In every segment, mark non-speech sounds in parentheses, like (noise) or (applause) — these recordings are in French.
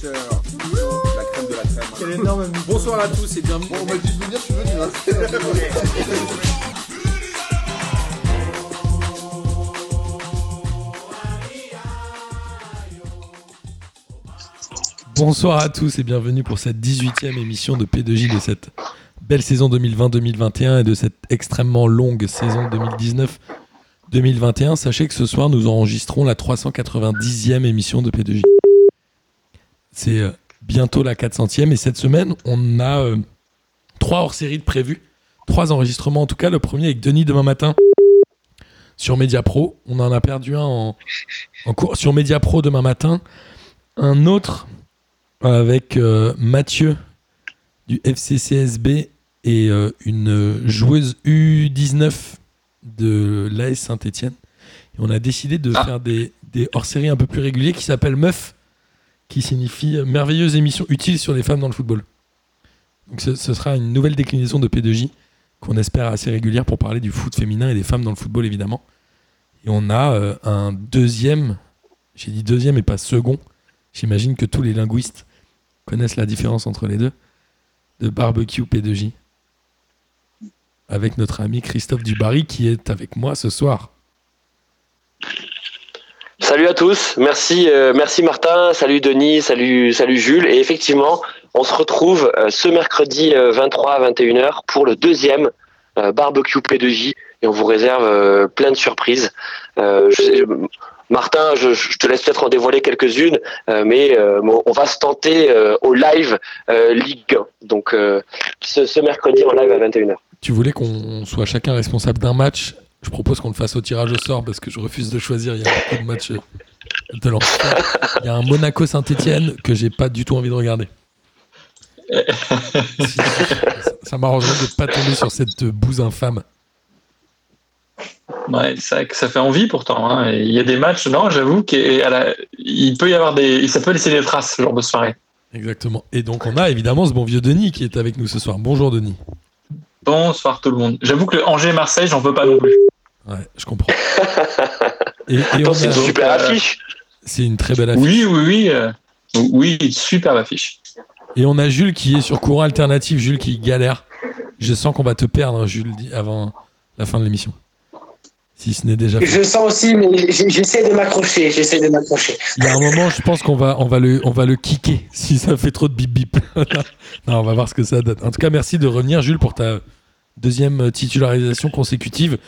directeur. La crème de la crème. Quel énorme Bonsoir à tous et bienvenue. Bon, on m'a dit de venir, je suis venu. Bonsoir à tous et bienvenue pour cette 18e émission de P2J de cette belle saison 2020-2021 et de cette extrêmement longue saison 2019-2021. Sachez que ce soir, nous enregistrons la 390e émission de P2J. C'est euh, bientôt la 400e et cette semaine, on a euh, trois hors-séries de prévus. Trois enregistrements en tout cas. Le premier avec Denis demain matin sur Media Pro. On en a perdu un en, en cours sur Media Pro demain matin. Un autre avec euh, Mathieu du FCCSB et euh, une joueuse U19 de l'AS Saint-Etienne. Et on a décidé de Ah. faire des, des hors-séries un peu plus réguliers qui s'appellent Meuf, qui signifie euh, merveilleuse émission utile sur les femmes dans le football. Donc ce, sera une nouvelle déclinaison de P2J qu'on espère assez régulière pour parler du foot féminin et des femmes dans le football évidemment. Et on a euh, un deuxième, j'ai dit deuxième et pas second, j'imagine que tous les linguistes connaissent la différence entre les deux, de barbecue P2J. Avec notre ami Christophe Dubarry qui est avec moi ce soir. Salut à tous, merci, euh, merci Martin, salut Denis, salut, salut Jules. Et effectivement, on se retrouve euh, ce mercredi euh, 23 à 21h pour le deuxième euh, barbecue P2J et on vous réserve euh, plein de surprises. Euh, Martin, je, te laisse peut-être en dévoiler quelques-unes, euh, mais euh, on va se tenter euh, au live euh, Ligue 1. Donc euh, ce, ce mercredi en live à 21h. Tu voulais qu'on soit chacun responsable d'un match. Je propose qu'on le fasse au tirage au sort parce que je refuse de choisir. Il y a beaucoup de matchs euh, de l'enfer. Il y a un Monaco Saint-Etienne que j'ai pas du tout envie de regarder. (laughs) Si, ça m'arrangerait de pas tomber sur cette bouse infâme. Ouais, c'est vrai que ça fait envie pourtant. hein. Il y a des matchs, non, j'avoue qu'il peut y avoir des. Ça peut laisser des traces ce genre de soirée. Exactement. Et donc on a évidemment ce bon vieux Denis qui est avec nous ce soir. Bonjour Denis. Bonsoir tout le monde. J'avoue que le Angers-Marseille, j'en veux pas non plus. Ouais, je comprends. (laughs) Et, et Attends, on c'est une super euh, affiche. c'est une très belle affiche. Oui, oui, oui. euh, Oui, superbe affiche. Et on a Jules qui est sur courant alternatif. Jules qui galère. Je sens qu'on va te perdre, Jules, dit- avant la fin de l'émission. Si ce n'est déjà fait. Je sens aussi, mais j'essaie de m'accrocher. J'essaie de m'accrocher. Il y a un moment, je pense qu'on va, on va, le, on va le kicker si ça fait trop de bip bip. (laughs) non, on va voir ce que ça donne. En tout cas, merci de revenir, Jules, pour ta deuxième titularisation consécutive.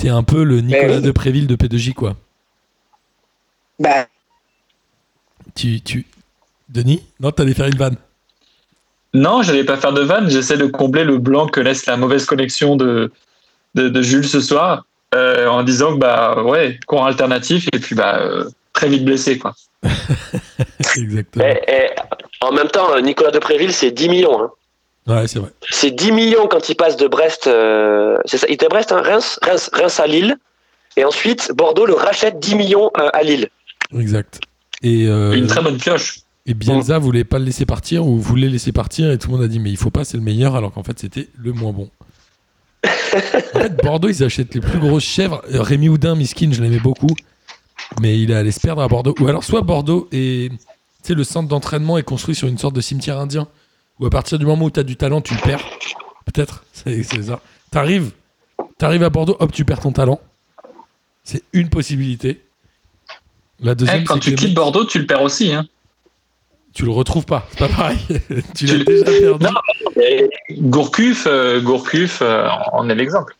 T'es un peu le Nicolas oui. de Préville de P2J, quoi. Bah, Tu, tu... Denis? Non, t'allais faire une vanne. Non, j'allais pas faire de vanne. J'essaie de combler le blanc que laisse la mauvaise connexion de, de, de Jules ce soir euh, en disant que, bah, ouais, courant alternatif et puis, bah, euh, très vite blessé, quoi. (laughs) Exactement. Eh, en même temps, Nicolas Depréville, c'est 10 millions. Hein. Ouais, c'est vrai. C'est 10 millions quand il passe de Brest. euh, c'est ça, il était à Brest, hein, Reims, Reims, Reims à Lille. Et ensuite, Bordeaux le rachète 10 millions euh, à Lille. Exact. Et, euh, Une très bonne pioche. et Bielsa voulait pas le laisser partir ou voulait le laisser partir et tout le monde a dit mais il faut pas, c'est le meilleur alors qu'en fait c'était le moins bon. (laughs) en fait, Bordeaux, ils achètent les plus grosses chèvres. Rémi Houdin, Miskin, je l'aimais beaucoup, mais il est allé se perdre à Bordeaux. Ou alors soit Bordeaux et tu sais le centre d'entraînement est construit sur une sorte de cimetière indien où à partir du moment où tu as du talent, tu le perds. Peut-être, c'est ça. T'arrives, t'arrives à Bordeaux, hop, tu perds ton talent. C'est une possibilité. La deuxième, Eh, quand c'est tu quittes mecs- Bordeaux, tu le perds aussi. Hein. tu le retrouves pas. C'est pas pareil. (laughs) tu l'as déjà perdu. Non. Gourcuff, euh, Gourcuff euh, en est l'exemple.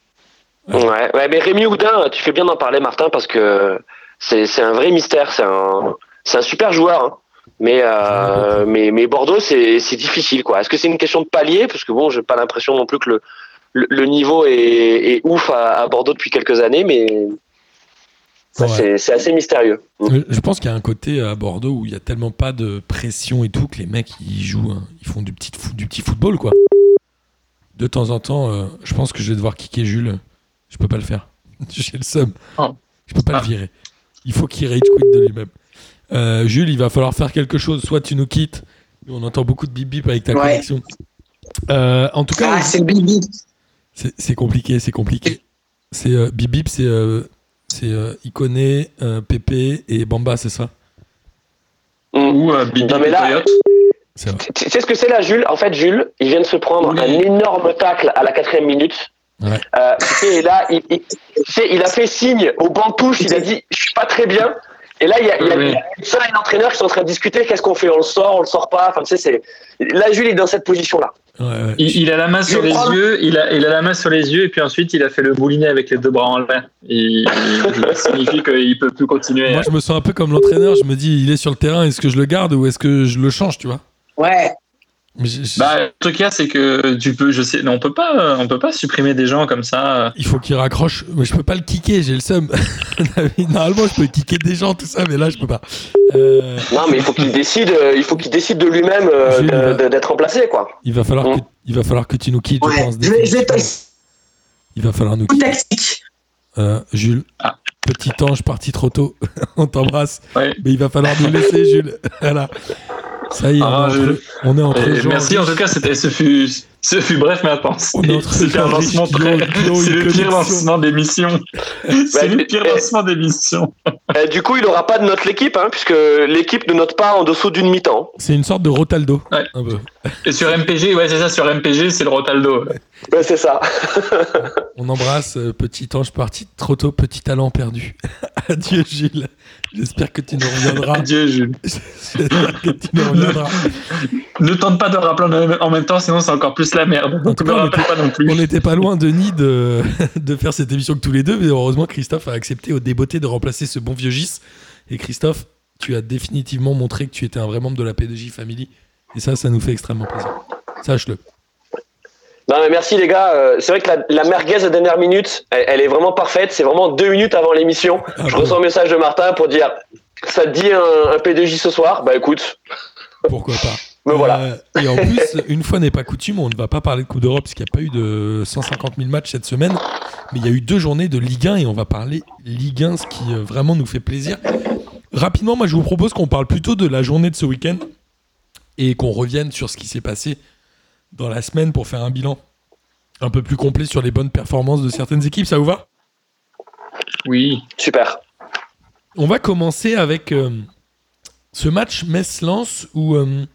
Ouais. Ouais, ouais, mais Rémi Houdin, tu fais bien d'en parler, Martin, parce que c'est un vrai mystère. C'est un, c'est un super joueur. hein. Mais, euh, mais, mais Bordeaux, c'est c'est difficile. quoi. Est-ce que c'est une question de palier? Parce que bon, j'ai pas l'impression non plus que le, le, le niveau est, est ouf à, à Bordeaux depuis quelques années, mais ouais, Ouais. c'est- c'est assez mystérieux. Euh, Je pense qu'il y a un côté à Bordeaux où il y a tellement pas de pression et tout que les mecs ils jouent, hein. ils font du petit, du petit football quoi. De temps en temps, euh, je pense que je vais devoir kicker Jules. Je peux pas le faire. (laughs) J'ai le seum. Oh. Je peux pas Ah. le virer. Il faut qu'il rage quit de lui-même. Euh, Jules, il va falloir faire quelque chose. Soit tu nous quittes. Nous, On entend beaucoup de bip bip avec ta Ouais. connexion. Euh, en tout cas, ah, c'est le bibi. c'est compliqué, c'est compliqué. C'est euh, bip bip, c'est euh, c'est euh, Iconé, euh, Pépé et Bamba, c'est ça? Ou euh. C'est vrai. Tu sais ce que c'est là, Jules? En fait, Jules, il vient de se prendre Oui. un énorme tacle à la quatrième minute. Ouais. Euh, et là, il, a fait signe au banc de touche, il a (laughs) dit Je suis pas très bien. Et là, il y a, il y a, Oui. il y a une seule et l'entraîneur qui sont en train de discuter qu'est-ce qu'on fait? On le sort, on le sort pas? Enfin, tu sais, c'est. Là, Jules est dans cette position-là. Ouais, ouais. Il, il a la main sur les yeux, il a, il a la main sur les yeux, et puis ensuite il a fait le boulinet avec les deux bras en l'air. Et ça (laughs) signifie qu'il peut plus continuer. Moi, je me sens un peu comme l'entraîneur. Je me dis, il est sur le terrain, est-ce que je le garde ou est-ce que je le change, tu vois? Ouais. Bah, en tout cas, c'est que tu peux, je sais, non, on peut pas, on peut pas supprimer des gens comme ça. Il faut qu'il raccroche. Mais je peux pas le kicker, j'ai le seum. (laughs) Normalement, je peux kicker des gens, tout ça, mais là, je peux pas. Euh, Non, mais il faut qu'il décide, euh, il faut qu'il décide de lui-même euh, d'être remplacé, quoi. il, va falloir Bon. que, il va falloir que tu nous quittes, je pense. Je vais, je vais définitivement. Il va falloir nous quitter. Euh, Jules, Ah. petit ange parti trop tôt. (laughs) on t'embrasse. Ouais. Mais il va falloir nous laisser, Jules. (laughs) voilà. Ça y est, Ah, on, est entre, on est entre Et merci en tout cas, c'était, ce fut, ce fut bref mais intense. C'était un lancement très, c'est le pire (laughs) lancement d'émission. (laughs) C'est Bah, le pire eh, lancement d'émission. Euh, du coup, il aura pas de note l'équipe, hein, puisque l'équipe ne note pas en dessous d'une mi-temps. C'est une sorte de Rotaldo. Ouais. Un peu. Et sur MPG, ouais, c'est ça, sur MPG, c'est le Rotaldo. Ouais, c'est ça. (laughs) On embrasse euh, petit ange parti trop tôt, petit talent perdu. (laughs) Adieu, Jules. J'espère que tu nous reviendras. (laughs) Adieu, Jules. J'espère que tu nous reviendras. Ne tente pas de rappeler en même- temps, sinon c'est encore plus la merde. Donc ne rappelle pas non plus. On n'était pas loin, Denis, de, de faire cette émission que tous les deux, mais heureusement, Christophe a accepté au débeauté de remplacer ce bon vieux Gis. Et Christophe, tu as définitivement montré que tu étais un vrai membre de la P2J Family. Et ça, ça nous fait extrêmement plaisir. Sache-le. Non, mais merci les gars. Euh, c'est vrai que la, la merguez à dernière minute, elle, elle est vraiment parfaite. C'est vraiment deux minutes avant l'émission. Ah Je bon reçois un message de Martin pour dire ça te dit un, un P2J ce soir? Bah écoute, Pourquoi pas (laughs) me voilà. Euh, et en plus, une fois n'est pas coutume, on ne va pas parler de Coupe d'Europe parce qu'il n'y a pas eu de 150 000 matchs cette semaine, mais il y a eu deux journées de Ligue 1 et on va parler Ligue 1, ce qui euh, vraiment nous fait plaisir. Rapidement, moi je vous propose qu'on parle plutôt de la journée de ce week-end et qu'on revienne sur ce qui s'est passé dans la semaine pour faire un bilan un peu plus complet sur les bonnes performances de certaines équipes. Ça vous va? Oui. Super. On va commencer avec euh, ce match Metz-Lens où euh,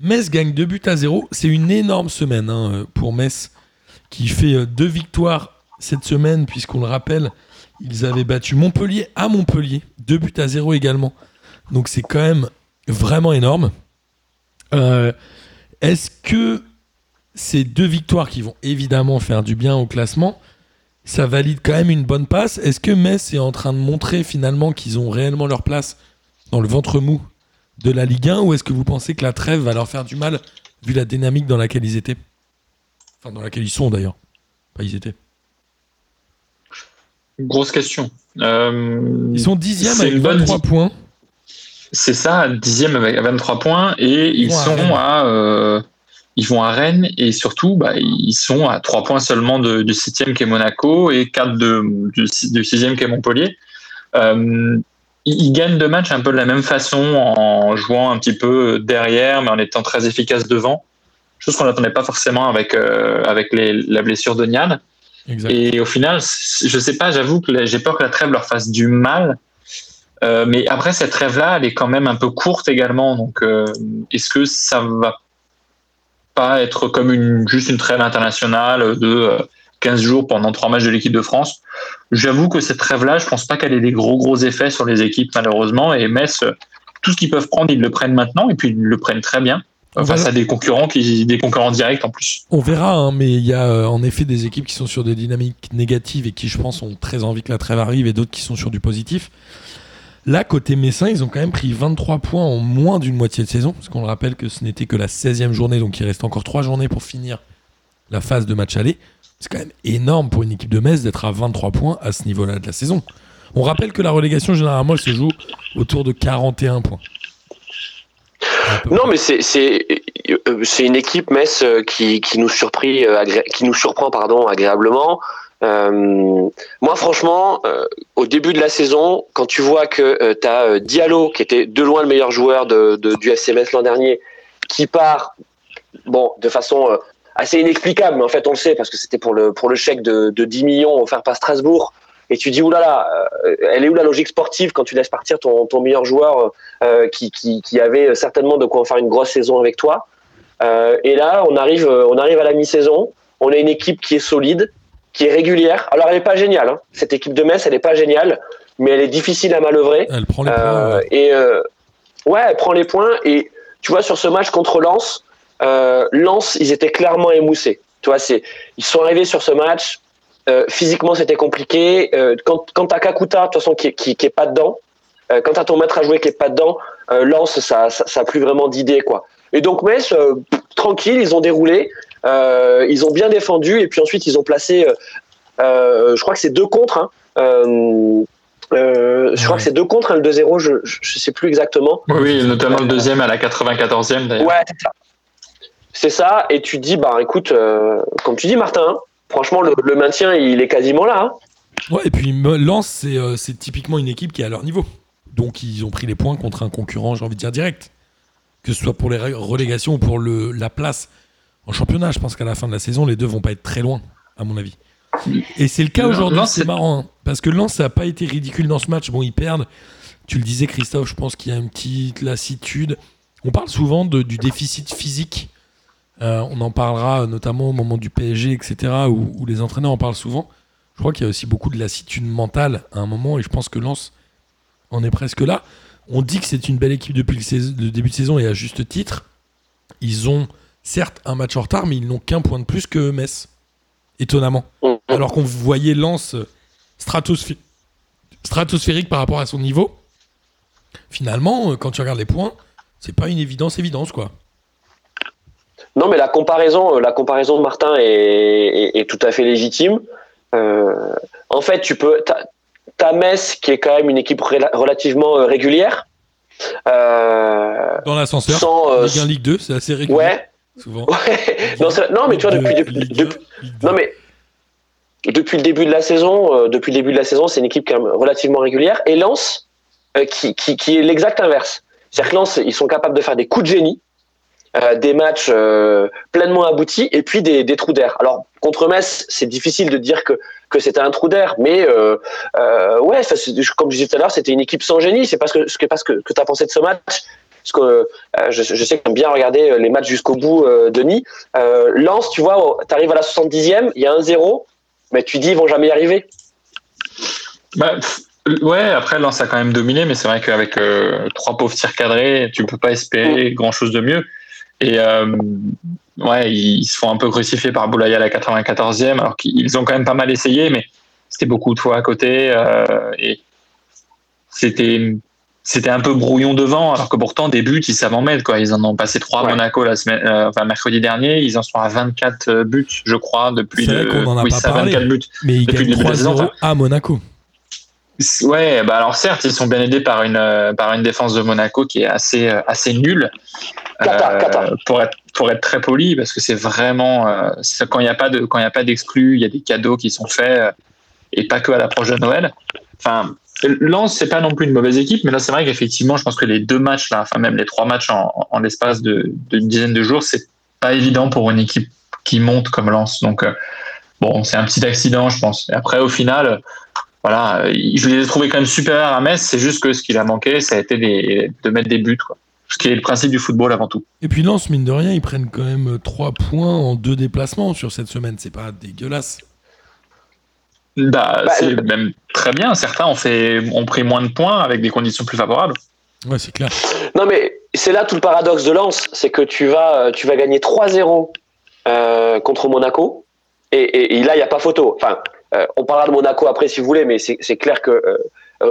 Metz gagne 2 buts à 0. C'est une énorme semaine hein, euh, pour Metz qui fait euh, deux victoires cette semaine, puisqu'on le rappelle, ils avaient battu Montpellier à Montpellier, 2 buts à 0 également. Donc c'est quand même vraiment énorme. Euh, Est-ce que ces deux victoires qui vont évidemment faire du bien au classement, ça valide quand même une bonne passe. Est-ce que Metz est en train de montrer finalement qu'ils ont réellement leur place dans le ventre mou de la Ligue 1 ou est-ce que vous pensez que la trêve va leur faire du mal vu la dynamique dans laquelle ils étaient? Enfin, dans laquelle ils sont d'ailleurs. Pas ils étaient. Grosse question. Euh, Ils sont dixième avec une bonne 23 di- points. C'est ça, dixième avec 23 points et ils, sont à, euh, ils vont à Rennes et surtout bah, ils sont à 3 points seulement de- du septième qui est Monaco et 4 de, du, du sixième qui est Montpellier. Euh, ils, gagnent deux matchs un peu de la même façon en jouant un petit peu derrière mais en étant très efficace devant. Chose qu'on n'attendait pas forcément avec, euh, avec les- la blessure de Nian. Exact. Et au final, je sais pas, j'avoue que j'ai peur que la trêve leur fasse du mal. Euh, mais après, cette trêve-là, elle est quand même un peu courte également. Donc, euh, est-ce que ça va pas être comme une, juste une trêve internationale de euh, 15 jours pendant trois matchs de l'équipe de France J'avoue que cette trêve-là, je pense pas qu'elle ait des gros gros effets sur les équipes malheureusement. Et Metz, euh, tout ce qu'ils peuvent prendre, ils le prennent maintenant et puis ils le prennent très bien On face verra. à des concurrents qui, des concurrents directs en plus. On verra, hein, mais il y a euh, en effet des équipes qui sont sur des dynamiques négatives et qui, je pense, ont très envie que la trêve arrive et d'autres qui sont sur du positif. Là, côté Messin, ils ont quand même pris 23 points en moins d'une moitié de saison, parce qu'on le rappelle que ce n'était que la 16e journée, donc il reste encore 3 journées pour finir la phase de match aller. C'est quand même énorme pour une équipe de Metz d'être à 23 points à ce niveau-là de la saison. On rappelle que la relégation, généralement, se joue autour de 41 points. Non, mais c'est euh, une équipe Metz euh, qui nous euh, qui nous surprend pardon agréablement. Euh, moi, franchement, euh, au début de la saison, quand tu vois que tu as Diallo, qui était de loin le meilleur joueur du FC Metz l'an dernier, qui part, bon, de façon euh, assez inexplicable, mais en fait on le sait parce que c'était pour le chèque de, de 10 millions offert par Strasbourg. et tu dis oulala, euh, elle est où la logique sportive quand tu laisses partir ton, meilleur joueur euh, qui, qui, avait certainement de quoi faire une grosse saison avec toi. Euh, et là, on arrive, on arrive à la mi-saison. On a une équipe qui est solide, qui est régulière. Alors, elle n'est pas géniale. Hein. Cette équipe de Metz, elle n'est pas géniale, mais elle est difficile à manœuvrer. Elle prend les Euh, points. ouais. et euh, ouais, elle prend les points. Et tu vois, sur ce match contre Lens, euh, Lens, ils étaient clairement émoussés. Tu vois, c'est, ils sont arrivés sur ce match. euh, physiquement, c'était compliqué. Euh, quand quand t'as Kakuta, de toute façon, qui, qui, qui est pas dedans, euh, quand t'as ton maître à jouer qui est pas dedans, euh, Lens, ça, ça, ça a plus vraiment d'idée, quoi. Et donc Metz, euh, pff, tranquille, ils ont déroulé, euh, ils ont bien défendu, et puis ensuite ils ont placé, euh, euh, je crois que c'est deux contre. Hein, euh, euh, je crois Ouais. que c'est deux contre, hein, le 2-0, je, je sais plus exactement. Oui, notamment le deuxième à la 94e d'ailleurs. Ouais, c'est ça. C'est ça, et tu te dis, bah écoute, euh, comme tu dis, Martin, hein, franchement, le, le maintien, il est quasiment là. Hein. Ouais, et puis Lens, c'est euh, c'est typiquement une équipe qui est à leur niveau. Donc ils ont pris les points contre un concurrent, j'ai envie de dire direct. Que ce soit pour les relégations ou pour le, la place en championnat. Je pense qu'à la fin de la saison, les deux vont pas être très loin, à mon avis. Et c'est le cas aujourd'hui, c'est marrant. hein, parce que Lens, ça n'a pas été ridicule dans ce match. Bon, ils perdent. Tu le disais, Christophe, je pense qu'il y a une petite lassitude. On parle souvent de- du déficit physique. Euh, on en parlera notamment au moment du PSG, etc., où, où les entraîneurs en parlent souvent. Je crois qu'il y a aussi beaucoup de lassitude mentale à un moment, et je pense que Lens en est presque là. On dit que c'est une belle équipe depuis le, le début de saison, et à juste titre. Ils ont certes un match en retard, mais ils n'ont qu'un point de plus que Metz. Étonnamment. Alors qu'on voyait Lens euh, stratosphérique par rapport à son niveau. Finalement, euh, quand tu regardes les points, c'est pas une évidence évidence quoi. Non, mais la comparaison, euh, la comparaison de Martin est, est- est tout à fait légitime. Euh, en fait, tu peux, t'as Metz qui est quand même une équipe rela- relativement régulière. Euh, Dans l'ascenseur, Ligue 1, Ligue 2, c'est assez régulier ouais, souvent. ouais. non, mais tu vois depuis, 2, depuis, Ligue 2, depuis- Ligue 2. non mais depuis le début de la saison, euh, depuis le début de la saison, c'est une équipe quand même relativement régulière. Et Lens, euh, qui, qui, qui est l'exact inverse. C'est-à-dire que Lens, ils sont capables de faire des coups de génie, euh, des matchs pleinement aboutis, et puis des, des trous d'air. Alors contre Metz, c'est difficile de dire que que c'était un trou d'air, mais ouais, comme je disais tout à l'heure, c'était une équipe sans génie. C'est que parce que, que tu as pensé de ce match. Parce que euh, je, je sais que j'aime bien regarder euh, les matchs jusqu'au bout, euh, Denis. Lens, tu vois, tu arrives à la 70e, il y a un 0 mais tu dis ils vont jamais y arriver. Bah, ouais, après Lens a quand même dominé, mais c'est vrai qu'avec euh, trois pauvres tirs cadrés, tu peux pas espérer grand chose de mieux. Et euh, ouais, ils se font un peu crucifier par Boulaya à la 94e, alors qu'ils ont quand même pas mal essayé, mais c'était beaucoup de fois à côté euh, et c'était c'était un peu brouillon devant, alors que pourtant des buts ils savent en mettre quoi. Ils en ont passé trois à Ouais. Monaco la semaine, euh, enfin mercredi dernier, ils en sont à 24 buts, je crois, depuis le qu'on en a oui, pas ça, parlé. 24 buts. Mais ils depuis gagnent le début de la saison, 3-0 à Monaco. Ouais, bah alors certes, ils sont bien aidés par une euh, par une défense de Monaco qui est assez euh, assez nulle. Cata, cata. Pour être pour être très poli, parce que c'est vraiment euh, quand il n'y a pas de quand il y a pas d'exclus, il y a des cadeaux qui sont faits euh, et pas que à l'approche de Noël. Enfin, Lens c'est pas non plus une mauvaise équipe, mais là c'est vrai qu'effectivement, je pense que les deux matchs là, enfin même les trois matchs en, l'espace de d'une dizaine de jours, c'est pas évident pour une équipe qui monte comme Lens. Donc euh, bon, c'est un petit accident, je pense. Après, au final voilà, euh, je les ai trouvés quand même supérieurs à Metz. C'est juste que ce qu'il a manqué, ça a été de mettre des buts, quoi. Ce qui est le principe du football avant tout. Et puis Lens, mine de rien, ils prennent quand même 3 points en deux déplacements sur cette semaine. C'est pas dégueulasse. Bah, Bah, c'est le- même très bien. Certains ont fait, ont pris moins de points avec des conditions plus favorables. Ouais, c'est clair. Non, mais c'est là tout le paradoxe de Lens, c'est que tu vas, euh, tu vas gagner 3-0 euh, contre Monaco, et, et- et là, il n'y a pas photo. Enfin, euh, on parlera de Monaco après si vous voulez, mais c'est clair que euh,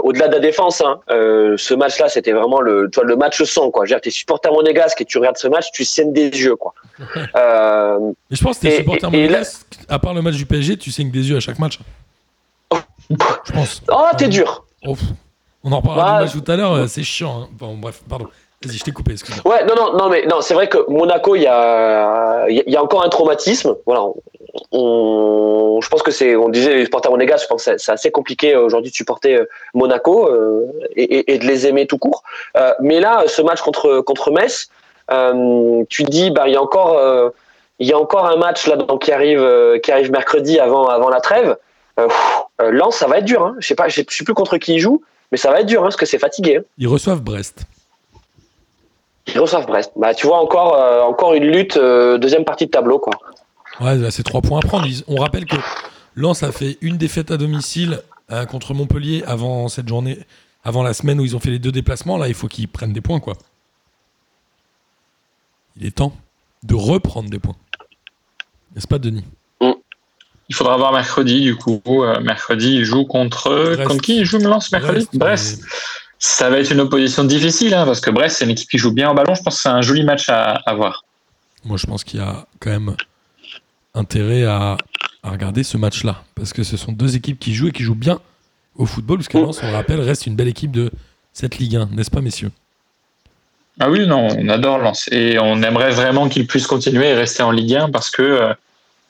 au-delà de la défense, hein, euh, ce match-là, c'était vraiment le, tu vois, le match sang. Quoi. Je veux dire, t'es supporter monégasque et tu regardes ce match, tu saignes des yeux. Quoi. (laughs) Euh, Mais je pense que t'es Et- supporter et- et là- monégasque, à part le match du PSG, tu saignes des yeux à chaque match. Je pense. (laughs) oh, t'es dur. Oh, on en reparlera Bah, du match tout à l'heure, c'est chiant. hein. Bon, bref, pardon. Vas-y, je t'ai coupé, excuse-moi. Ouais, non, non, non, mais non, c'est vrai que Monaco, il y a, y a encore un traumatisme. Voilà, on, on- je pense que c'est, on disait les supporters monégasques, je pense que c'est- assez compliqué euh, aujourd'hui de supporter euh, Monaco euh, et, de les aimer tout court. Euh, mais là, ce match contre contre Metz, euh, tu te dis, bah, il y a encore, il y a encore un match là donc qui arrive, qui arrive mercredi avant avant la trêve. Euh, Euh, Lens, ça va être dur. Hein. Je sais pas, je sais plus contre qui ils jouent, mais ça va être dur hein, parce que c'est fatigué. Hein. Ils reçoivent Brest. Ils reçoivent Brest. Bah, tu vois encore, euh, encore une lutte euh, deuxième partie de tableau quoi. Ouais, c'est trois points à prendre. Ils- on rappelle que Lens a fait une défaite à domicile contre Montpellier avant cette journée, avant la semaine où ils ont fait les deux déplacements. Là, il faut qu'ils prennent des points, quoi. Il est temps de reprendre des points. N'est-ce pas, Denis? Il faudra voir mercredi, du coup. Euh, mercredi, il joue contre. Brest. Contre qui il joue Lens mercredi Brest. Ça va être une opposition difficile, hein, parce que Brest, c'est une équipe qui joue bien au ballon. Je pense que c'est un joli match à, à voir. Moi, je pense qu'il y a quand même intérêt à, à regarder ce match-là. Parce que ce sont deux équipes qui jouent et qui jouent bien au football. Parce que Lens, on le rappelle, reste une belle équipe de cette Ligue 1, n'est-ce pas, messieurs? Ah oui, non, on adore Lens. Et on aimerait vraiment qu'ils puissent continuer et rester en Ligue 1 parce que euh,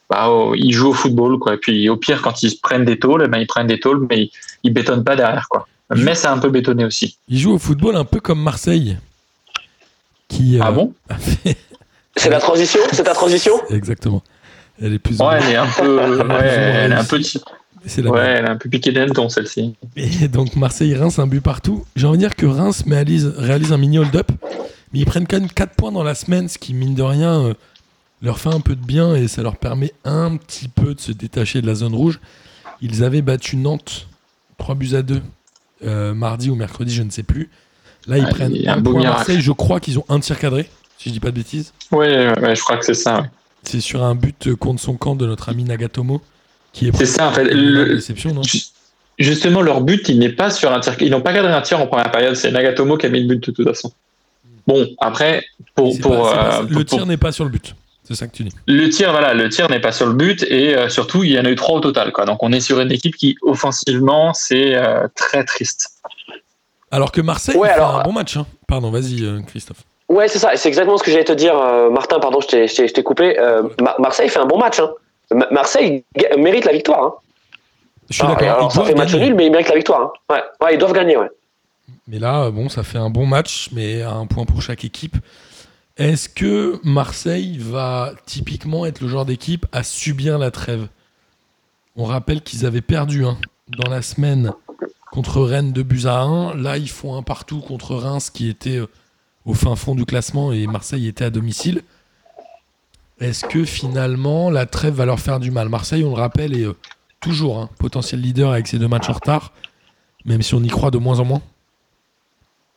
bah, oh, ils jouent au football. Quoi. Et puis au pire, quand ils prennent des tôles, eh ben, ils prennent des tôles, mais ils, ils bétonnent pas derrière. Quoi. Mais c'est un peu bétonné aussi. Ils jouent au football un peu comme Marseille. Qui, euh, Ah bon a fait- C'est la transition C'est ta transition? Exactement. Elle est plus. Ouais, elle est un peu, (laughs) ouais, elle est un peu, C'est la ouais, elle est un peu piquée d'enton celle-ci. Et donc Marseille-Reims, un but partout. J'ai envie de dire que Reims réalise, réalise un mini hold-up, mais ils prennent quand même 4 points dans la semaine, ce qui, mine de rien, euh, leur fait un peu de bien et ça leur permet un petit peu de se détacher de la zone rouge. Ils avaient battu Nantes 3 buts à 2 euh, mardi ou mercredi, je ne sais plus. Là, ils Ah, prennent un un beau point miracle. Marseille. Je crois qu'ils ont un tir cadré, si je dis pas de bêtises. Ouais, ouais, je crois que c'est ça. ouais. C'est sur un but contre son camp de notre ami Nagatomo, qui est C'est ça, en fait. Le- non? Ju- Justement, leur but, il n'est pas sur un tir. Ils n'ont pas cadré un tir en première période. C'est Nagatomo qui a mis le but de toute façon. Bon, après, pour, C'est pour, pas- c'est pas euh, pour- Le pour- tir n'est pas sur le but. C'est ça que tu dis. le tir, voilà, le tir n'est pas sur le but et euh, surtout, il y en a eu trois au total. Quoi. Donc, on est sur une équipe qui, offensivement, c'est euh, très triste. Alors que Marseille Ouais, fait un bon match. hein. Pardon, vas-y, euh, Christophe. Ouais, c'est ça. C'est exactement ce que j'allais te dire, euh, Martin. Pardon, je t'ai- coupé. Euh, Mar- Marseille fait un bon match. Hein. Ma- Marseille mérite la victoire. Hein. Je suis Alors, d'accord. ça doivent fait match gagner. nul, mais ils méritent la victoire. Hein. Ouais. ouais, ils doivent gagner. Ouais. Mais là, bon, ça fait un bon match, mais à un point pour chaque équipe. Est-ce que Marseille va typiquement être le genre d'équipe à subir la trêve? On rappelle qu'ils avaient perdu un dans la semaine contre Rennes de buts à 1. Là, ils font un partout contre Reims qui était euh, au fin fond du classement et Marseille était à domicile. Est-ce que finalement la trêve va leur faire du mal? Marseille, on le rappelle, est euh, toujours un potentiel leader avec ses deux matchs en retard, même si on y croit de moins en moins.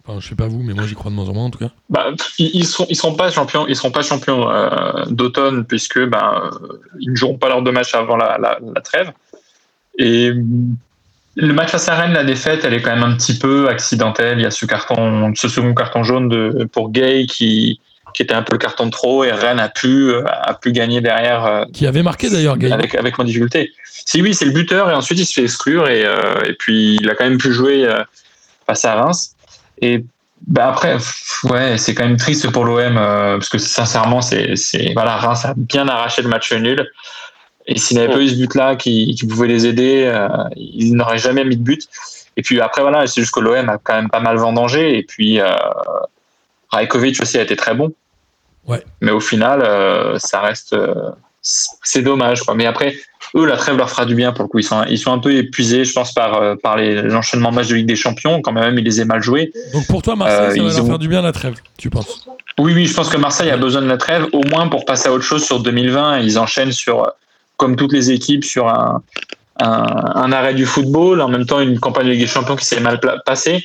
Enfin, je sais pas vous, mais moi j'y crois de moins en moins en tout cas. Bah, ils ils seront, ils seront pas champions, ils seront pas champions euh, d'automne puisque bah, euh, ils ne joueront pas leurs deux matchs avant la, la, la trêve. Et le match face à Rennes, la défaite, elle est quand même un petit peu accidentelle. Il y a ce carton, ce second carton jaune de, pour Gay qui, qui était un peu le carton de trop et Rennes a pu, euh, a pu gagner derrière Qui avait marqué d'ailleurs Gaël. avec, avec moins de difficulté. Si oui, c'est le buteur et ensuite il se fait exclure et, euh, et puis il a quand même pu jouer face à Reims. Et bah après, ouais, c'est quand même triste pour l'OM euh, parce que sincèrement, c'est, c'est voilà, Reims a bien arraché le match nul. Et s'il n'avait pas eu ce but-là qui, qui pouvait les aider, euh, ils n'auraient jamais mis de but. Et puis après, voilà, c'est juste que l'OM a quand même pas mal vendangé. Et puis, euh, Rajkovic aussi a été très bon. Ouais. Mais au final, euh, ça reste. C'est dommage. Quoi. Mais après, eux, la trêve leur fera du bien pour le coup. Ils sont, ils sont un peu épuisés, je pense, par, euh, par enchaînements de matchs de Ligue des Champions. Quand même, ils les aient mal joués. Donc pour toi, Marseille, Euh, ça va leur ont- faire du bien la trêve, tu penses? Oui, oui, je pense que Marseille a besoin de la trêve, au moins pour passer à autre chose sur 2020. Ils enchaînent sur, euh, comme toutes les équipes, sur un, un, un arrêt du football, en même temps une campagne de Ligue des Champions qui s'est mal passée.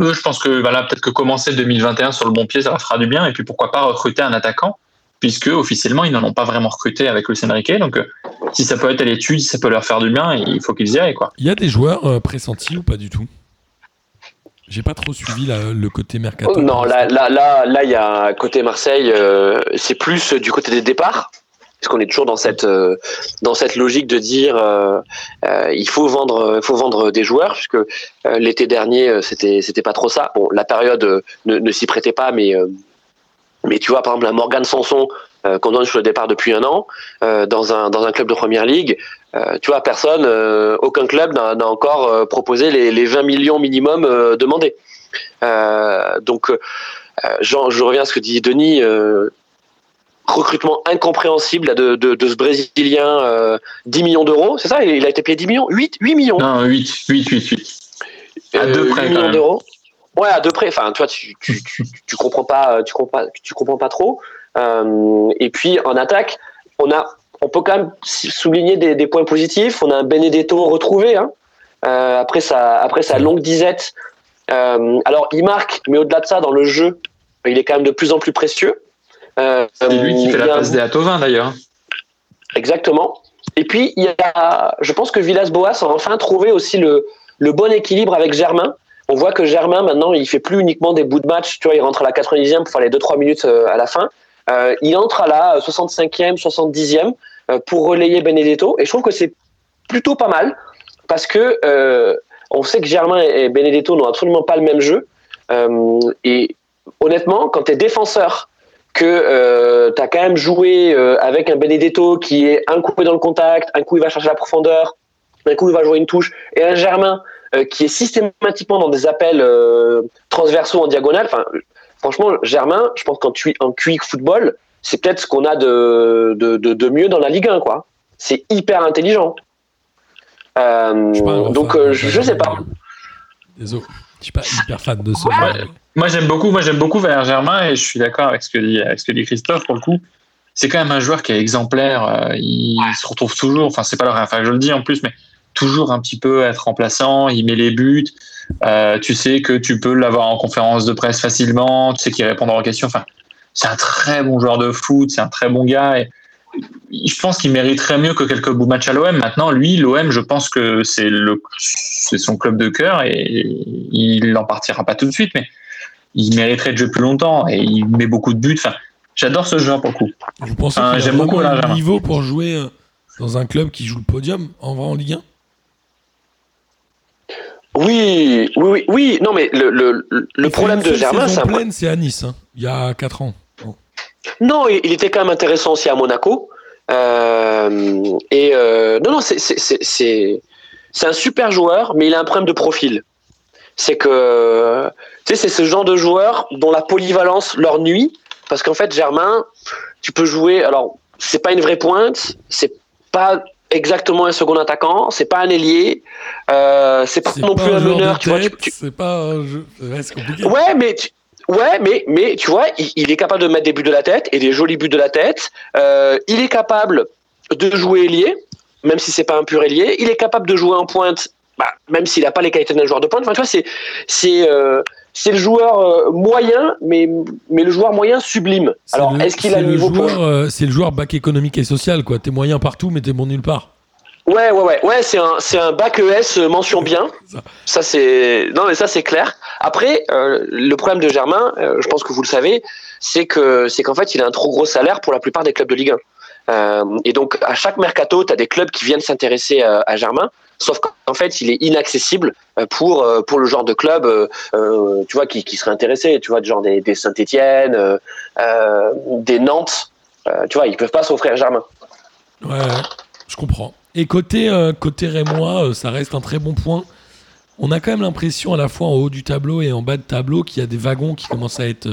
Eux, je pense que voilà, peut-être que commencer 2021 sur le bon pied, ça leur fera du bien. Et puis pourquoi pas recruter un attaquant, puisque officiellement ils n'en ont pas vraiment recruté avec Luis Enrique. Donc euh, si ça peut être à l'étude, si ça peut leur faire du bien, il faut qu'ils y aillent quoi. Il y a des joueurs euh, pressentis ou pas du tout? J'ai pas trop suivi la- le côté mercato. Oh, non, là, là, là, là, il y a côté Marseille, euh, c'est plus du côté des départs, parce qu'on est toujours dans cette euh, dans cette logique de dire euh, euh, il faut vendre, il faut vendre des joueurs, puisque euh, l'été dernier c'était c'était pas trop ça. Bon, la période euh, ne, ne s'y prêtait pas, mais euh, mais tu vois par exemple un Morgan Sanson euh, qu'on donne sur le départ depuis un an euh, dans un dans un club de première ligue. euh, tu vois, personne, aucun club n'a encore proposé les, les 20 millions minimum demandés. Donc, Jean, je reviens à ce que dit Denis. recrutement incompréhensible là, de, de, de ce Brésilien, euh, 10 millions d'euros, c'est ça? Il, a été payé 10 millions? 8, 8 millions? Non, 8, 8, 8, 8. À deux 8 près, quand millions même. d'euros? Ouais, à deux près. Enfin, tu vois, tu, tu, (laughs) tu, tu comprends pas, tu comprends pas, tu comprends pas trop. Euh, et puis en attaque, on a, on peut quand même souligner des, des points positifs. On a un Benedetto retrouvé hein, euh, après sa, après sa longue disette. Euh, alors il marque, mais au-delà de ça, dans le jeu, il est quand même de plus en plus précieux. Euh, C'est lui qui fait y la passe des Atovin d'ailleurs. Exactement. Et puis, il y a, je pense que Villas-Boas a enfin trouvé aussi le, le bon équilibre avec Germain. On voit que Germain, maintenant, il fait plus uniquement des bouts de match. Tu vois, il rentre à la 90e pour faire les 2-3 minutes euh, à la fin. Euh, il entre à la 65e, 70e euh, pour relayer Benedetto. Et je trouve que c'est plutôt pas mal parce que on sait que Germain et Benedetto n'ont absolument pas le même jeu. Et honnêtement, quand tu es défenseur, que euh, tu as quand même joué avec un Benedetto qui est un coup dans le contact, un coup il va chercher la profondeur, un coup il va jouer une touche, et un Germain qui est systématiquement dans des appels euh, transversaux en diagonale. Enfin, franchement, Germain, je pense qu'en en quick football, c'est peut-être ce qu'on a de, de, de, de mieux dans la Ligue 1, quoi. C'est hyper intelligent. Euh, Je pas donc, euh, je, je sais pas. Désolé. Je suis pas hyper fan de ce Ouais. Moi j'aime beaucoup, moi j'aime beaucoup Valère Germain et je suis d'accord avec ce que dit, avec ce que dit Christophe pour le coup. C'est quand même un joueur qui est exemplaire. euh, il se retrouve toujours, enfin c'est pas la enfin je le dis en plus, mais toujours un petit peu être remplaçant. Il met les buts. Euh, tu sais que tu peux l'avoir en conférence de presse facilement. Tu sais qu'il répondra aux questions. Enfin, c'est un très bon joueur de foot. C'est un très bon gars. Et je pense qu'il mériterait mieux que quelques bouts matchs à l'OM. Maintenant, lui, l'OM, je pense que c'est le, c'est son club de cœur et il n'en partira pas tout de suite, mais il mériterait de jouer plus longtemps et il met beaucoup de buts. Enfin, j'adore ce joueur pour le coup. Vous pensez qu'il a j'aime beaucoup le niveau pour jouer euh, dans un club qui joue le podium en vrai en Ligue 1 Oui, oui, oui, oui. Non, mais le, le, le problème de Germain, c'est un pleine, c'est à Nice, hein, il y a 4 ans. Bon. Non, il il était quand même intéressant aussi à Monaco. Euh, et euh, non, non, c'est un super joueur, mais il a un problème de profil. C'est que tu sais, c'est ce genre de joueur dont la polyvalence leur nuit, parce qu'en fait, Germain, tu peux jouer. Alors, c'est pas une vraie pointe, c'est pas exactement un second attaquant, c'est pas un ailier, euh, c'est pas non pas plus un meneur. Tu vois, tu- tête, tu- c'est pas un jeu. Ouais, c'est compliqué. Ouais, mais tu- ouais, mais mais tu vois, il, il est capable de mettre des buts de la tête et des jolis buts de la tête. Euh, il est capable de jouer ailier, même si c'est pas un pur ailier. Il est capable de jouer en pointe, bah, même s'il n'a pas les qualités d'un joueur de pointe. Enfin, tu vois, c'est c'est euh, c'est le joueur euh, moyen, mais mais le joueur moyen sublime. C'est Alors, le- est-ce qu'il a le niveau pour joueur, euh, C'est le joueur bac économique et social, quoi. T'es moyen partout, mais t'es bon nulle part. Ouais, ouais, ouais, ouais, c'est un, c'est un bac ES euh, mention bien. (laughs) Ça. Ça c'est, non mais ça c'est clair. Après, euh, le problème de Germain, euh, je pense que vous le savez, c'est que c'est qu'en fait il a un trop gros salaire pour la plupart des clubs de Ligue 1. Euh, et donc à chaque mercato, tu as des clubs qui viennent s'intéresser à, à Germain, sauf qu'en fait il est inaccessible euh, pour euh, pour le genre de club, euh, tu vois, qui, serait intéressé, tu vois, genre des, des Saint-Étienne, des Nantes, euh, tu vois, ils peuvent pas s'offrir Germain. Ouais, je comprends. Et côté, côté Rémois, ça reste un très bon point. On a quand même l'impression, à la fois en haut du tableau et en bas de tableau, qu'il y a des wagons qui commencent à être,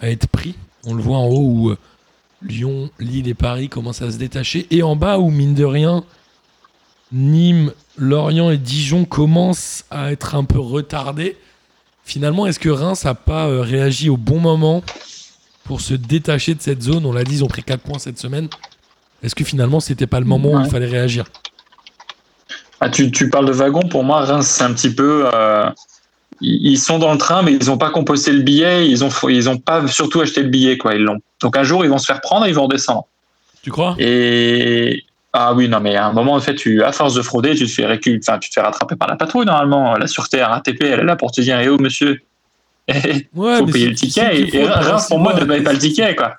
à être pris. On le voit en haut où Lyon, Lille et Paris commencent à se détacher. Et en bas où, mine de rien, Nîmes, Lorient et Dijon commencent à être un peu retardés. Finalement, est-ce que Reims n'a pas euh, réagi au bon moment pour se détacher de cette zone? On l'a dit, ils ont pris 4 points cette semaine. Est-ce que finalement, c'était pas le moment où il fallait réagir? Ah, tu, tu parles de wagon, pour moi, Reims, c'est un petit peu. euh, ils sont dans le train, mais ils n'ont pas composté le billet, ils ont, ils ont pas surtout acheté le billet, quoi. Ils l'ont. Donc un jour, ils vont se faire prendre et ils vont redescendre. Tu crois? Et. Ah oui, non, mais à un moment, en fait, tu, à force de frauder, tu te fais récu... enfin, tu te fais rattraper par la patrouille, normalement. La sûreté RATP, elle est là pour te dire, eh oh, monsieur, il (laughs) Ouais, faut payer le ticket. et Reims, pour moi, ne paye pas le ticket, quoi.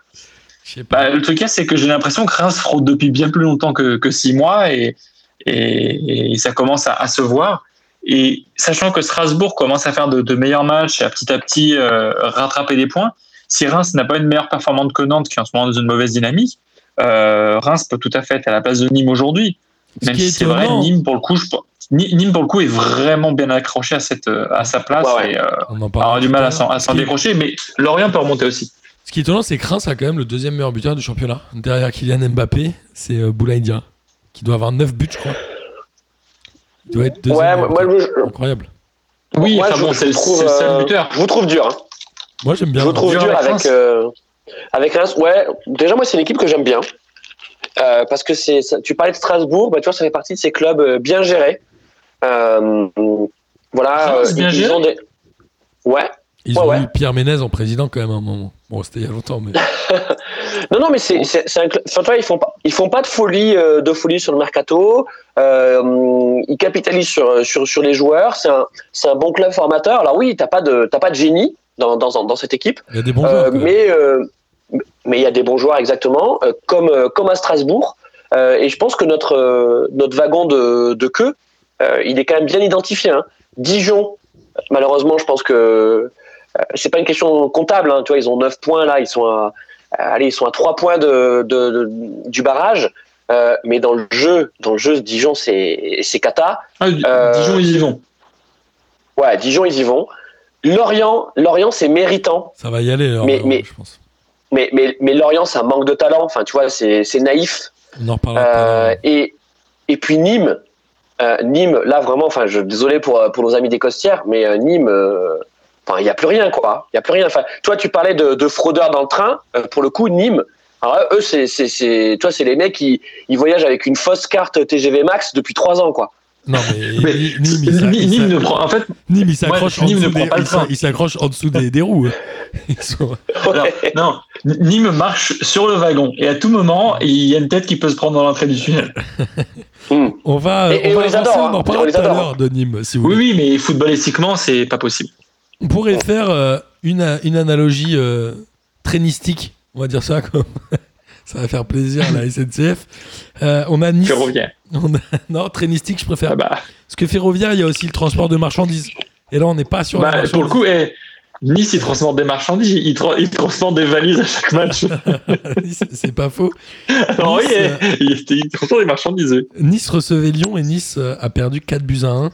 Bah, le truc, c'est que j'ai l'impression que Reims fraude depuis bien plus longtemps que, que six mois et, et, et ça commence à, à se voir. Et sachant que Strasbourg commence à faire de, de meilleurs matchs et à petit à petit euh, rattraper des points, si Reims n'a pas une meilleure performance que Nantes, qui est en ce moment dans une mauvaise dynamique, Reims peut tout à fait être à la place de Nîmes aujourd'hui. Même si c'est vrai, Nîmes pour le coup, je, Ni- Nîmes pour le coup est vraiment bien accroché à cette à sa place Ouais, et euh, On en a parlera du mal à s'en décrocher. Mais Lorient peut remonter aussi. Ce qui est étonnant, c'est que Reims a quand même le deuxième meilleur buteur du championnat. Derrière Kylian Mbappé, c'est euh, Boulaïdia, qui doit avoir 9 buts, je crois. Il doit être deuxième. Ouais, moi, je- Incroyable. Oui, moi, enfin je- bon, c'est le trouve, c'est le seul euh, buteur. Je vous trouve dur. Hein. Moi, j'aime bien. Je vous trouve Dur avec euh, avec Reims. Ouais, déjà, moi, c'est une équipe que j'aime bien. Euh, parce que c'est, tu parlais de Strasbourg, bah, tu vois, ça fait partie de ces clubs euh, bien gérés. Euh, voilà. Reims, bien ils géré ont des... Ouais. Ils Ouais, ont ouais. eu Pierre Ménez en président quand même à un moment. Bon, c'était il y a longtemps, mais (laughs) Non, non, mais c'est, c'est, c'est un club. Enfin, tu vois, ils font pas, ils font pas de folie, euh, de folie sur le mercato. Euh, ils capitalisent sur, sur, sur les joueurs. C'est un, c'est un bon club formateur. Alors oui, t'as pas de, t'as pas de génie dans, dans, dans cette équipe. il y a des bons Euh, joueurs. même. mais euh, mais il y a des bons joueurs exactement, euh, comme euh, comme à Strasbourg. Euh, et je pense que notre euh, notre wagon de, de queue, euh, il est quand même bien identifié. hein. Dijon, malheureusement, je pense que euh, c'est pas une question comptable. Hein, tu vois, ils ont 9 points là, ils sont à euh, allez, ils sont à 3 points de, de- de- du barrage. Euh, mais dans le jeu, dans le jeu, Dijon, c'est c'est cata. Ah, Euh, Dijon, ils y vont. Ouais, Dijon, ils y vont. Lorient, Lorient, c'est méritant. Ça va y aller, alors, mais- alors, mais- je pense. Mais, mais, mais Lorient, c'est un manque de talent. Enfin, tu vois, c'est naïf. On en reparlera. Euh, et, et puis Nîmes, euh, Nîmes, là vraiment, enfin, je désolé pour, pour nos amis des Costières, mais euh, Nîmes, euh, il n'y a plus rien, quoi. Il y a plus rien. Enfin, toi, tu parlais de, de fraudeurs dans le train. Euh, pour le coup, Nîmes, alors eux, c'est, c'est, c'est, toi, c'est les mecs qui ils voyagent avec une fausse carte TGV Max depuis trois ans, quoi. Non, mais, (laughs) Mais Nîmes, il s'a- Nîmes, il Nîmes s'a- ne prend. En fait, Nîmes, il s'accroche en, dessous prend des- pas le il s'a- train. il s'accroche en dessous des, des roues. (laughs) Sont- alors, non, Nîmes marche sur le wagon et à tout moment, il y a une tête qui peut se prendre dans l'entrée du tunnel. On va, Et- et on on va les avancer, adore, on en hein. On les tout à adore, l'heure de Nîmes, si vous Oui, voulez. oui, mais footballistiquement, c'est pas possible. On pourrait faire euh, une, une analogie euh, trénistique, on va dire ça, comme (laughs) ça va faire plaisir à la SNCF. Euh, on a Nice. Ferroviaire. (laughs) on a- non, trénistique, je préfère. Ah bah, Parce que ferroviaire, il y a aussi le transport de marchandises. Et là, on n'est pas sur la bah, pour le coup, eh, Nice, il transporte des marchandises, il, tra- il transporte des valises à chaque match. (laughs) C'est pas faux. Alors oui, Nice, eh, euh, il, il transporte des marchandises. oui. Nice recevait Lyon et Nice euh, a perdu 4 buts à 1.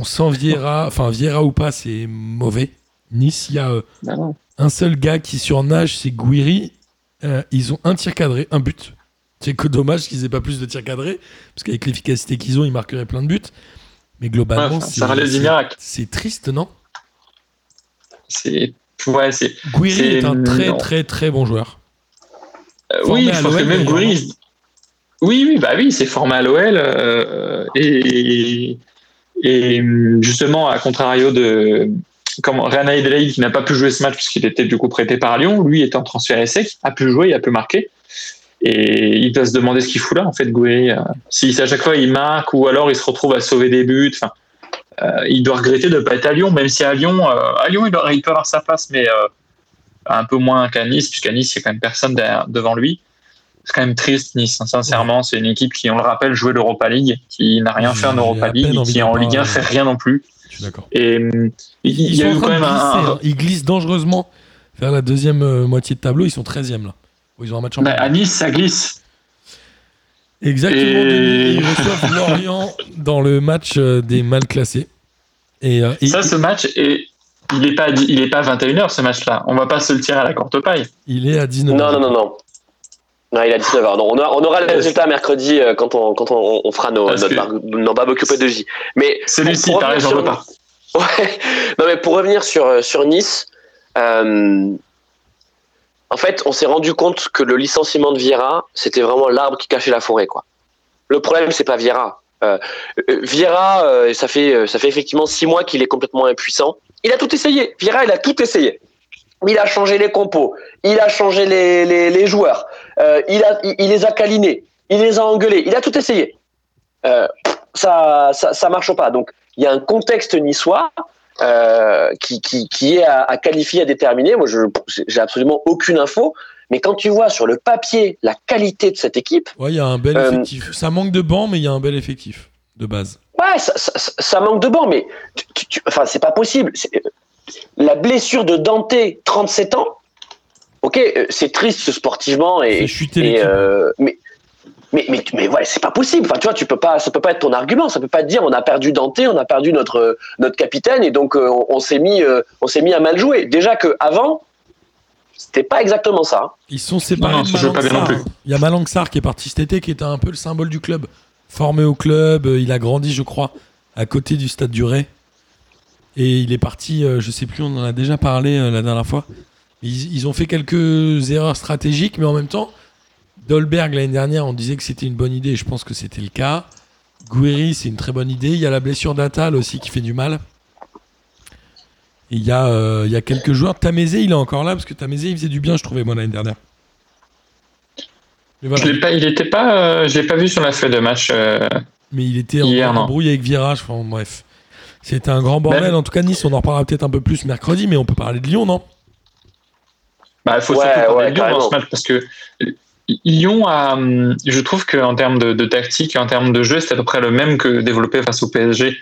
On sent Vieira, enfin Vieira ou pas, c'est mauvais. Nice, il y a euh, Bah non. un seul gars qui surnage, c'est Guiri. Euh, ils ont un tir cadré, un but. C'est que dommage qu'ils aient pas plus de tirs cadrés, parce qu'avec l'efficacité qu'ils ont, ils marqueraient plein de buts. Mais globalement, Ouais, c'est- triste, non? C'est. Ouais, c'est. Guiri est un très non. très très bon joueur. Euh, oui, je pense que même il- Oui, oui, bah oui, c'est formé à l'OL. euh, et, et justement, à contrario de comment Rana Adelaide, qui n'a pas pu jouer ce match puisqu'il était du coup prêté par Lyon, lui étant transféré sec, a pu jouer, il a pu marquer. Et il doit se demander ce qu'il fout là, en fait, Goury. Euh, si à chaque fois il marque ou alors il se retrouve à sauver des buts. Enfin, euh, il doit regretter de ne pas être à Lyon, même si à Lyon, euh, à Lyon il, doit- il peut avoir sa place, mais euh, un peu moins qu'à Nice, puisqu'à Nice, il y a quand même personne derrière- devant lui. C'est quand même triste, Nice. hein, Sincèrement, c'est une équipe qui, on le rappelle, jouait l'Europa League, qui n'a rien fait en Europa League, et qui en Ligue 1 parler. fait rien non plus. Je suis d'accord. Et hum, il y a eu quand même un. glisser, un- hein. Ils glissent dangereusement vers la deuxième euh, moitié de tableau. Ils sont 13e là. Ils ont un match en bah, à Nice, ça glisse. Exactement, Et- Denis. Ils (laughs) reçoivent Lorient dans le match euh, des mal classés. Et, euh, et- Ça, ce match, est, il n'est pas, il est pas à 21h, ce match-là. On va pas se le tirer à la courte paille. il est à 19 Non, non, non, non. Non, il a 19h. Non, on, on aura les résultats mercredi euh, quand on, quand on, on fera nos, notre bar- nos barbecue P2J. Mais Celui-ci, pareil, j'en veux sur- pas. (laughs) Ouais. Non, mais pour revenir sur, euh, sur Nice, euh, en fait, on s'est rendu compte que le licenciement de Vieira, c'était vraiment l'arbre qui cachait la forêt, quoi. Le problème, c'est pas Vieira. Euh, Vieira, ça fait, ça fait effectivement six mois qu'il est complètement impuissant. Il a tout essayé. Vieira, il a tout essayé. Il a changé les compos, il a changé les, les, les joueurs, euh, il, a, il, il les a câlinés, il les a engueulés, il a tout essayé. Euh, ça, ça, ça marche pas. Donc, il y a un contexte niçois euh, qui, qui, qui est à, à qualifier, à déterminer. Moi, je j'ai absolument aucune info. Mais quand tu vois sur le papier la qualité de cette équipe, Ouais, il y a un bel effectif. Ça manque de banc, mais il y a un bel effectif de base. ouais, ça, ça, ça- ça manque de banc. Mais tu, tu- tu- enfin, c'est pas possible. La blessure de Dante, 37 ans. Ok, euh, c'est triste sportivement et, et, euh, mais mais mais mais ouais, c'est pas possible. Enfin, tu vois, tu peux pas, ça peut pas être ton argument. Ça peut pas te dire on a perdu Dante, on a perdu notre notre capitaine et donc euh, on, on s'est mis euh, on s'est mis à mal jouer. Déjà que avant, c'était pas exactement ça. Ils sont séparés Non, de pas bien non. Il y a Malang Sarr qui est parti cet été, qui était un peu le symbole du club. Formé au club, euh, il a grandi, je crois, à côté du stade du Ray. Et il est parti, euh, je sais plus, on en a déjà parlé euh, la dernière fois. Ils, ils ont fait quelques erreurs stratégiques, mais en même temps, Dolberg l'année dernière, on disait que c'était une bonne idée, et je pense que c'était le cas. Guiri, c'est une très bonne idée. Il y a la blessure d'Atal aussi qui fait du mal. Il y, a, euh, il y a quelques joueurs. Tamézé, il est encore là parce que Tamézé, il faisait du bien, je trouvais, moi, l'année dernière. Voilà. Je l'ai pas, il était pas, euh, je l'ai pas vu sur la feuille de match. euh, Mais il était en Hier, embrouille avec Virage. Enfin, bref. C'était un grand bordel. En tout cas, Nice, on en reparlera peut-être un peu plus mercredi, mais on peut parler de Lyon, non? Bah, il faut Ouais, surtout parler ouais, de Lyon dans ce match parce que Lyon a, je trouve qu'en termes de, de tactique et en termes de jeu, c'était à peu près le même que développé face au PSG.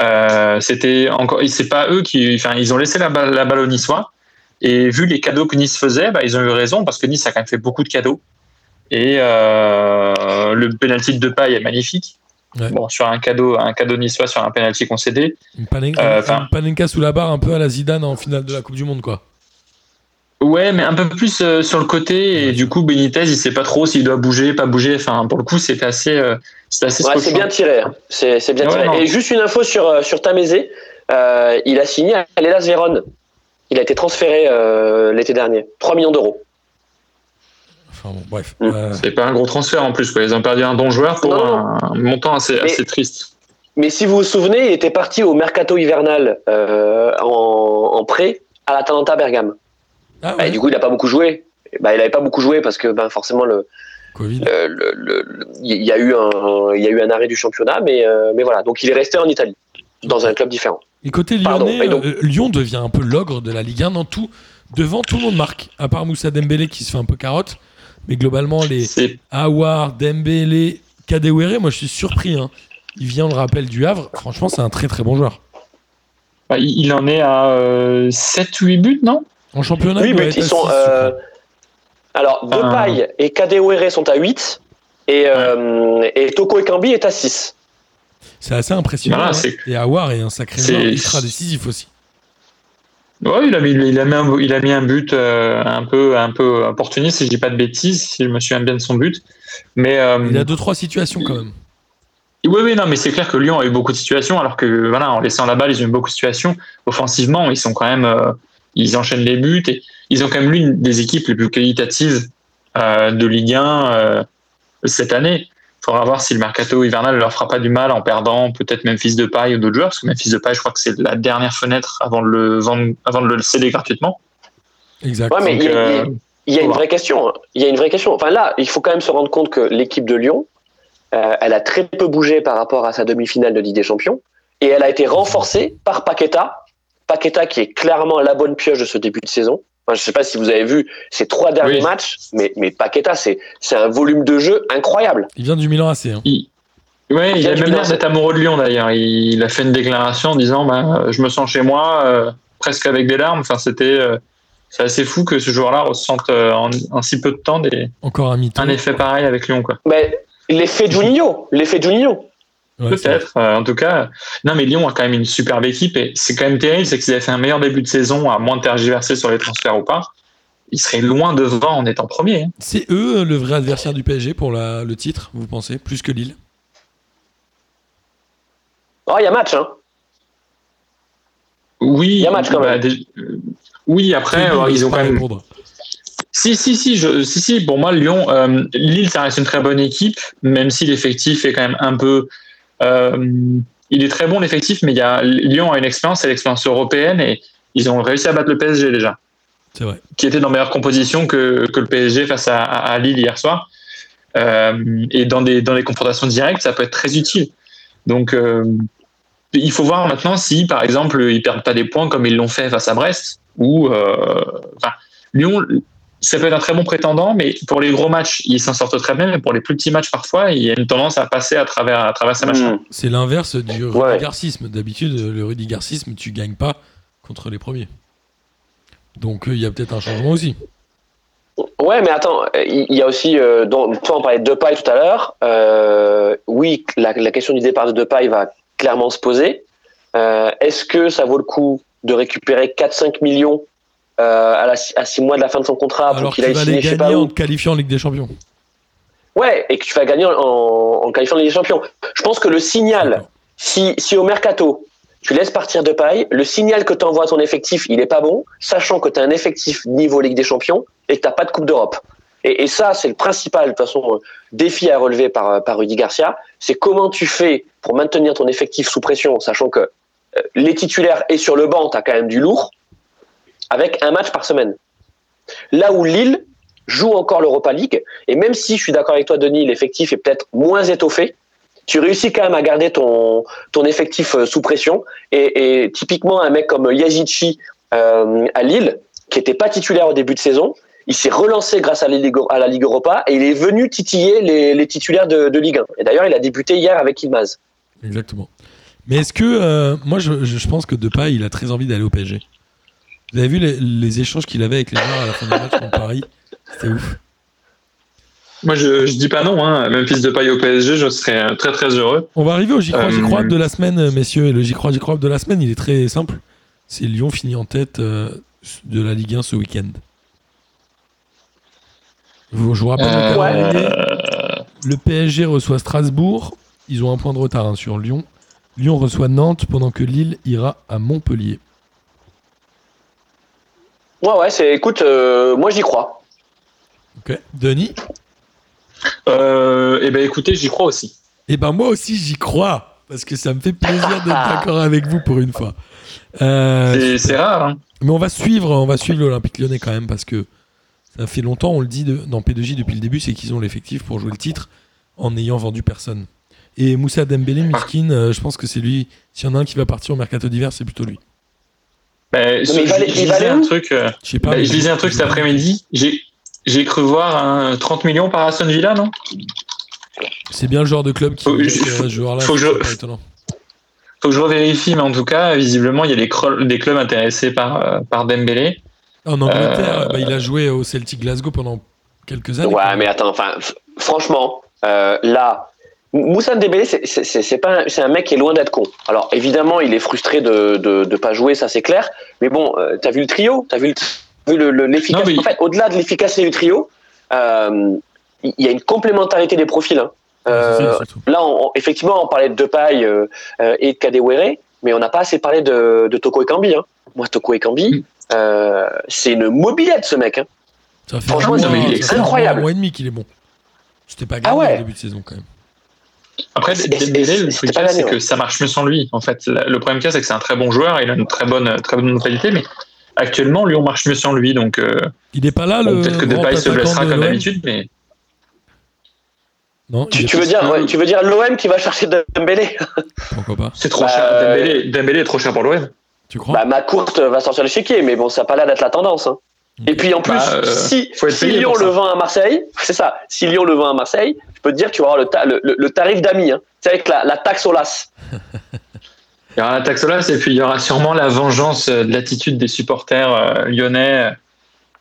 Euh, c'était encore, c'est pas eux qui, enfin, ils ont laissé la balle, la balle aux Niçois et vu les cadeaux que Nice faisait, bah, ils ont eu raison parce que Nice a quand même fait beaucoup de cadeaux et euh, le penalty de Depay est magnifique. Ouais. Bon, sur un cadeau, un cadeau niçois sur un penalty concédé. Une Panenka, Euh, une Panenka sous la barre, un peu à la Zidane en finale de la Coupe du Monde, quoi. Ouais, mais un peu plus euh, sur le côté et du coup Benitez, il sait pas trop s'il doit bouger, pas bouger. Enfin, pour le coup, c'était assez, euh, c'était assez. Ouais, c'est bien tiré. hein. C'est c'est bien Ouais, tiré. non. Et juste une info sur, euh, sur Tamézé. Euh, il a signé à l'Elas Vérone. Il a été transféré euh, l'été dernier. 3 millions d'euros. Enfin, bon, bref. Mm. Euh, C'est pas un gros transfert en plus. Quoi. Ils ont perdu un bon joueur pour Non, un montant assez, Mais- assez triste. Mais si vous vous souvenez, il était parti au mercato hivernal euh, en, en prêt à l'Atalanta Bergame. Ah Bah, ouais, et du coup, il n'a pas beaucoup joué. Bah, il n'avait pas beaucoup joué parce que ben, forcément, le, Covid. le- le- le- le- il y, a eu un, il y a eu un arrêt du championnat. Mais, euh, mais voilà, donc il est resté en Italie, dans un club différent. Et côté lyonnais, Pardon, et donc- euh, Lyon devient un peu l'ogre de la Ligue 1 dans tout. Devant, tout le monde marque, à part Moussa Dembélé qui se fait un peu carotte. Mais globalement, les Awar, Dembélé, Kadewere, moi je suis surpris. hein. Il vient, on le rappelle, du Havre. Franchement, c'est un très très bon joueur. bah, il il en est à 7-8 buts, non? En championnat, Oui, à sont. six, euh, alors, Depay et Kadewere sont à 8 et, euh, et Toko Ekambi est à 6. C'est assez impressionnant. Voilà, hein. Et Awar est un sacré joueur ultra décisif aussi. Ouais, il a mis, il a mis, un, il a mis un but euh, un peu, un peu opportuniste, si je dis pas de bêtises, si je me souviens bien de son but. Mais euh, Il a deux trois situations quand même. Oui, oui, non, mais c'est clair que Lyon a eu beaucoup de situations, alors que voilà, en laissant la balle, ils ont eu beaucoup de situations. Offensivement, ils sont quand même, euh, ils enchaînent les buts et ils ont quand même l'une des équipes les plus qualitatives euh, de Ligue 1 euh, cette année. Il faudra voir si le mercato hivernal ne leur fera pas du mal en perdant peut-être Memphis de Paille ou d'autres joueurs, parce que Memphis de Paille, je crois que c'est la dernière fenêtre avant de le vendre, avant de le céder gratuitement. Exact. Ouais, mais Donc, il y, a- euh, il y a une voilà. vraie question. hein. Il y a une vraie question. Enfin là, il faut quand même se rendre compte que l'équipe de Lyon, euh, elle a très peu bougé par rapport à sa demi-finale de Ligue des Champions, et elle a été renforcée par Paqueta. Paqueta qui est clairement la bonne pioche de ce début de saison. Enfin, je sais pas si vous avez vu ces trois derniers Oui. matchs, mais, mais Paqueta, c'est c'est un volume de jeu incroyable. Il vient du Milan AC. hein. Il, ouais, il Il a même l'air d'être amoureux de Lyon d'ailleurs. Il, il a fait une déclaration en disant bah, Je me sens chez moi, euh, presque avec des larmes. Enfin, c'était. euh, c'est assez fou que ce joueur-là ressente euh, en, en si peu de temps des, Encore un mytho. un effet pareil avec Lyon. Quoi. Mais l'effet Juninho, l'effet Juninho. Ouais, Peut-être. euh, en tout cas, non, mais Lyon a quand même une superbe équipe et c'est quand même terrible c'est qu'ils avaient fait un meilleur début de saison à moins de tergiverser sur les transferts ou pas. Ils seraient loin devant en étant premiers. hein. C'est eux le vrai adversaire du PSG pour la- le titre, vous pensez Plus que Lille? Oh, il y a match, hein. Oui, Il y a match quand bah, même. euh, oui, après, euh, ils ont quand même répondre. Si, si, si, je, si, si, pour moi, Lyon, euh, Lille, ça reste une très bonne équipe, même si l'effectif est quand même un peu. Euh, il est très bon, l'effectif, mais il y a, Lyon a une expérience, c'est l'expérience européenne, et ils ont réussi à battre le PSG déjà, C'est vrai. qui était dans meilleure composition que, que le PSG face à, à- à Lille hier soir. Euh, et dans des, dans les confrontations directes, ça peut être très utile. Donc, euh, il faut voir maintenant si, par exemple, ils perdent pas des points comme ils l'ont fait face à Brest, ou. euh, enfin, Lyon, ça peut être un très bon prétendant, mais pour les gros matchs, ils s'en sortent très bien, mais pour les plus petits matchs, parfois, il y a une tendance à passer à travers, à travers ces matchs-là. Hmm. C'est l'inverse du Ouais. rudigarcisme. D'habitude, le rudigarcisme, tu gagnes pas contre les premiers. Donc euh, il y a peut-être un changement aussi. Ouais, mais attends, il y a aussi, euh, dont, toi on parlait de Depay tout à l'heure. Euh, oui, la, la question du départ de Depay va clairement se poser. Euh, Est-ce que ça vaut le coup de récupérer 4-5 millions euh, à, la, à six mois de la fin de son contrat pour Alors qu'il qu'il aille va signer je sais pas gagner où. en te qualifiant en Ligue des Champions. Ouais, et que tu vas gagner en, en qualifiant la Ligue des Champions. Je pense que le signal, si, si au mercato, tu laisses partir de paille, le signal que tu envoies à ton effectif, il est pas bon, sachant que tu as un effectif niveau Ligue des Champions et que tu pas de Coupe d'Europe. Et, et ça, c'est le principal, de toute façon, euh, défi à relever par, euh, par Rudy Garcia. C'est comment tu fais pour maintenir ton effectif sous pression, sachant que euh, les titulaires et sur le banc, tu as quand même du lourd, avec un match par semaine. Là où Lille joue encore l'Europa League, et même si je suis d'accord avec toi, Denis, l'effectif est peut-être moins étoffé, tu réussis quand même à garder ton, ton effectif euh, sous pression. Et, typiquement, un mec comme Yazici euh, à Lille, qui n'était pas titulaire au début de saison, il s'est relancé grâce à la Ligue, Europa et il est venu titiller les, titulaires de, de Ligue 1. Et d'ailleurs, il a débuté hier avec Ilmaz. Exactement. Mais est-ce que. euh, moi, je, je pense que Depay, il a très envie d'aller au PSG. Vous avez vu les, les échanges qu'il avait avec les joueurs à la fin du match contre Paris? C'était ouf. Moi, je, je dis pas non. Hein. Même fils de paille au PSG, je serais euh, très très heureux. On va arriver au J'y crois, J'y Euh, crois de la semaine, euh, messieurs. Et le J'y crois, J'y crois de la semaine, il est très simple. C'est Lyon finit en tête euh, de la Ligue 1 ce week-end. Je vous rappelle le Euh. Le PSG reçoit Strasbourg. Ils ont un point de retard hein, sur Lyon. Lyon reçoit Nantes pendant que Lille ira à Montpellier. Ouais, ouais, c'est, écoute, euh, moi j'y crois. Ok. Denis Euh, eh ben, écoutez, j'y crois aussi. Eh ben moi aussi j'y crois. Parce que ça me fait plaisir d'être (laughs) d'accord avec vous pour une fois. Euh, C'est- rare. Hein. Mais on va suivre, on va suivre l'Olympique Lyonnais quand même parce que ça fait longtemps, on le dit de- dans P2J depuis le début, c'est qu'ils ont l'effectif pour jouer le titre en n'ayant vendu personne. Et Moussa Dembélé, Miskin, euh, je pense que c'est lui. S'il y en a un qui va partir au mercato d'hiver, c'est plutôt lui. Il va je, il lisais un truc. euh, Je sais pas. mais- je lisais un truc cet après-midi. J'ai cru voir un 30 millions par Aston Villa, non? C'est bien le genre de club qui Faut- je- ce joueur-là. faut que c'est je- pas étonnant. Faut que je revérifie, mais en tout cas, visiblement, il y a des, clubs intéressés par, euh, par Dembélé. En Angleterre, Euh, bah, il a joué au Celtic Glasgow pendant quelques années. Ouais, mais attends, enfin, franchement, euh, là, Moussa Dembélé, c'est- pas, un- c'est un mec qui est loin d'être con. Alors évidemment, il est frustré de de, de pas jouer, ça c'est clair. Mais bon, euh, t'as vu le trio, t'as vu le- vu le- le- l'efficacité. Mais- En fait, au-delà de l'efficacité du trio, euh, il y a une complémentarité des profils. hein. Ça, Euh, là, on- effectivement, on parlait de Depay euh, et de Kadewere, mais on n'a pas assez parlé de, de Toko Ekambi. Hein. Moi, Toko Ekambi, Mm. c'est une mobilette, ce mec. Hein. Ça fait franchement, un mois- il est ça incroyable. un mois et demi qu'il est bon. C'était pas Ah gagné ouais. au début de saison quand même. Après, C'est- Dembélé, le truc, c'est que ça marche mieux sans lui. En fait, le problème qu'il c'est que c'est un très bon joueur, il a une très bonne, très bonne mentalité, mais actuellement, Lyon marche mieux sans lui. Donc, euh, Il n'est pas là, bon, le. peut-être que Depay se blessera de comme d'habitude, mais Non, Tu, veux dire, ouais, tu veux dire l'OM qui va chercher Dembélé? Pourquoi pas c'est trop Bah, cher. euh, Dembélé, Dembélé est trop cher pour l'OM. Tu crois? Bah, ma courte va sortir le chéquier, mais bon, ça n'a pas l'air d'être la tendance. hein. Et puis en plus, Bah, euh, si, Lyon le vend à Marseille, c'est ça. Si Lyon le vend à Marseille, je peux te dire, tu vas avoir le, ta- le, le- le tarif d'ami. Hein. C'est avec la, la taxe au las. (laughs) Il y aura la taxe Olas et puis il y aura sûrement la vengeance euh, de l'attitude des supporters euh, lyonnais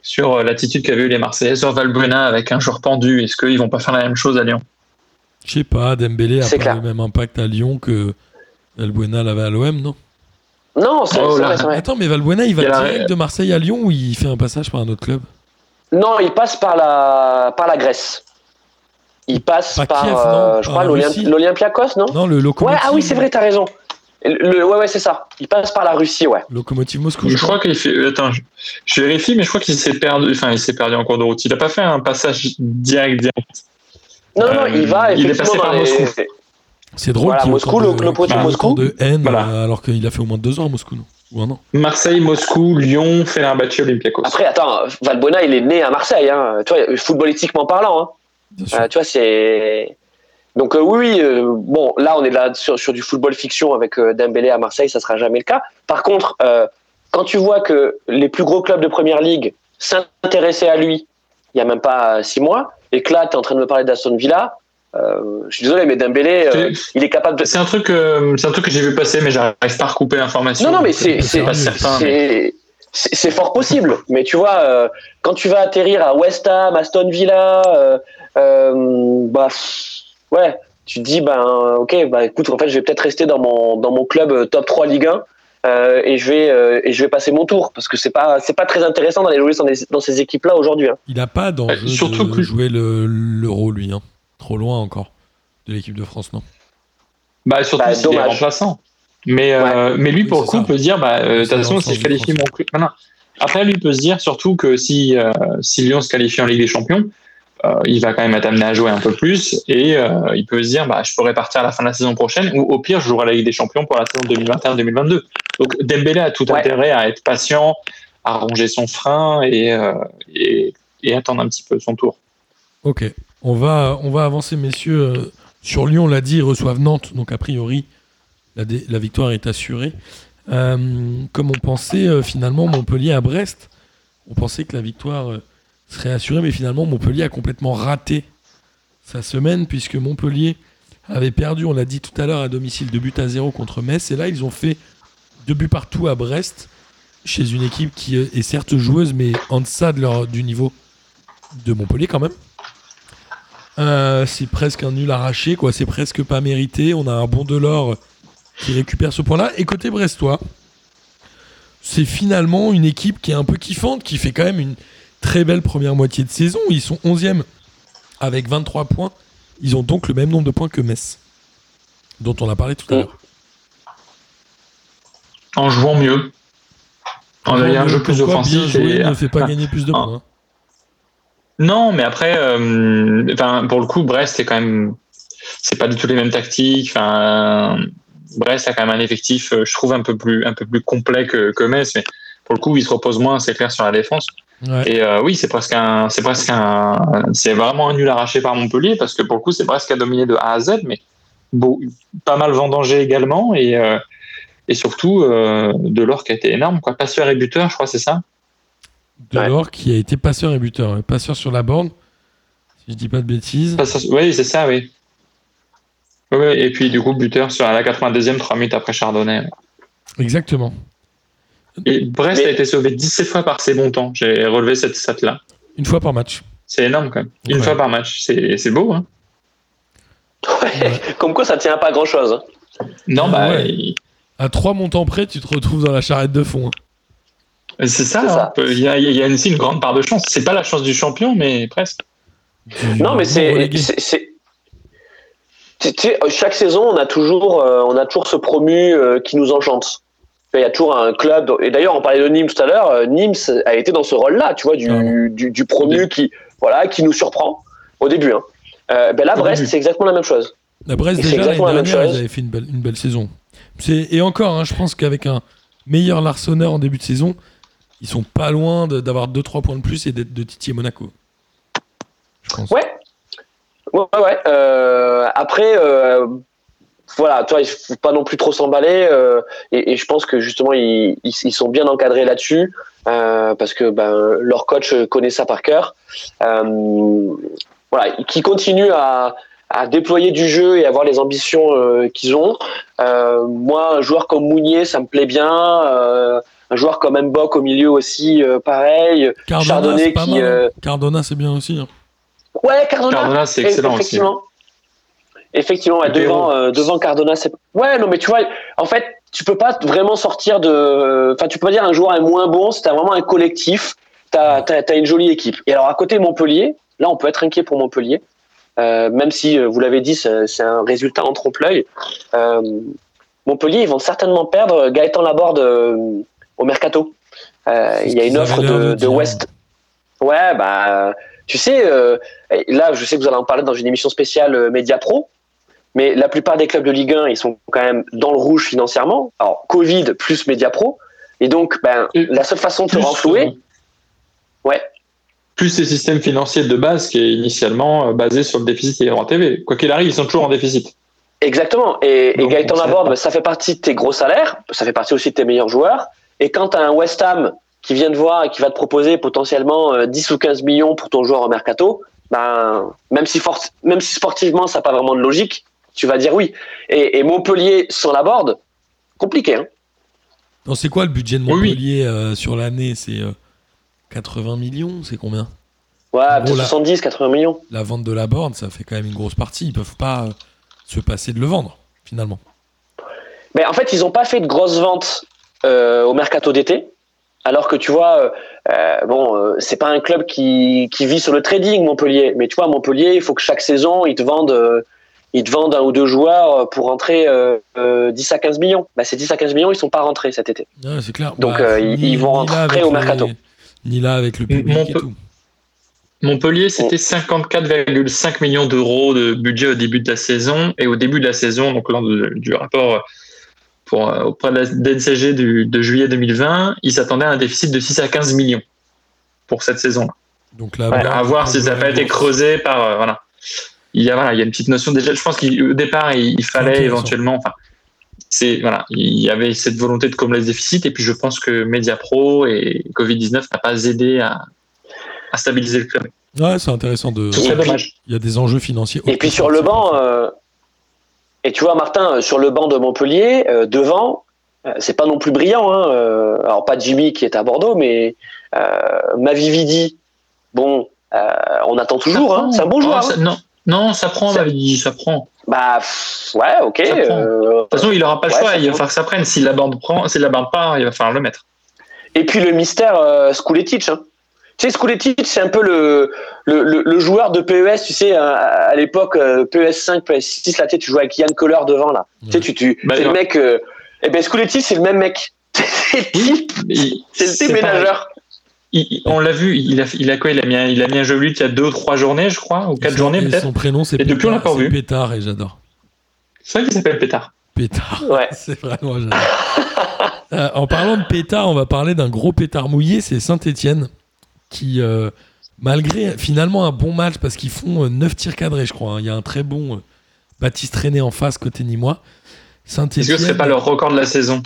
sur l'attitude qu'avaient eu les Marseillais sur Valbuena avec un joueur pendu. Est-ce qu'ils vont pas faire la même chose à Lyon? Je sais pas, Dembélé a pas clair. le même impact à Lyon que Valbuena l'avait à l'OM, non? Non, c'est Oh vrai, c'est vrai. Attends, mais Valbuena, il va Il la- direct de Marseille à Lyon ou il fait un passage par un autre club? Non, il passe par la, par la Grèce. Il passe Pas par, Kiev, euh, non, je crois, Russie. l'Olympiakos, non? Non, le Ouais, locomotive. ah oui, c'est vrai, t'as raison. Le, ouais, ouais, c'est ça. Il passe par la Russie, ouais. Locomotive Moscou, Je crois qu'il fait. Attends, je, je vérifie, mais je crois qu'il s'est perdu. Enfin, il s'est perdu en cours de route. Il a pas fait un passage direct, direct. Non, non, Euh, il va il est effectivement passé par Moscou. C'est drôle Voilà, qu'il Moscou, le- de- le ait Moscou. de haine Voilà. euh, alors qu'il a fait au moins deux ans à Moscou, non Ou un an Marseille, Moscou, Lyon, Fenerbahçe, Olympiakos. Après, attends, Valbuena, il est né à Marseille, hein. tu vois, footballistiquement parlant. Hein. Bien sûr. Euh, tu vois, c'est. Donc, euh, oui, oui, euh, bon, là, on est là sur, sur du football fiction avec euh, Dembélé à Marseille, ça sera jamais le cas. Par contre, euh, quand tu vois que les plus gros clubs de première ligue s'intéressaient à lui il y a même pas six mois, et que là, tu es en train de me parler d'Aston Villa, euh, je suis désolé, mais Dembélé, euh, il est capable de. C'est un truc, euh, c'est un truc que j'ai vu passer, mais j'arrive pas à recouper l'information. Non, non, mais c'est c'est fort possible. Mais tu vois, euh, quand tu vas atterrir à West Ham, Aston Villa, euh, euh, bah ouais, tu te dis ben ok, bah écoute, en fait, je vais peut-être rester dans mon dans mon club top 3 Ligue 1 euh, et je vais euh, et je vais passer mon tour parce que c'est pas c'est pas très intéressant d'aller jouer dans, ces équipes là aujourd'hui. hein. Il n'a pas d'enjeu Euh, surtout de que- jouer le- l'euro, lui. hein. Trop loin encore de l'équipe de France, non? Bah, surtout Bah, s'il est remplaçant. Mais, euh, mais lui, Oui, pour le coup, ça. peut se dire, bah, euh, de toute façon, si je qualifie mon club. Après, lui peut se dire surtout que si, euh, si Lyon se qualifie en Ligue des Champions, euh, il va quand même être amené à jouer un peu plus et euh, il peut se dire, bah, je pourrais partir à la fin de la saison prochaine ou au pire, je jouerai la Ligue des Champions pour la saison 2021-2022. Donc Dembélé a tout Ouais. intérêt à être patient, à ronger son frein et, euh, et, et attendre un petit peu son tour. Ok, on va, avancer, messieurs. Euh, Sur Lyon, on l'a dit, ils reçoivent Nantes, donc a priori, la, victoire est assurée. Euh, comme on pensait euh, finalement Montpellier à Brest, on pensait que la victoire serait assurée, mais finalement Montpellier a complètement raté sa semaine, puisque Montpellier avait perdu, on l'a dit tout à l'heure, à domicile, deux buts à zéro contre Metz, et là ils ont fait deux buts partout à Brest, chez une équipe qui est certes joueuse, mais en deçà du niveau de Montpellier quand même. Euh, c'est presque un nul arraché, quoi. C'est presque pas mérité. On a un bon Delors qui récupère ce point-là. Et côté Brestois, c'est finalement une équipe qui est un peu kiffante, qui fait quand même une très belle première moitié de saison. Ils sont 11e avec 23 points. Ils ont donc le même nombre de points que Metz, dont on a parlé tout à l'heure. En jouant mieux, en ayant un jeu plus offensif. et- ne fait pas gagner plus de Ah. points. Non, mais après, euh, pour le coup, Brest, c'est quand même, c'est pas du tout les mêmes tactiques. Enfin, Brest a quand même un effectif, euh, je trouve un peu plus, un peu plus complet que, que Metz, mais pour le coup, il se repose moins, c'est clair, sur la défense. Ouais. Et euh, oui, c'est presque un, c'est presque un, c'est vraiment un nul arraché par Montpellier parce que pour le coup, c'est presque à dominer de A à Z, mais beau, pas mal vendangé également et euh, et surtout euh, Delors qui a été énorme, quoi. Passeur et buteur, je crois, c'est ça? Delors qui a été passeur et buteur. ouais. Passeur sur la borne, si je dis pas de bêtises. Passeur- Oui, c'est ça, oui. Et puis du coup, buteur sur la 92e, 3 minutes après Chardonnay. Exactement. Et Brest Mais- a été sauvé 17 fois par ses bons temps. J'ai relevé cette stat-là. Une fois par match. C'est énorme quand même. Une Ouais. fois par match. C'est c'est beau, hein. Ouais. (laughs) Comme quoi, ça tient à pas grand chose. Non, Ah bah, ouais. il- À trois montants près, tu te retrouves dans la charrette de fond. hein. C'est ça. C'est ça. hein. Il y a, il y a aussi une grande part de chance. C'est pas la chance du champion, mais presque. Du- Non, mais c'est. chaque saison, on a toujours, euh, on a toujours ce promu euh, qui nous enchante. Il y a toujours un club. Et d'ailleurs, on parlait de Nîmes tout à l'heure. euh, Nîmes a été dans ce rôle-là, tu vois, du, Ah du, du promu qui, voilà, qui nous surprend au début. Hein. Euh, ben là, Au Brest, c'est exactement la même chose. La Brest, Et c'est déjà, l'année exactement la même dernière, chose. ils avaient fait une belle, une belle saison. Et encore, hein, je pense qu'avec un meilleur Larsonneur en début de saison, ils sont pas loin de- d'avoir 2-3 points de plus et de Titi et Monaco. Je pense. Ouais. Euh, après, euh, voilà, toi, faut pas non plus trop s'emballer. euh, et, je pense que justement, ils, sont bien encadrés là-dessus parce que ben, leur coach connaît ça par cœur. Voilà, qui continuent à, à déployer du jeu et avoir les ambitions qu'ils ont. Moi, un joueur comme Mounier, ça me plaît bien. Un joueur comme Mbok au milieu aussi, euh, pareil. Cardona, Chardonnay c'est pas qui, mal. euh, Cardona, c'est bien aussi. hein. Ouais, Cardona. Cardona, c'est excellent aussi. Effectivement. Effectivement, ouais, devant, euh, devant Cardona, c'est. Ouais, non, mais tu vois, en fait, tu peux pas vraiment sortir de. Enfin, tu peux pas dire un joueur est moins bon si t'as vraiment un collectif, t'as as, une jolie équipe. Et alors, à côté Montpellier, là, on peut être inquiet pour Montpellier, euh, même si, euh, vous l'avez dit, c'est c'est un résultat en trompe-l'œil. Euh, Montpellier, ils vont certainement perdre Gaëtan Laborde euh, au mercato. Euh, Il y a une offre de. West. Ouais, bah, tu sais, euh, là, je sais que vous allez en parler dans une émission spéciale euh, Média Pro, mais la plupart des clubs de Ligue 1, ils sont quand même dans le rouge financièrement. Alors, Covid plus Média Pro. Et donc, ben, Et la seule façon de Plus, renflouer, euh, ouais, Plus ces systèmes financiers de base qui est initialement basé sur le déficit et en TV. Quoi qu'il arrive, ils sont toujours en déficit. exactement. Et, et Gaëtan Laborde, ben, ça fait partie de tes gros salaires, ça fait partie aussi de tes meilleurs joueurs. Et quand tu as un West Ham qui vient te voir et qui va te proposer potentiellement euh, 10 ou 15 millions pour ton joueur au mercato, ben, même, si même si sportivement ça n'a pas vraiment de logique, tu vas dire oui. Et, et Montpellier sur la board, compliqué. Hein Non, c'est quoi le budget de oui. Montpellier euh, sur l'année? C'est euh, 80 millions C'est combien? Ouais, Gros, peut-être là. 70, 80 millions. La vente de la borne, ça fait quand même une grosse partie. Ils peuvent pas euh, se passer de le vendre, finalement. Mais en fait, ils n'ont pas fait de grosses ventes euh, au mercato d'été. Alors que tu vois, euh, euh, bon, euh, c'est pas un club qui, qui vit sur le trading, Montpellier. Mais tu vois, Montpellier, il faut que chaque saison, ils te vendent, euh, ils te vendent un ou deux joueurs pour rentrer euh, euh, 10 à 15 millions. Bah, ces 10 à 15 millions, ils sont pas rentrés cet été. Ouais, c'est clair. Donc, Bah, euh, ils- ils vont rentrer au les- mercato. Ni là avec le public et tout. Montpellier, c'était 54,5 millions d'euros de budget au début de la saison. Et au début de la saison, donc lors du rapport pour, euh, auprès de la DNCG du- de juillet 2020, ils s'attendaient à un déficit de 6 à 15 millions pour cette saison. Donc là, voilà, à voir si ça n'a pas été creusé par. euh, voilà. Il y, a, voilà, il y a une petite notion déjà. Je pense qu'au départ, il, il fallait éventuellement. Enfin, c'est voilà, il y avait cette volonté de combler ce déficit. Et puis je pense que Mediapro et Covid-19 n'a pas aidé à, à stabiliser le club. Ouais, c'est intéressant de. Ce serait Et puis- dommage. Il y a des enjeux financiers. Et puis sur le banc, euh, et tu vois Martin, euh, sur le banc de Montpellier, euh, devant, euh, c'est pas non plus brillant. Hein, euh, alors pas Jimmy qui est à Bordeaux, mais Mavividi, bon, on attend toujours. Ça Hein, prend. c'est un bon joueur. ça- hein. non, non, ça prend, Ça- dit, ça prend. Bah ouais, ok. De toute façon, il n'aura pas le Ouais, choix. Il va falloir que ça prenne. Si la bande prend, si la bande part, il va falloir le mettre. Et puis le mystère Skuletic. Hein. Tu sais, Skuletic, c'est un peu le, le, le, le joueur de PES, tu sais, à, à l'époque, PES 5, PES 6, là, tu sais, tu jouais avec Yann Kohler devant, là. Tu sais, tu, tu, Bah, c'est le ouais. mec. Euh, et ben, Skuletic, c'est le même mec. (laughs) c'est le type, Il- c'est le type ménageur. Il- on l'a vu. Il a, il a quoi Il a mis, un, il a mis un jeu il y a deux ou trois journées, je crois, ou quatre Son- journées et peut-être. Son prénom, c'est Et depuis, on l'a Pétard. pas C'est revu. Pétard et j'adore. C'est vrai qu'il s'appelle Pétard. Pétard. Ouais. (laughs) C'est vraiment j'adore. Euh, en parlant de pétard, on va parler d'un gros pétard mouillé, c'est Saint-Etienne, qui, euh, malgré finalement un bon match, parce qu'ils font euh, 9 tirs cadrés, je crois, hein. il y a un très bon euh, Baptiste René en face côté Nîmois. Est-ce que ce Saint-Etienne, serait pas leur record de la saison?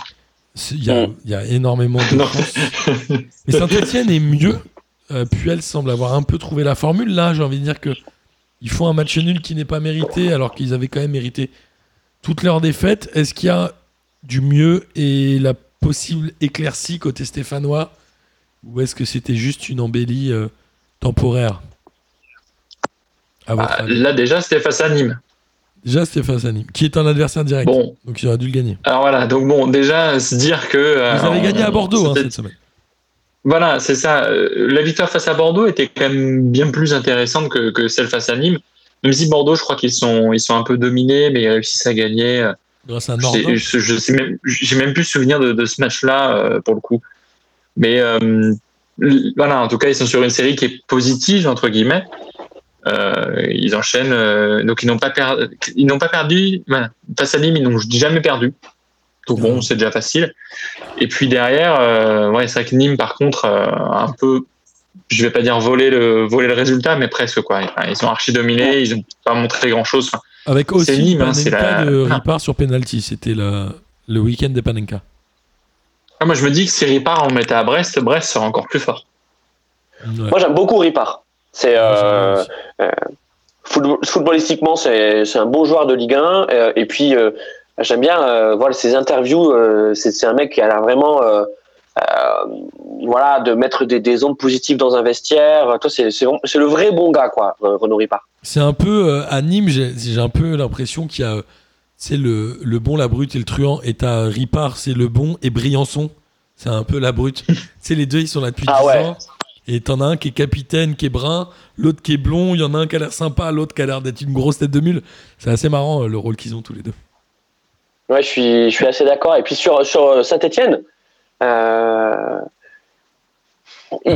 Il y, a- il y a énormément de Non. Mais Saint-Etienne est mieux. Euh, Puel semble avoir un peu trouvé la formule. Là, j'ai envie de dire que ils font un match nul qui n'est pas mérité, alors qu'ils avaient quand même mérité toutes leurs défaites. Est-ce qu'il y a du mieux et la possible éclaircie côté stéphanois? Ou est-ce que c'était juste une embellie euh, temporaire À votre Bah, avis Là, déjà, c'était face à Nîmes. Déjà, c'était face à Nîmes, qui est un adversaire direct. Bon, Donc il aurait dû le gagner. alors voilà. Donc, bon, déjà, se dire que. euh, Vous avez on- gagné à Bordeaux hein, cette semaine. Voilà, c'est ça. Euh, La victoire face à Bordeaux était quand même bien plus intéressante que, que celle face à Nîmes. Même si Bordeaux, je crois qu'ils sont, ils sont un peu dominés, mais ils réussissent à gagner. Grâce à Je Nordin. sais- je, je sais même, j'ai même plus souvenir de, de ce match-là euh, pour le coup. Mais euh, voilà, en tout cas, ils sont sur une série qui est positive entre guillemets. Euh, ils enchaînent, euh, donc ils n'ont pas. Ils n'ont pas perdu. Voilà. Face à Nîmes, ils n'ont jamais perdu. Donc bon, c'est déjà facile. Et puis derrière, ouais, c'est vrai que Nîmes, par contre, un peu, je vais pas dire voler le voler le résultat, mais presque quoi. Enfin, ils sont archi dominés, ils ont pas montré grand chose. Avec aussi Nîmes, hein, c'est la- de Ah. Ripard sur penalty. C'était le week-end des Panenka. Ah, moi, je me dis que si Ripard en mettait à Brest, Brest serait encore plus fort. Ouais. Moi, j'aime beaucoup Ripard. C'est euh, football- footballistiquement, c'est un bon joueur de Ligue 1. euh, et puis, euh, j'aime bien euh, voir ses interviews. euh, c'est un mec qui a l'air vraiment, euh, euh, voilà, de mettre des, des ondes positives dans un vestiaire. Toi, c'est le vrai bon gars, quoi, euh, Renaud Ripard. C'est un peu euh, à Nîmes, j'ai j'ai un peu l'impression qu'il y a euh, c'est le, le bon, la brute et le truand. Et t'as Ripard, c'est le bon, et Briançon, c'est un peu la brute. (laughs) tu sais, les deux, ils sont là depuis Ah 10 ouais. ans. Et t'en as un qui est capitaine, qui est brun, l'autre qui est blond, il y en a un qui a l'air sympa, l'autre qui a l'air d'être une grosse tête de mule. C'est assez marrant euh, le rôle qu'ils ont tous les deux. Ouais, je suis, je suis assez d'accord. Et puis sur, sur Saint-Etienne, euh,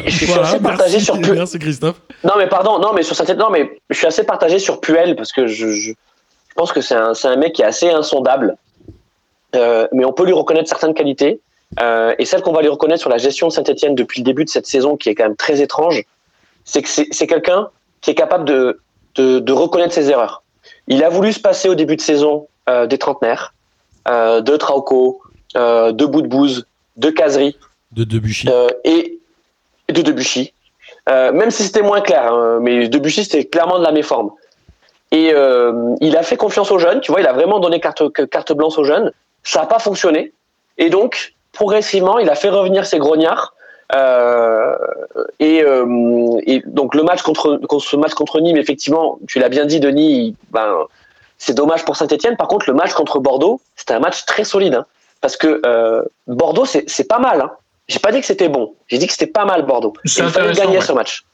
je suis Voilà, assez partagé merci, sur Pu- merci Christophe. Non, mais pardon, non, mais sur Saint-Etienne, non, mais je suis assez partagé sur Puel parce que je pense que c'est un, mec qui est assez insondable. Euh, mais on peut lui reconnaître certaines qualités. Euh, et celle qu'on va lui reconnaître sur la gestion de Saint-Etienne depuis le début de cette saison, qui est quand même très étrange, c'est que c'est quelqu'un qui est capable de, de, de reconnaître ses erreurs. Il a voulu se passer au début de saison euh, des trentenaires, de Trauco, de Boudbouze, de Casery De Debuchy. et de Debuchy. Même si c'était moins clair, hein, mais Debuchy c'était clairement de la méforme. Et euh, il a fait confiance aux jeunes, tu vois, il a vraiment donné carte, carte blanche aux jeunes. Ça n'a pas fonctionné. Et donc, progressivement, il a fait revenir ses grognards. Euh, et, euh, et donc le match contre, ce match contre Nîmes, effectivement, tu l'as bien dit, Denis. Ben, c'est dommage pour Saint-Etienne. Par contre, le match contre Bordeaux, c'était un match très solide. hein. parce que euh, Bordeaux, c'est pas mal. Hein. J'ai pas dit que c'était bon. J'ai dit que c'était pas mal Bordeaux. Il fallait gagner ouais. ce match.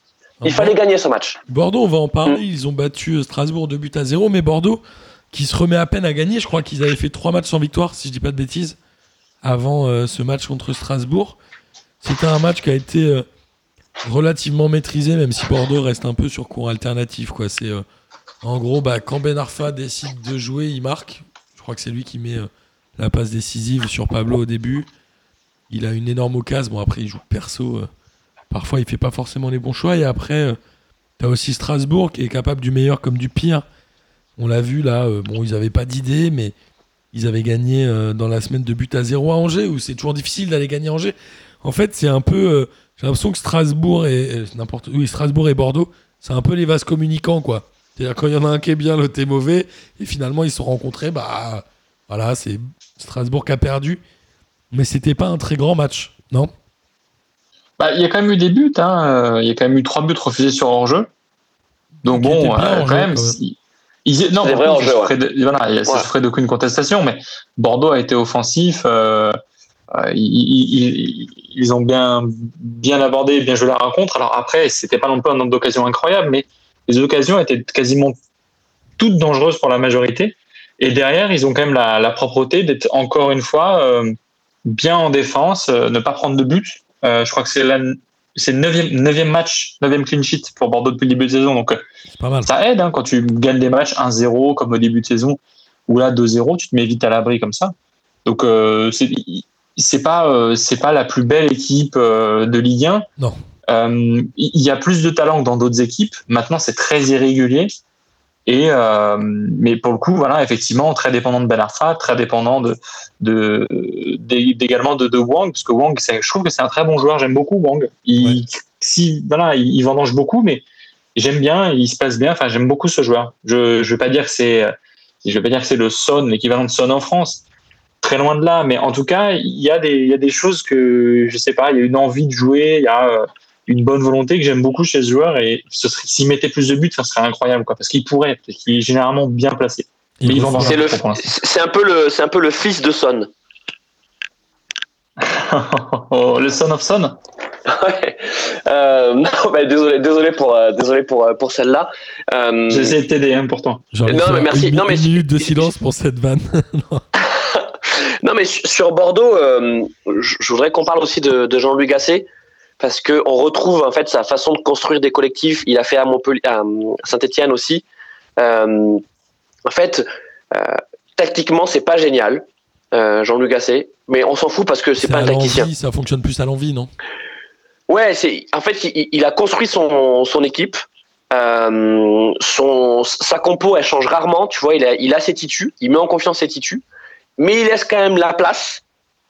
Il fallait gagner ce match. Bordeaux, on va en parler. Mm. Ils ont battu euh, Strasbourg 2 buts à 0, mais Bordeaux, qui se remet à peine à gagner, je crois qu'ils avaient fait 3 matchs sans victoire, si je dis pas de bêtises, avant euh, ce match contre Strasbourg. C'était un match qui a été euh, relativement maîtrisé, même si Bordeaux reste un peu sur cours alternatif. Quoi. C'est, euh, en gros, bah, quand Ben Arfa décide de jouer, il marque. Je crois que c'est lui qui met la passe décisive sur Pablo au début. Il a une énorme occasion. Bon, après, il joue perso. Parfois, il fait pas forcément les bons choix. Et après, euh, T'as aussi Strasbourg qui est capable du meilleur comme du pire. On l'a vu là, euh, bon, ils avaient pas d'idée, mais ils avaient gagné euh, dans la semaine de but à 0 à Angers, où c'est toujours difficile d'aller gagner Angers. En fait, c'est un peu. J'ai l'impression que Strasbourg et. n'importe Oui, Strasbourg et Bordeaux, c'est un peu les vases communicants, quoi. C'est-à-dire quand il y en a un qui est bien, l'autre est mauvais, et finalement ils se sont rencontrés, bah voilà, c'est Strasbourg qui a perdu. Mais c'était pas un très grand match, non? Bah, il y a quand même eu des buts. Hein. Il y a quand même eu trois buts refusés sur hors-jeu. Donc bon, euh, quand même. si- ils- non, hors-jeu, ça ouais. de- voilà, il y a- ça se ferait d'aucune contestation. Mais Bordeaux a été offensif. euh, euh, ils, ils- ils- ils ont bien, bien abordé, bien joué la rencontre. Alors après, c'était pas non plus un nombre d'occasions incroyable, mais les occasions étaient quasiment toutes dangereuses pour la majorité. Et derrière, ils ont quand même la, la propreté d'être encore une fois euh, bien en défense, euh, ne pas prendre de but. Euh, je crois que c'est la c'est le neuvième, neuvième match, neuvième clean sheet pour Bordeaux depuis le début de saison. Donc euh, C'est pas mal. ça aide hein, quand tu gagnes des matchs 1-0 comme au début de saison ou là 2-0, tu te mets vite à l'abri comme ça. Donc euh, c'est c'est pas euh, c'est pas la plus belle équipe euh, de Ligue 1. Non. Il y a plus de talent que dans d'autres équipes. Maintenant, c'est très irrégulier. Et euh, mais pour le coup, voilà, effectivement, très dépendant de Ben Arfa, très dépendant de de d'é- d'également de, de Wang, parce que Wang, je trouve que c'est un très bon joueur. J'aime beaucoup Wang. Il, si voilà, il, il vendange beaucoup, mais j'aime bien, il se passe bien. Enfin, j'aime beaucoup ce joueur. Je je vais pas dire que c'est je vais pas dire que c'est le Son, l'équivalent de Son en France. Très loin de là, mais en tout cas, il y a des il y a des choses que je sais pas. Il y a une envie de jouer, il y a euh, une bonne volonté que j'aime beaucoup chez ce joueur et ce serait- s'il mettait plus de buts, ça serait incroyable quoi, parce qu'il pourrait, parce qu'il est généralement bien placé. Mais C'est le, c'est un peu le, c'est un peu le fils de Son. (laughs) oh, le son of son? Ouais. Euh, non, bah, désolé, désolé pour, euh, désolé pour, euh, pour celle-là. Euh, J'essaie de t'aider hein, pourtant. Non, mais merci. Une, Non, mais minute de silence pour cette vanne. (laughs) (laughs) Non, mais sur Bordeaux, euh, je je voudrais qu'on parle aussi de, de Jean-Louis Gasset parce que on retrouve en fait sa façon de construire des collectifs. Il a fait à Montpellier, à Saint-Étienne aussi. Euh, en fait, euh, tactiquement, c'est pas génial, euh, Jean-Louis Gasset, mais on s'en fout parce que c'est pas un tacticien. ça fonctionne plus à l'envie, non? Ouais, c'est en fait il, il a construit son, son équipe. Euh, son sa compo elle change rarement, tu vois, il a il a ses titus, il met en confiance ses titus, mais il laisse quand même la place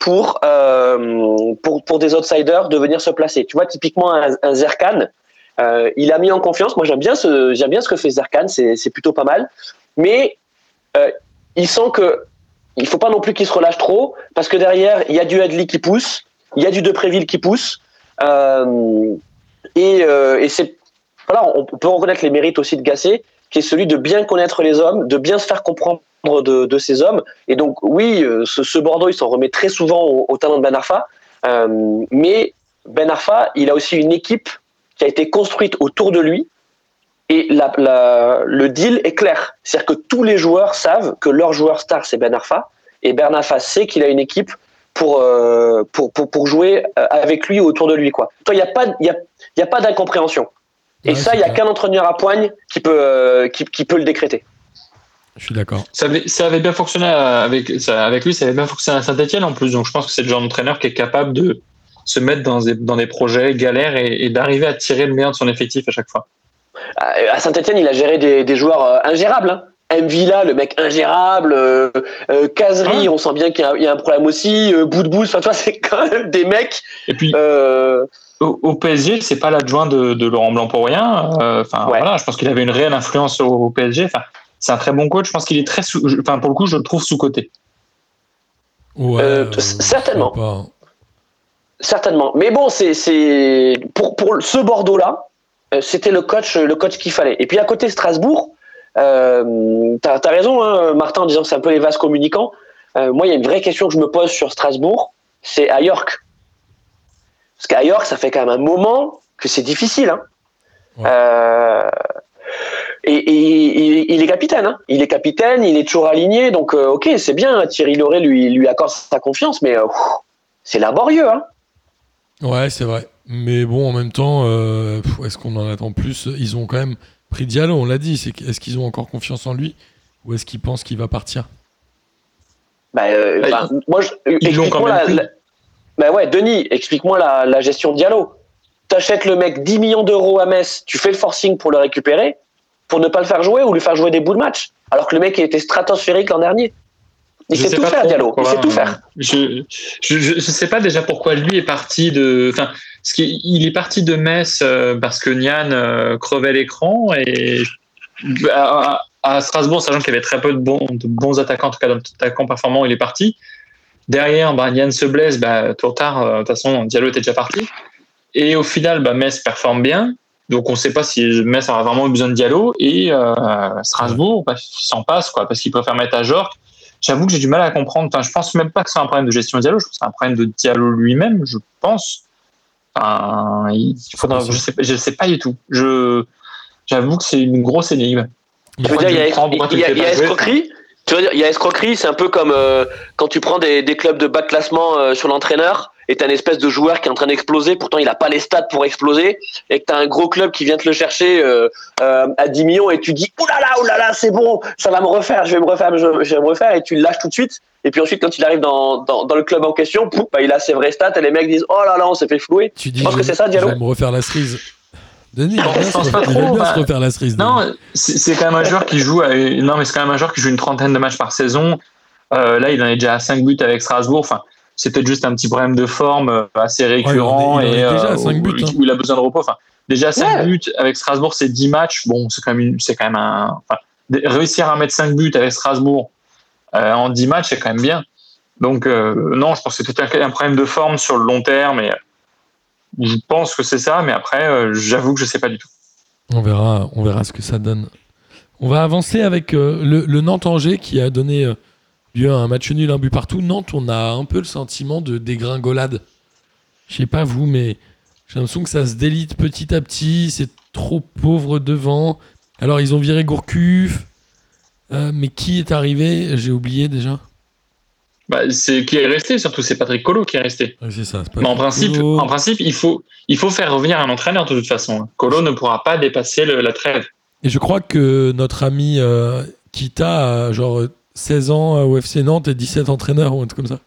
pour euh, pour pour des outsiders de venir se placer. Tu vois, typiquement un, un Zerkan, euh, il a mis en confiance. Moi j'aime bien ce bien ce que fait Zerkan, c'est plutôt pas mal, mais euh, il sent que il faut pas non plus qu'il se relâche trop parce que derrière il y a du Adli qui pousse, il y a du Depréville qui pousse. Et, et c'est voilà, on peut reconnaître les mérites aussi de Gasset, qui est celui de bien connaître les hommes, de bien se faire comprendre de, de ces hommes. Et donc oui, euh, ce, ce Bordeaux, il s'en remet très souvent au, au talent de Ben Arfa, euh, mais Ben Arfa, il a aussi une équipe qui a été construite autour de lui. Et la, la, le deal est clair. C'est-à-dire que tous les joueurs savent que leur joueur star, c'est Ben Arfa. Et Ben Arfa sait qu'il a une équipe pour, euh, pour, pour, pour jouer avec lui ou autour de lui. Quoi. Il n'y a pas, y a, y a pas d'incompréhension. Et Ouais, ça, il n'y a qu'un entraîneur à poigne qui peut, euh, qui, qui peut le décréter. Je suis d'accord. Ça avait, ça avait bien fonctionné avec, ça, avec lui, ça avait bien fonctionné à Saint-Etienne en plus. Donc je pense que c'est le genre d'entraîneur qui est capable de se mettre dans des, dans des projets galères et, et d'arriver à tirer le meilleur de son effectif à chaque fois. À Saint-Etienne, il a géré des, des joueurs euh, ingérables. Hein. Mvila, le mec ingérable, euh, euh, Kazri, Ah. on sent bien qu'il y, a- il y a un problème aussi, euh, Bout de Bout, enfin, toi, (laughs) c'est quand même des mecs. Et puis Euh, au, au PSG, c'est pas l'adjoint de, de Laurent Blanc pour rien. Euh, Enfin Ouais. voilà, je pense qu'il avait une réelle influence au, au PSG. Enfin, c'est un très bon coach. Je pense qu'il est très, sous, je- enfin pour le coup, je le trouve sous côté. Ouais, Euh, euh, certainement. Certainement. Mais bon, c'est c'est pour pour ce Bordeaux-là, euh, c'était le coach le coach qu'il fallait. Et puis à côté Strasbourg, euh, t'as as raison, hein, Martin, en disant que c'est un peu les vases communicants. euh, moi, il y a une vraie question que je me pose sur Strasbourg, c'est à York. Parce qu'à York, ça fait quand même un moment que c'est difficile. Hein. Ouais. Euh, et, et- et- il est capitaine. Hein. Il est capitaine, il est toujours aligné. Donc, euh, ok, c'est bien. hein, Thierry Lauré lui, lui accorde sa confiance, mais euh, c'est laborieux. Hein. Ouais, c'est vrai. Mais bon, en même temps, euh, est-ce qu'on en attend plus? Ils ont quand même pris Diallo, on l'a dit. Est-ce qu'ils ont encore confiance en lui? Ou est-ce qu'ils pensent qu'il va partir? Bah, euh, Bah, bah, moi, je, ils l'ont quand même la, pris. la- Bah ouais, Denis, explique-moi la, la gestion de Diallo. T'achètes le mec 10 millions d'euros à Metz, tu fais le forcing pour le récupérer, pour ne pas le faire jouer ou lui faire jouer des bouts de match. Alors que le mec était stratosphérique l'an dernier. Il Je sait tout faire, Diallo. Il sait tout faire. Je, je, je, sais pas déjà pourquoi lui est parti de. Enfin, qu'il il est parti de Metz euh, parce que Nian euh, crevait l'écran et à, à Strasbourg, sachant qu'il y avait très peu de bons, de bons attaquants, en tout cas d'attaquants performants, il est parti. Derrière, bah, Nian se blesse, bah, tôt ou tard, euh, de toute façon, Diallo était déjà parti. Et au final, bah, Metz performe bien. Donc on ne sait pas si Metz aura vraiment besoin de Diallo. Et euh, Strasbourg, bah, il s'en passe, quoi, parce qu'il peut faire mettre à Jork. J'avoue que j'ai du mal à comprendre. Enfin, je pense même pas que c'est un problème de gestion de Diallo. Je pense que c'est un problème de Diallo lui-même, je pense. Enfin, il faudra, je sais, je sais pas du tout. Je, j'avoue que c'est une grosse énigme. Tu veux dire, il y a, il y escroquerie? Tu veux dire, il y a escroquerie, c'est un peu comme euh, quand tu prends des, des clubs de bas de classement euh, sur l'entraîneur? Et t'as une espèce de joueur qui est en train d'exploser, pourtant il a pas les stats pour exploser, et que t'as un gros club qui vient te le chercher euh, euh, à 10 millions et tu dis oulala, oulala, c'est bon, ça va me refaire, je vais me refaire, je, je vais me refaire, et tu le lâches tout de suite. Et puis ensuite, quand il arrive dans, dans, dans le club en question, pouf, bah, il a ses vraies stats et les mecs disent oh là là, on s'est fait flouer. Tu dis Je pense je- que c'est ça, Diallo Je vais me refaire la cerise. Denis, il pense pas bah, se refaire la cerise. Denis. Non, c'est c'est quand même un joueur qui joue. À, non, mais c'est quand même un joueur qui joue une trentaine de matchs par saison. Euh, là, il en est déjà à 5 buts avec Strasbourg. Enfin, c'est peut-être juste un petit problème de forme euh, assez récurrent il en est- il en est et déjà à euh, cinq où- buts, hein. où il a besoin de repos. Enfin, déjà 5 Ouais. buts avec Strasbourg, c'est 10 matchs. Bon, c'est quand même, c'est quand même un. Enfin, de- réussir à mettre 5 buts avec Strasbourg euh, en 10 matchs, c'est quand même bien. Donc, euh, non, je pense que c'est peut-être un, un problème de forme sur le long terme. Et je pense que c'est ça, mais après, euh, j'avoue que je sais pas du tout. On verra, on verra ce que ça donne. On va avancer avec euh, le, le Nantes-Angers qui a donné euh, lieu à un match nul, un but partout. Nantes, on a un peu le sentiment de dégringolade. Je sais pas vous, mais j'ai l'impression que ça se délite petit à petit. C'est trop pauvre devant. Alors, ils ont viré Gourcuff. Euh, mais qui est arrivé? J'ai oublié déjà. Bah, c'est qui est resté, surtout c'est Patrick Colo qui est resté. C'est ça. Mais en principe, Colo. en principe, il faut, il faut faire revenir un entraîneur de toute façon. Colo ne pourra pas dépasser le- la trêve. Et je crois que notre ami euh, Kita a genre 16 ans au FC Nantes et 17 entraîneurs ou un truc comme ça.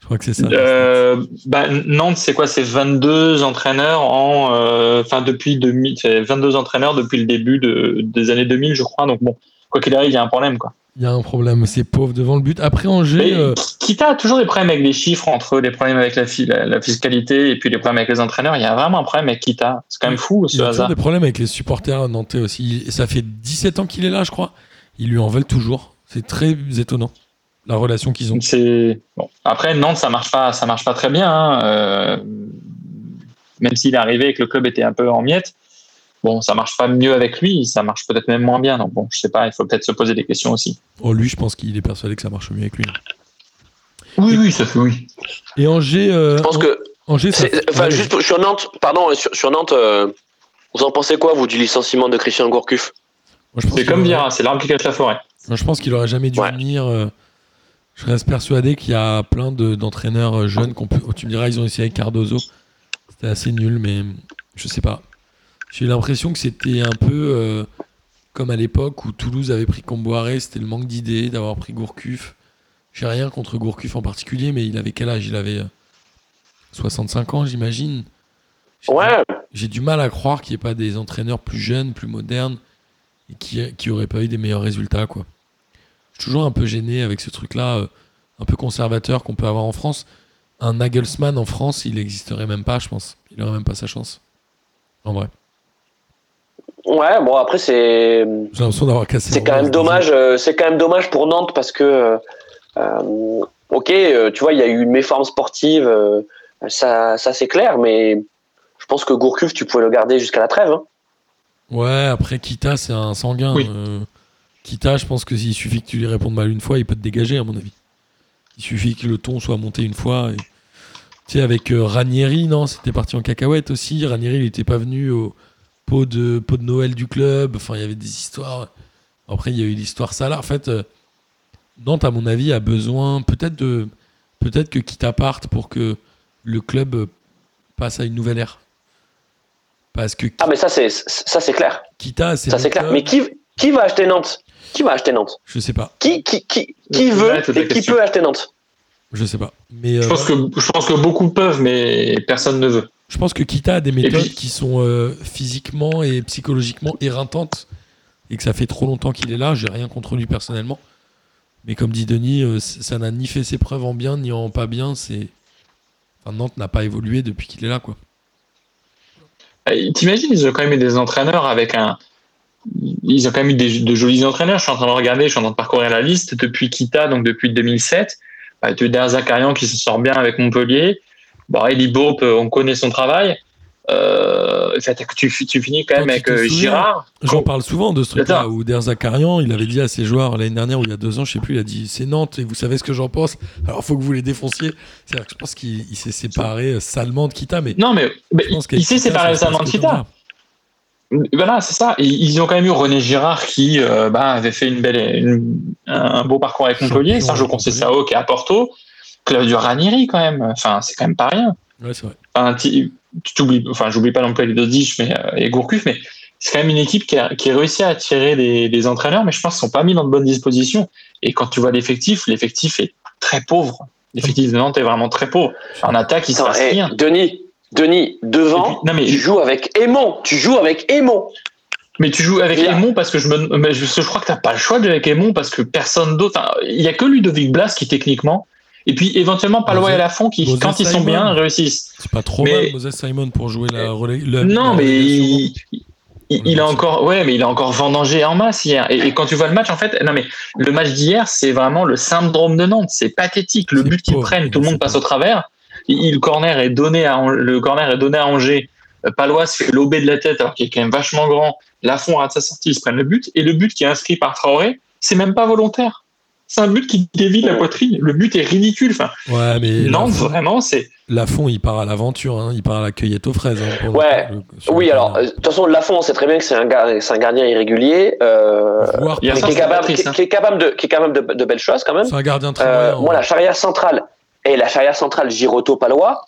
Je crois que c'est ça. Euh, bah, Nantes, c'est quoi? C'est 22 entraîneurs en, euh, depuis 2000, c'est 22 entraîneurs depuis le début de, des années 2000, je crois. Donc bon, quoi qu'il arrive, il y a un problème quoi. Il y a un problème, c'est pauvre devant le but. Après Angers, euh, a toujours des problèmes avec les chiffres entre les problèmes avec la, fi- la, la fiscalité et puis les problèmes avec les entraîneurs. Il y a vraiment un problème avec Kita. C'est quand même fou il ce a toujours hasard. des problèmes avec les supporters nantais aussi. Ça fait 17 ans qu'il est là, je crois. Ils lui en veulent toujours. C'est très étonnant la relation qu'ils ont. C'est bon. Après Nantes, ça marche pas, ça marche pas très bien. hein. Euh, même s'il est arrivé et que le club était un peu en miettes, bon, ça marche pas mieux avec lui. Ça marche peut-être même moins bien. Donc bon, je sais pas. Il faut peut-être se poser des questions aussi. Oh, lui, je pense qu'il est persuadé que ça marche mieux avec lui. Oui, oui, ça fait oui. Et Angers, euh, Je pense que Angers, ça C'est- Enfin, Ouais, juste pour- sur Nantes, pardon, sur, sur Nantes, euh, vous en pensez quoi, vous, du licenciement de Christian Gourcuff? C'est comme Vira, c'est l'arbre qui cache la forêt. Moi, je pense qu'il aurait jamais dû Ouais. venir. euh, je reste persuadé qu'il y a plein de- d'entraîneurs euh, jeunes qu'on peut. tu me diras, ils ont essayé avec Cardozo. C'était assez nul, mais je sais pas. J'ai eu l'impression que c'était un peu euh, comme à l'époque où Toulouse avait pris Comboiré. C'était le manque d'idées d'avoir pris Gourcuff. J'ai rien contre Gourcuff en particulier, mais il avait quel âge? Il avait euh, 65 ans, j'imagine. J'ai- Ouais, j'ai du mal à croire qu'il n'y ait pas des entraîneurs plus jeunes, plus modernes, et qui, qui auraient pas eu des meilleurs résultats. Quoi. Toujours un peu gêné avec ce truc-là, euh, un peu conservateur qu'on peut avoir en France. Un Nagelsmann en France, il n'existerait même pas, je pense. Il n'aurait même pas sa chance. En vrai. ouais. Bon, après, c'est J'ai l'impression d'avoir cassé. c'est le quand même dommage. euh, C'est quand même dommage pour Nantes parce que, euh, ok, euh, tu vois, il y a eu une méforme sportive, euh, ça, ça c'est clair, mais je pense que Gourcuff, tu pouvais le garder jusqu'à la trêve. hein. Ouais, après Kita, c'est un sanguin. Oui. Kita, je pense que s'il suffit que tu lui répondes mal une fois, il peut te dégager, à mon avis. Il suffit que le ton soit monté une fois. et- Tu sais, avec euh, Ranieri, non, c'était parti en cacahuète aussi. Ranieri, il n'était pas venu au pot de, pot de Noël du club. Enfin, il y avait des histoires. Après, il y a eu l'histoire Salah. En fait, euh, Nantes, à mon avis, a besoin peut-être de peut-être que Kita parte pour que le club euh, passe à une nouvelle ère. Parce que Ah, mais ça, c'est ça, c'est clair. Kita, c'est Ça, c'est clair. club- Mais qui, qui va acheter Nantes? Qui va acheter Nantes? Je sais pas. Qui, qui, qui, qui veut et qui question. peut acheter Nantes? Je sais pas. Mais euh, Je pense, que, je pense que beaucoup peuvent, mais personne ne veut. Je pense que Kita a des méthodes puis- qui sont euh, physiquement et psychologiquement éreintantes et que ça fait trop longtemps qu'il est là. J'ai rien contre lui personnellement. Mais comme dit Denis, euh, ça n'a ni fait ses preuves en bien ni en pas bien. C'est enfin, Nantes n'a pas évolué depuis qu'il est là. quoi. Euh, T'imagines, ils ont quand même eu des entraîneurs avec un. Ils ont quand même eu des, de jolis entraîneurs. Je suis en train de regarder, je suis en train de parcourir la liste depuis Kita, donc depuis 2007. Bah, tu Zakarian qui se sort bien avec Montpellier. Bon, Eli Bourp, euh, on connaît son travail. Euh, tu, tu finis quand même avec euh, Girard. J'en parle souvent de ce truc-là où Der Zakarian, il avait dit à ses joueurs l'année dernière ou il y a deux ans, je sais plus, il a dit c'est Nantes et vous savez ce que j'en pense. Alors faut que vous les défonciez. C'est-à-dire que je pense qu'il il s'est séparé euh, salement de Kita, mais Non, mais, mais je pense il s'est séparé passe de Kita. Voilà, c'est ça. Ils ont quand même eu René Girard qui euh, bah, avait fait une belle, une- un beau parcours avec Montpellier. Sergio. Conceição qui est à Porto. Claudio Ranieri quand même. Enfin, c'est quand même pas rien. Ouais, c'est vrai. Enfin, tu tu t'oublies- enfin, j'oublie pas non plus les Dodic mais, euh, et Gourcuff, mais c'est quand même une équipe qui a, qui a réussi à attirer des, des entraîneurs, mais je pense qu'ils sont pas mis dans de bonnes dispositions. Et quand tu vois l'effectif, l'effectif est très pauvre. L'effectif de Nantes est vraiment très pauvre. En attaque, il se passe hey, rien. Denis, Denis, devant, Et puis- non, mais- tu joues avec Aimon. Tu joues avec Aimon. Mais tu joues avec Bien. Aimon parce que je me, mais je, je crois que t'as pas le choix de jouer avec Aimon parce que personne d'autre. Il y a que Ludovic Blas qui techniquement, et puis éventuellement Palois et Lafont qui, Moses quand ils sont bien, réussissent. C'est pas trop Mais- mal, Moses Simon, pour jouer la relais. la- non, la mais il, il, il a encore, ouais, mais il a encore vendangé en masse hier. Et, et quand tu vois le match, en fait, non mais le match d'hier, c'est vraiment le syndrome de Nantes. C'est pathétique. Le but qu'ils prennent, tout le monde passe au travers. Il, le corner est donné à le corner est donné à Angers. Euh, Palois se fait lober de la tête alors qu'il est quand même vachement grand. Lafont rate sa sortie, ils se prennent le but. Et le but qui est inscrit par Traoré, c'est même pas volontaire. C'est un but qui dévie la poitrine. Le but est ridicule. Enfin, Ouais, mais Nantes, Lafont, vraiment, c'est. Lafont, il part à l'aventure, hein. il part à la cueillette aux fraises. hein, Ouais. le- Oui, alors, euh, de toute façon, Lafont, on sait très bien que c'est un, gar- c'est un gardien irrégulier, euh, qui est, capable, Patrice, qui, qui est capable de, qui est capable de, de belles choses quand même. c'est un gardien très Euh, la hein. charrière centrale et la charrière centrale Giroto-Palois,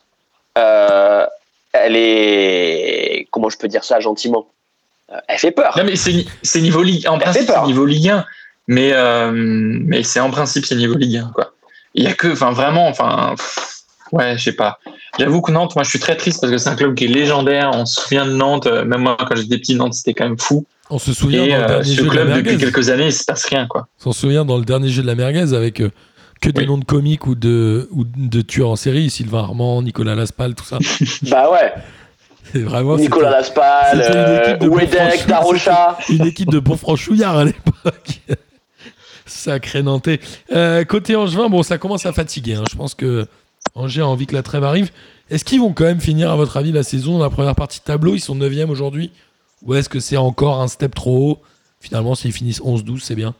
euh, elle est. Comment je peux dire ça gentiment Euh, Elle fait peur. Non, mais c'est ni- c'est niveau Ligue. En Elle principe, c'est niveau Ligue 1. Mais, euh, mais c'est en principe, c'est niveau Ligue 1. Quoi. Il y a que. Enfin, vraiment. Enfin. Ouais, je sais pas. J'avoue que Nantes, moi, je suis très triste parce que c'est un club qui est légendaire. On se souvient de Nantes. Même moi, quand j'étais petit, Nantes, c'était quand même fou. On se souvient Et dans le euh, dernier ce jeu de la club, depuis merguez. quelques années, il se passe rien. Quoi. On se souvient dans le dernier jeu de la merguez avec euh, que des Oui. noms de comiques ou de, ou de tueurs en série, Sylvain Armand, Nicolas Laspal, tout ça. (laughs) Bah ouais. C'est vraiment Nicolas Laspal, c'était une euh, équipe de Wedek. Tarocha. c'était une équipe de Bourg-Franchouillard à l'époque. (laughs) Sacré Nantais. Euh, côté Angevin, bon, ça commence à fatiguer. hein. Je pense que Angers a envie que la trêve arrive. Est-ce qu'ils vont quand même finir, à votre avis, la saison dans la première partie de tableau? Ils sont 9 aujourd'hui Ou est-ce que c'est encore un step trop haut? Finalement, s'ils finissent 11-12, c'est bien.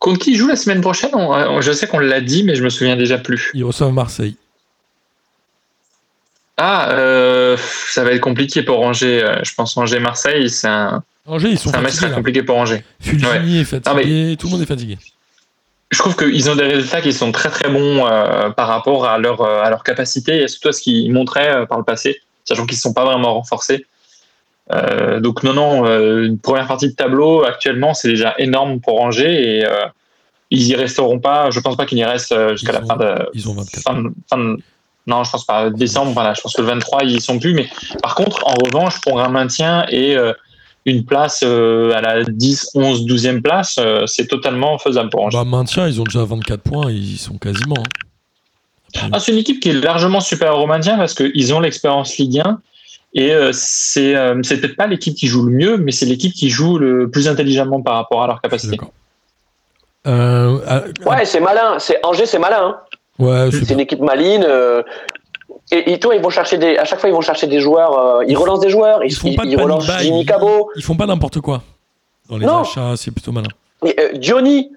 Contre qui joue la semaine prochaine On- euh, Je sais qu'on l'a dit, mais je me souviens déjà plus. Ils reçoivent Marseille. Ah, euh, ça va être compliqué pour Angers. euh, Je pense Angers-Marseille, c'est un, Angers, ils sont c'est un match très compliqué pour Angers. Fulgini est fatigué, Non, mais- tout le monde est fatigué. je trouve qu'ils ont des résultats qui sont très très bons euh, par rapport à leur, euh, à leur capacité et surtout à ce qu'ils montraient euh, par le passé, sachant qu'ils ne sont pas vraiment renforcés. Euh, donc non, non, euh, une première partie de tableau actuellement c'est déjà énorme pour Angers et euh, ils y resteront pas. Je pense pas qu'ils y restent jusqu'à la ont- fin de, Ils ont 24. fin de- fin de- non, je pense pas. Décembre, voilà, je pense que le 23 ils y sont plus. Mais par contre, en revanche, pour un maintien et une place à la 10, 11, 12e place, c'est totalement faisable pour Angers. Bah, maintien, ils ont déjà 24 points, ils y sont quasiment. hein. Ah, c'est une équipe qui est largement supérieure au maintien parce qu'ils ont l'expérience Ligue 1 et euh, c'est euh, c'est peut-être pas l'équipe qui joue le mieux, mais c'est l'équipe qui joue le plus intelligemment par rapport à leur capacité. Euh, Ouais, c'est malin. C'est Angers, c'est malin. hein. ouais, c'est une équipe maline. euh, et, et toi, ils vont chercher des. À chaque fois, ils vont chercher des joueurs. euh, ils relancent des joueurs. Ils, Ils font pas ils relancent Jimmy ils- Cabot. Ils font pas n'importe quoi. Dans les Non. achats, c'est plutôt malin. Et, euh, Johnny,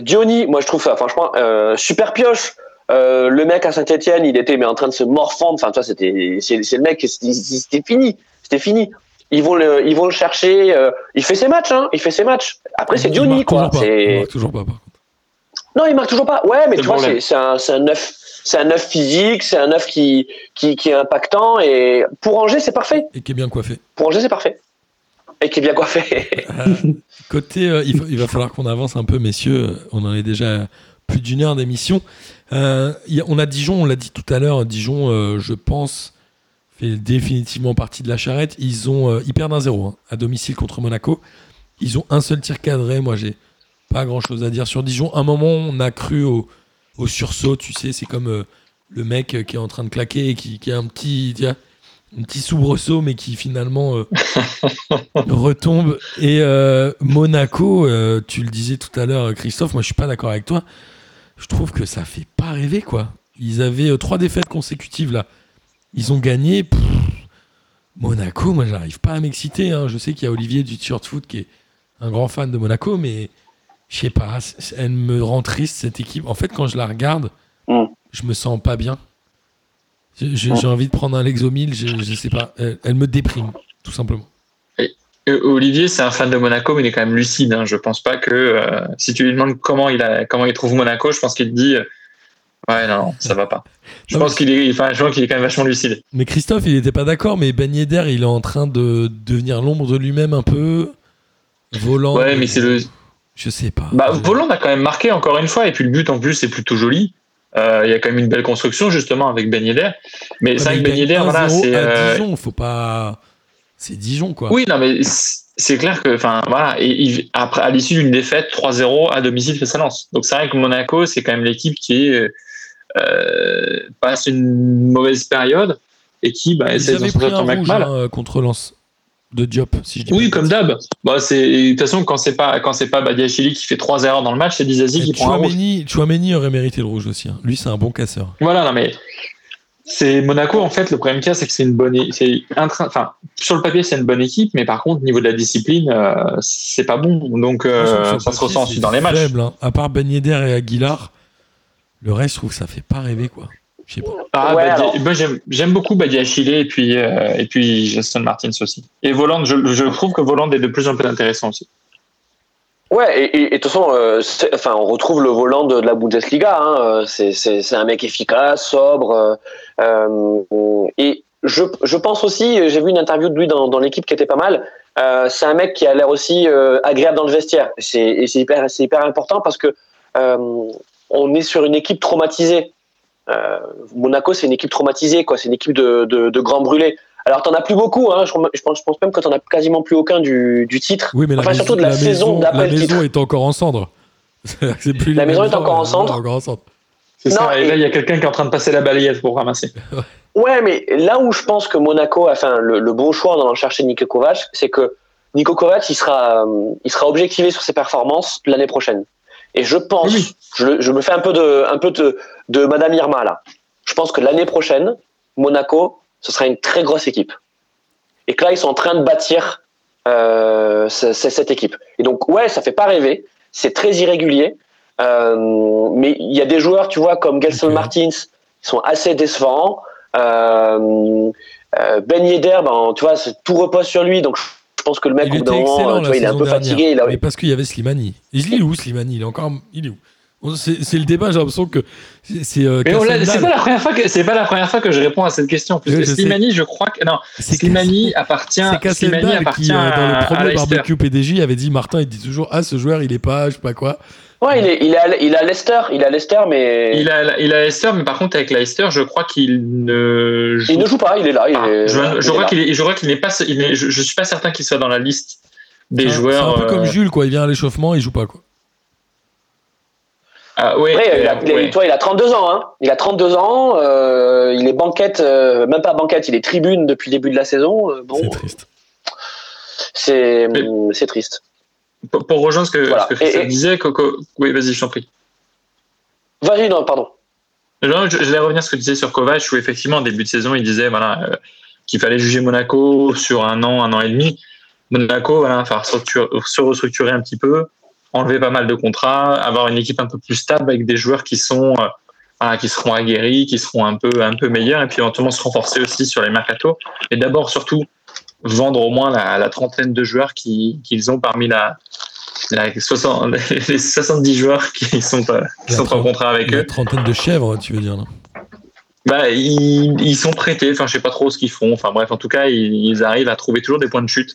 Diony, moi je trouve ça, franchement, euh, super pioche. Euh, le mec à Saint-Etienne, il était mais en train de se morfondre. Enfin, tu vois, c'était, c'est, le mec, c'était fini, c'était fini. Ils vont le, ils vont le chercher. euh, il fait ses matchs, hein. Il fait ses matchs. Après, c'est Diony, quoi. toujours pas. Il C'est marque toujours pas, par contre. non, il marque toujours pas. Ouais, mais C'est tu vois, c'est, un, c'est un neuf, c'est un neuf physique, c'est un neuf qui, qui, qui est impactant. Et pour Angers, c'est parfait. Et qui est bien coiffé. Pour Angers, c'est parfait. Et qui est bien coiffé. (laughs) Euh, côté, euh, il, faut- il va falloir qu'on avance un peu, messieurs. On en est déjà plus d'une heure d'émission. Euh, on a Dijon, on l'a dit tout à l'heure. Dijon, euh, je pense, fait définitivement partie de la charrette. Ils ont, euh, ils perdent un 0 hein, à domicile contre Monaco. Ils ont un seul tir cadré. Moi, j'ai pas grand chose à dire sur Dijon. Un moment, on a cru au, au sursaut. Tu sais, c'est comme le mec qui est en train de claquer et qui, qui a un petit, tiens, un petit soubresaut, mais qui finalement euh, (laughs) retombe. Et euh, Monaco, euh, tu le disais tout à l'heure, Christophe, moi je suis pas d'accord avec toi. Je trouve que ça fait pas rêver, quoi. Ils avaient euh, trois défaites consécutives là. Ils ont gagné. Pff, Monaco, moi j'arrive pas à m'exciter. hein. Je sais qu'il y a Olivier du t-shirt foot qui est un grand fan de Monaco, mais je sais pas, elle me rend triste cette équipe. En fait, quand je la regarde, Mm. je me sens pas bien. Mm. J'ai envie de prendre un Lexomil, je, je sais pas. Elle, elle me déprime, tout simplement. Olivier, c'est un fan de Monaco, mais il est quand même lucide. Hein. Je pense pas que euh, si tu lui demandes comment il a, comment il trouve Monaco, je pense qu'il te dit euh, ouais non, non, ça va pas. Je Non, pense qu'il est, enfin, je pense qu'il est quand même vachement lucide. Mais Christophe, il était pas d'accord, mais Ben Yedder, il est en train de devenir l'ombre de lui-même un peu. Volant. Ouais, mais c'est le, Je sais pas. bah, Voland a quand même marqué encore une fois, et puis le but en plus c'est plutôt joli. Euh, Il y a quand même une belle construction justement avec Ben Yedder. Mais Ouais, c'est vrai mais que il Ben Yedder, voilà, 1-0 c'est Dijon, faut pas. C'est Dijon, quoi. Oui, non, mais c'est clair que, enfin, voilà, et, après, à l'issue d'une défaite 3-0 à domicile face à Lens. Donc c'est vrai que Monaco, c'est quand même l'équipe qui euh, passe une mauvaise période et qui bah, essaie de s'en pris un rouge hein, contre Lens de Diop, si je dis Oui, comme d'hab. Bah, de toute façon quand c'est pas quand c'est pas Badiachili qui fait trois erreurs dans le match, c'est Dizazi qui prend un rouge. Chouameni aurait mérité le rouge aussi. hein. Lui, c'est un bon casseur. Voilà, non mais c'est Monaco en fait. Le problème qu'il y a, c'est que c'est une bonne, é- c'est un train. Enfin, sur le papier, c'est une bonne équipe, mais par contre, au niveau de la discipline, euh, c'est pas bon. Donc euh, ça se ressent ensuite dans les matchs. faible, hein. À part Ben Yedder et Aguilar, le reste, je trouve que ça fait pas rêver, quoi. Je sais pas. Ah, Ouais, Badi- j'aime, j'aime beaucoup Badiachile et puis, euh, et puis Jason Martins aussi. Et Voland, je, je trouve que Voland est de plus en plus intéressant aussi. Ouais, et, de toute façon, euh, enfin, on retrouve le volant de, la Bundesliga. Hein, euh, c'est, un mec efficace, sobre. euh, et je, pense aussi, j'ai vu une interview de lui dans, l'équipe qui était pas mal. C'est un mec qui a l'air aussi agréable dans le vestiaire. C'est, hyper, important parce que on est sur une équipe traumatisée. Monaco, c'est une équipe traumatisée, quoi. C'est une équipe de, de grands brûlés. Alors, t'en as plus beaucoup. Hein. Je, je pense, je pense même que t'en as quasiment plus aucun du, du titre. Oui, mais la Enfin, maison, surtout de la, la saison d'après la maison titre. est encore en (laughs) plus La maison est encore en est encore en. C'est Non, ça. Et et- là, il y a quelqu'un qui est en train de passer la balayette pour ramasser. (laughs) Ouais, mais là où je pense que Monaco a fait le, le bon choix en allant chercher Niko Kovac, c'est que Niko Kovac, il sera, il sera objectivé sur ses performances l'année prochaine. Et je pense, Oui. je, je me fais un peu de, un peu de, de Madame Irma là. Je pense que l'année prochaine, Monaco, ce sera une très grosse équipe. Et que là, ils sont en train de bâtir euh, ce- ce- cette équipe. Et donc, ouais, ça fait pas rêver. C'est très irrégulier. Euh, mais il y a des joueurs, tu vois, comme Gelson. Martins, qui sont assez décevants. Euh, ben Yedder, ben, tu vois, tout repose sur lui. Donc, je pense que le mec, Il au bout d'un était moment, excellent tu la vois, il est un peu dernière, fatigué. Il a- mais parce qu'il y avait Slimani. Il est où Slimani? Il est encore, il est où? C'est le débat. J'ai l'impression que c'est c'est, euh, c'est pas la première fois que c'est pas la première fois que je réponds à cette question. Parce Oui, que je sais. Slimani, je crois que non, C'est Slimani appartient. C'est Slimani Cassendal appartient qui, euh, dans le premier barbecue PDJ, avait dit Martin, il dit toujours Ah, ce joueur, il est pas, je sais pas quoi. Ouais, il est, il est, à, il Leicester. Il est à Leicester, mais Il a, il a Leicester, mais par contre avec Leicester, je crois qu'il ne joue il ne joue pas. Il est là. Il est, Je, crois qu'il est, je crois qu'il n'est pas, il est- je, je suis pas certain qu'il soit dans la liste des joueurs. C'est un peu comme euh, Jules, quoi. Il vient à l'échauffement, il joue pas, quoi. Ah, ouais, Ouais, il, a, euh, il a- ouais. toi, il a 32 ans. Hein. Il a 32 ans. euh, il est banquette, euh, même pas banquette. Il est tribune depuis le début de la saison. euh, bon, C'est triste. c'est Mais- c'est triste. Pour, pour rejoindre ce que, Voilà. ce que Christophe Et- et- disait, Coco, oui, vas-y, je t'en prie. Vas-y, non, pardon. Non, je, je vais revenir sur ce que tu disais sur Kovac, où effectivement, en début de saison, il disait voilà, euh, qu'il fallait juger Monaco sur un an, un an et demi. Monaco, voilà, il va falloir se restructurer- se restructurer un petit peu. Enlever pas mal de contrats, avoir une équipe un peu plus stable avec des joueurs qui sont euh, qui seront aguerris, qui seront un peu un peu meilleurs, et puis éventuellement se renforcer aussi sur les mercato. Et d'abord surtout vendre au moins la, la trentaine de joueurs qui- qu'ils ont parmi la, la 60, (laughs) les 70 joueurs qui sont pas qui sont en contrat avec eux. trentaine de chèvres, tu veux dire. là. Bah, ils, ils sont prêtés. Enfin, je sais pas trop ce qu'ils font. Enfin, bref, en tout cas, ils, ils arrivent à trouver toujours des points de chute euh,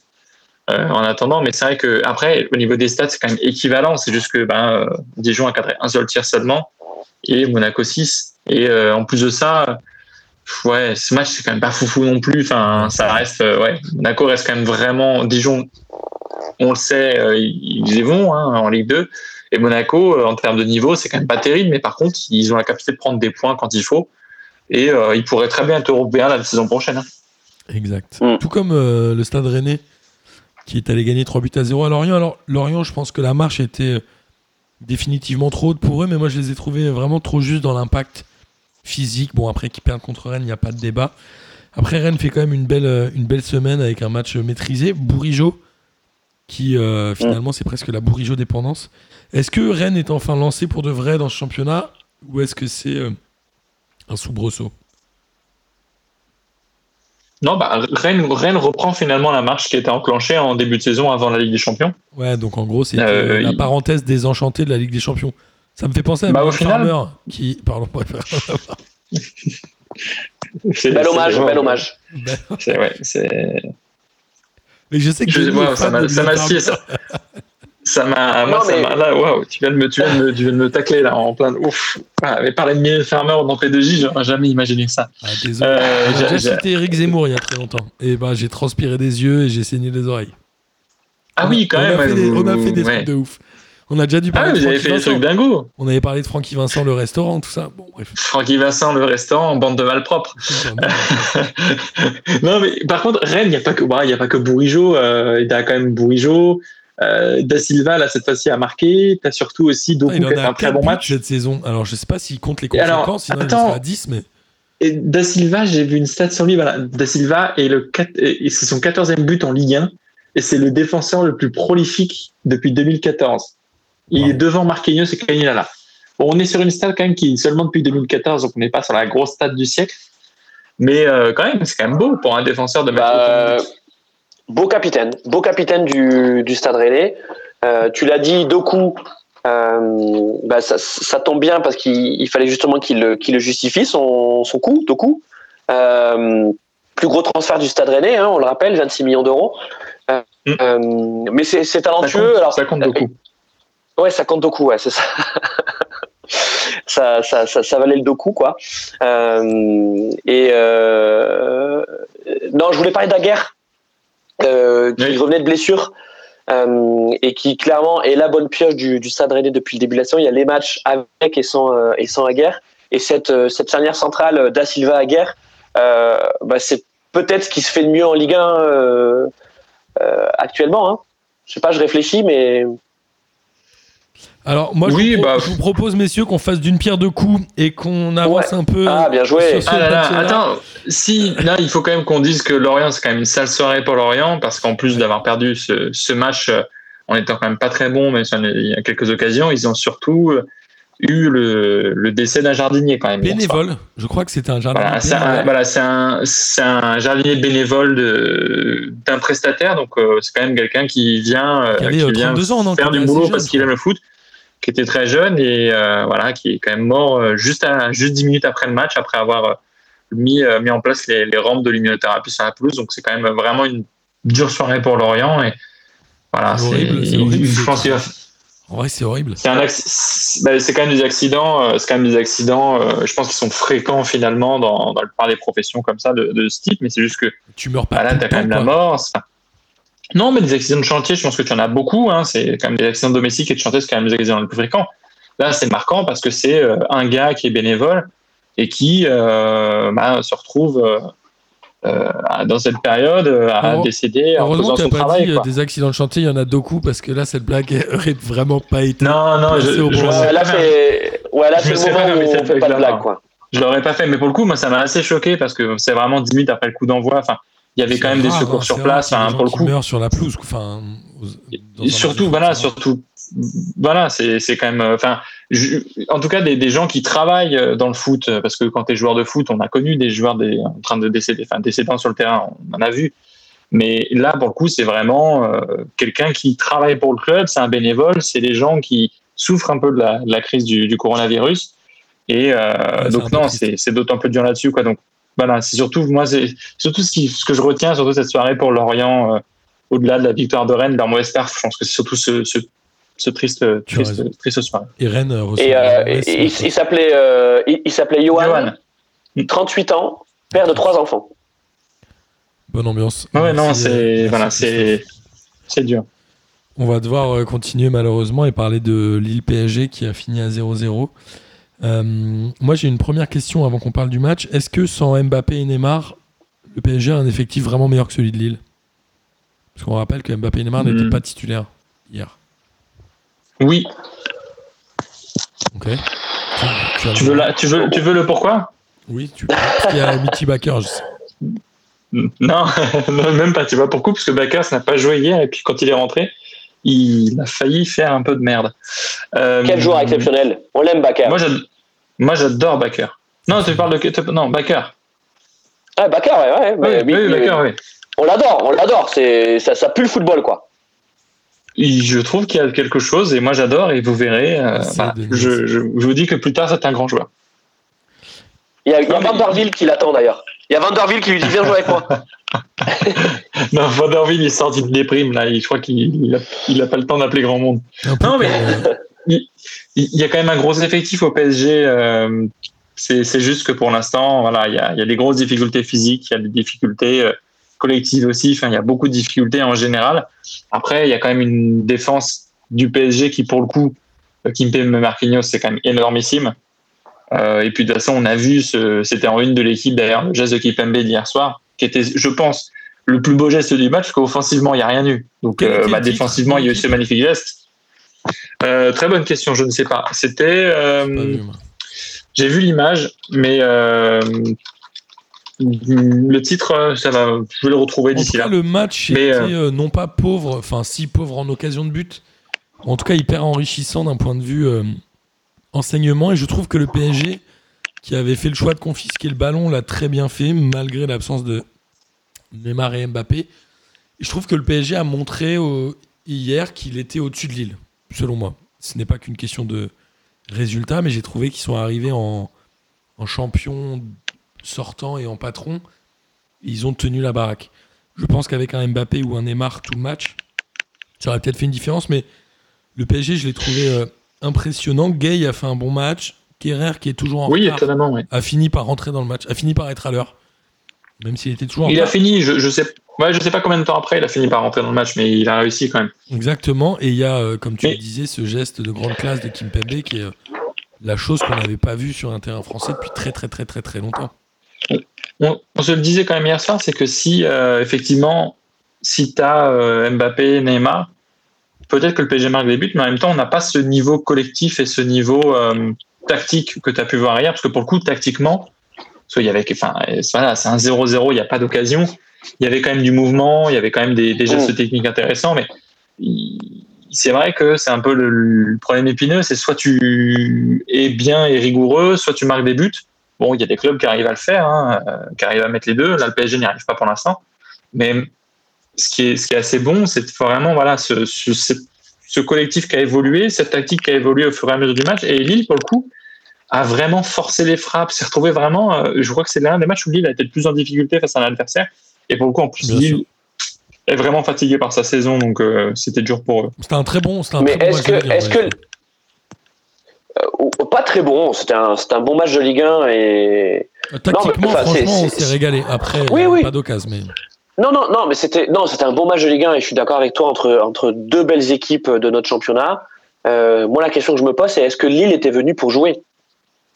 en attendant. Mais c'est vrai que après, au niveau des stats, c'est quand même équivalent. C'est juste que ben, euh, Dijon a cadré un seul tir seulement et Monaco 6. Et euh, en plus de ça, ouais, ce match c'est quand même pas foufou non plus. Enfin, ça reste, euh, ouais, Monaco reste quand même vraiment Dijon. On le sait, euh, ils y vont hein, en Ligue 2. Et Monaco, euh, en termes de niveau, c'est quand même pas terrible, mais par contre, ils ont la capacité de prendre des points quand il faut. Et euh, ils pourraient très bien être européens la saison prochaine. hein. Exact. Mm. Tout comme euh, le Stade Rennais qui est allé gagner 3 buts à 0 à Lorient. Alors, Lorient, je pense que la marche était définitivement trop haute pour eux, mais moi, je les ai trouvés vraiment trop justes dans l'impact physique. Bon, après, qu'ils perdent contre Rennes, il n'y a pas de débat. Après, Rennes fait quand même une belle, euh, une belle semaine avec un match maîtrisé. Bourigeau, qui euh, finalement, c'est presque la Bourigeau dépendance. Est-ce que Rennes est enfin lancé pour de vrai dans ce championnat ou est-ce que c'est euh, un soubresaut? Non, bah, Rennes, Rennes reprend finalement la marche qui était enclenchée en début de saison avant la Ligue des Champions. Ouais, donc en gros, c'est Euh, la il- parenthèse désenchantée de la Ligue des Champions. Ça me fait penser à Bah, au final- Farmer qui. Pardon, (laughs) bref. C'est- Bel hommage, c'est- bel hommage. C'est, ouais, c'est... Mais je sais que Je- moi, ça m'a, scié, ça. Ça m'a, moi, Non, ça mais- m'a, là, waouh, tu viens de me, tu viens de me, tu viens de me, tacler, là, en plein, ouf. Ah, mais parler de Mylène Farmer dans P2J, j'aurais jamais imaginé ça. Ah, désolé. Euh, J'ai déjà j'ai- cité Eric Zemmour il y a très longtemps. Et bah, j'ai transpiré des yeux et j'ai saigné des oreilles. Ah On oui, quand on même. A fait ouais, des, vous- on a fait des ouais. trucs de ouf. On a déjà dû Ah parler oui, de vous avez Francky fait des Vincent. trucs dingos. On avait parlé de Francky Vincent, le restaurant, tout ça. Bon, bref. Francky Vincent, le restaurant, bande de malpropres. (laughs) non, mais par contre, Rennes, il n'y a pas que, bah, il y a pas que Bourigeau. Euh, il y a quand même Bourigeau. Euh, da Silva, là, cette fois-ci, a marqué. Tu as surtout aussi Doku Ah, il qui en a fait un très 4 bon match. cette saison. Alors, je sais pas s'il compte les conséquences, sinon il attends. sera à 10, mais. Et Da Silva, j'ai vu une stat sur lui. Voilà. Da Silva est le quat- et c'est son 14e but en Ligue 1 et c'est le défenseur le plus prolifique depuis 2014. Il Wow. est devant Marquinhos et Canilala. Bon, on est sur une stat quand même qui est seulement depuis 2014, donc on n'est pas sur la grosse stat du siècle. Mais euh, quand même, c'est quand même beau pour un défenseur de mettre Bah, buts. Beau capitaine, beau capitaine du, du Stade Rennais. Euh, tu l'as dit, Doku, euh, bah, ça, ça tombe bien parce qu'il il fallait justement qu'il le, justifie, son, son coup, Doku. Euh, plus gros transfert du Stade Rennais, hein, on le rappelle, 26 millions d'euros. Mm. mais c'est c'est Ça talentueux. compte, Alors, ça compte beaucoup. Ouais, ça compte Doku, ouais, c'est ça. (laughs) ça, ça, ça. ça valait le Doku, quoi. Euh, et euh, non, je voulais parler d'Aguerre, euh, qui Oui. revenait de blessure. euh, et qui clairement est la bonne pioche du, du Stade Rennais depuis le début de la saison. Il y a les matchs avec et sans, euh, et sans Aguerre. Et cette, euh, cette dernière centrale euh, Da Silva Aguerre, euh, bah, c'est peut-être ce qui se fait de mieux en Ligue 1 euh, euh, actuellement. Hein. Je sais pas, je réfléchis, mais Alors, moi, je, Oui, vous, bah, je vous propose, messieurs, qu'on fasse d'une pierre deux coups et qu'on avance un peu. Ah, bien joué. sur Ah là attends, si, là, il faut quand même qu'on dise que Lorient, c'est quand même une sale soirée pour Lorient, parce qu'en plus d'avoir perdu ce, ce match euh, en étant quand même pas très bon, a- il y a quelques occasions, ils ont surtout euh, eu le, le décès d'un jardinier quand même. Bénévole. Je crois que c'était un jardin. Voilà, c'est un, voilà, c'est un, c'est un jardinier bénévole de- d'un prestataire, donc euh, c'est quand même quelqu'un qui vient, Qui avait, qui vient 32 ans, non, faire du boulot parce qu'il aime le foot, qui était très jeune et euh, voilà, qui est quand même mort euh, juste à juste 10 minutes après le match, après avoir euh, mis, euh, mis en place les, les rampes de l'immunothérapie sur la pelouse. Donc c'est quand même vraiment une dure soirée pour Lorient et voilà, C'est horrible, c'est horrible, je c'est- pense qu'il va c'est horrible. c'est acc- c'est quand même des accidents, c'est quand même des accidents. euh, je pense qu'ils sont fréquents finalement dans, dans le par des professions comme ça de, de ce type, mais c'est juste que Tu meurs pas. bah, là t'as quand même la quoi. mort. c'est- Non, mais des accidents de chantier, je pense que tu en as beaucoup. Hein, c'est quand même des accidents domestiques et de chantier, c'est quand même les accidents les plus fréquents. Là, c'est marquant parce que c'est euh, un gars qui est bénévole et qui euh, bah, se retrouve euh, dans cette période à décéder en faisant son pas travail. dit quoi. des accidents de chantier, il y en a beaucoup parce que là, cette blague aurait vraiment pas été. Non, non, je, au je. Ouais, là, pas. c'est ouais, là, Je c'est le sais moment pas, où mais on ça fait fait pas de blague, quoi. Je l'aurais pas fait, mais pour le coup, moi, ça m'a assez choqué parce que c'est vraiment 10 minutes après le coup d'envoi. Enfin, il y avait quand même des secours sur place. Enfin, des pour le coup, sur la pelouse. Enfin, surtout, voilà, surtout, voilà, c'est c'est quand même. euh, Enfin, je- en tout cas, des, des gens qui travaillent euh, dans le foot, euh, parce que quand tu es joueur de foot, on a connu des joueurs des, en train de décéder, enfin décédant sur le terrain, on en a vu. Mais là, pour le coup, c'est vraiment euh, quelqu'un qui travaille pour le club, c'est un bénévole, c'est les gens qui souffrent un peu de la, de la crise du, du coronavirus. Et euh, donc non, c'est d'autant plus dur là-dessus, quoi. Donc voilà, c'est surtout moi, c'est surtout ce, qui, ce que je retiens, surtout cette soirée pour Lorient, euh, au-delà de la victoire de Rennes, leur mauvaise perf, je pense que c'est surtout ce, ce, ce triste, as triste, triste soirée. Et Rennes euh, Et, euh, et- il, s'appelait euh, il, il s'appelait Johan, Johan. 38 ans, père de trois enfants. Bonne ambiance. Ouais, non, euh, c'est voilà, c'est c'est dur. On va devoir euh, continuer malheureusement et parler de Lille PSG qui a fini à 0-0. Euh, moi j'ai une première question avant qu'on parle du match. Est-ce que sans Mbappé et Neymar, le PSG a un effectif vraiment meilleur que celui de Lille? Parce qu'on rappelle que Mbappé et Neymar Hmm. n'étaient pas titulaires hier. Oui, Ok. Tu, tu as- tu veux la, tu veux, tu veux le pourquoi? Oui, tu qu'il y a Mitty Baker. je sais. (laughs) Non, même pas. Tu vois pourquoi? Parce que Bakers n'a pas joué hier et puis quand il est rentré, il a failli faire un peu de merde. Euh, Quel joueur exceptionnel. On l'aime, Bakar. Moi, j'ad- moi, j'adore Baker. Non, tu parles de non Baker. Ah, Bakar, ouais, ouais. Oui, mais- oui, mais- Baker, oui. On l'adore, on l'adore. C'est ça, ça pue le football, quoi. Je trouve qu'il y a quelque chose et moi j'adore et vous verrez. euh, je, je- je vous dis que plus tard c'est un grand joueur. Il y a, il y a Van der qui l'attend d'ailleurs. Il y a Van der Wiel qui lui dit Viens jouer avec moi. (laughs) Non, Vanderville il est sorti de déprime là. Il- Je crois qu'il il a, il a pas le temps d'appeler grand monde. Non, mais- euh, Il il y a quand même un gros effectif au PSG. euh, c'est c'est juste que pour l'instant, voilà, il y a, il y a des grosses difficultés physiques, il y a des difficultés euh, collectives aussi. Enfin, il y a beaucoup de difficultés en général. Après, il y a quand même une défense du PSG qui, pour le coup, Kimpembe Marquinhos, c'est quand même énormissime. Euh, et puis de toute façon, on a vu, ce- c'était en une de l'équipe d'ailleurs, le geste de Kimpembe d'hier soir, qui était, je pense, le plus beau geste du match, parce qu'offensivement, il n'y a rien eu. Donc, euh, bah, défensivement, il y a eu ce magnifique geste. Euh, très bonne question, je ne sais pas. C'était, euh, j'ai vu, l'image, mais le titre, ça va, je vais le retrouver En tout d'ici cas, là. le match Mais, était non pas pauvre, enfin si pauvre en occasion de but, en tout cas hyper enrichissant d'un point de vue enseignement. Et je trouve que le PSG, qui avait fait le choix de confisquer le ballon, l'a très bien fait, malgré l'absence de Neymar et Mbappé. Je trouve que le PSG a montré hier qu'il était au-dessus de Lille, selon moi. Ce n'est pas qu'une question de résultat, mais j'ai trouvé qu'ils sont arrivés en, champion sortant et en patron. Ils ont tenu la baraque. Je pense qu'avec un Mbappé ou un Neymar tout match, ça aurait peut-être fait une différence, mais le PSG, je l'ai trouvé euh, impressionnant. Gay a fait un bon match. Kerrer, qui est toujours en Oui, retard, a fini par rentrer dans le match, a fini par être à l'heure, même s'il était toujours en Il a fini, je, je sais, ouais, je sais pas combien de temps après, il a fini par rentrer dans le match, mais il a réussi quand même. Exactement. Et il y a, euh, comme tu Mais- le disais, ce geste de grande classe de Kimpembe qui est euh, la chose qu'on n'avait pas vue sur un terrain français depuis très très très très très longtemps. On, on se le disait quand même hier soir, c'est que si euh, effectivement, si tu as Mbappé, Neymar, peut-être que le PSG marque des buts, mais en même temps, on n'a pas ce niveau collectif et ce niveau euh, tactique que tu as pu voir hier, parce que pour le coup, tactiquement, parce qu'il y avait, enfin, voilà, c'est un 0-0, il n'y a pas d'occasion. Il y avait quand même du mouvement, il y avait quand même des, des gestes Mm. techniques intéressants, mais c'est vrai que c'est un peu le, le problème épineux, c'est soit tu es bien et rigoureux, soit tu marques des buts. Bon, il y a des clubs qui arrivent à le faire, hein, euh, qui arrivent à mettre les deux. Là, le PSG n'y arrive pas pour l'instant. Mais ce qui est, ce qui est assez bon, c'est vraiment voilà, ce, ce, ce- ce collectif qui a évolué, cette tactique qui a évolué au fur et à mesure du match. Et Lille, pour le coup, a vraiment forcé les frappes, s'est retrouvé vraiment. euh, je crois que c'est l'un des matchs où Lille a été le plus en difficulté face à un adversaire. Et pour le coup, en plus, Bien Lille sûr. est vraiment fatigué par sa saison, donc euh, c'était dur pour eux. C'était un très bon, c'était un Mais bon est-ce match que, est-ce ouais. que, Euh, pas très bon. C'était un, bon match de Ligue 1 et Tactiquement, enfin, c'est- franchement, on c'est- s'est régalé. Après, Oui, oui. pas d'occasion, mais non, non, non, mais c'était non, c'était un bon match de Ligue 1 et je suis d'accord avec toi entre entre deux belles équipes de notre championnat. Euh, moi, la question que je me pose, c'est est-ce que Lille était venu pour jouer?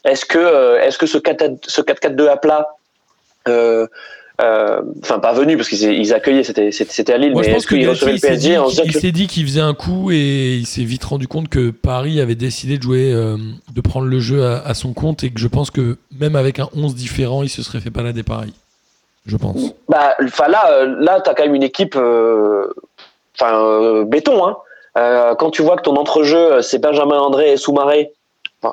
Est-ce que euh, est-ce que ce 4 ce 4-4-2 à plat euh, euh, Enfin, pas venu parce qu'ils ils accueillaient, c'était c'était à Lille, Moi, je mais pense est-ce que qu'ils recevaient le il s'est dit, PSG en il que s'est dit qu'il faisait un coup et il s'est vite rendu compte que Paris avait décidé de jouer, euh, de prendre le jeu à, à son compte et que je pense que même avec un 11 différent, il se serait fait balader pareil. Je pense. Bah, là, euh, là, t'as quand même une équipe, euh, enfin euh, béton, hein. Quand tu vois que ton entrejeu, c'est Benjamin André et Soumaré,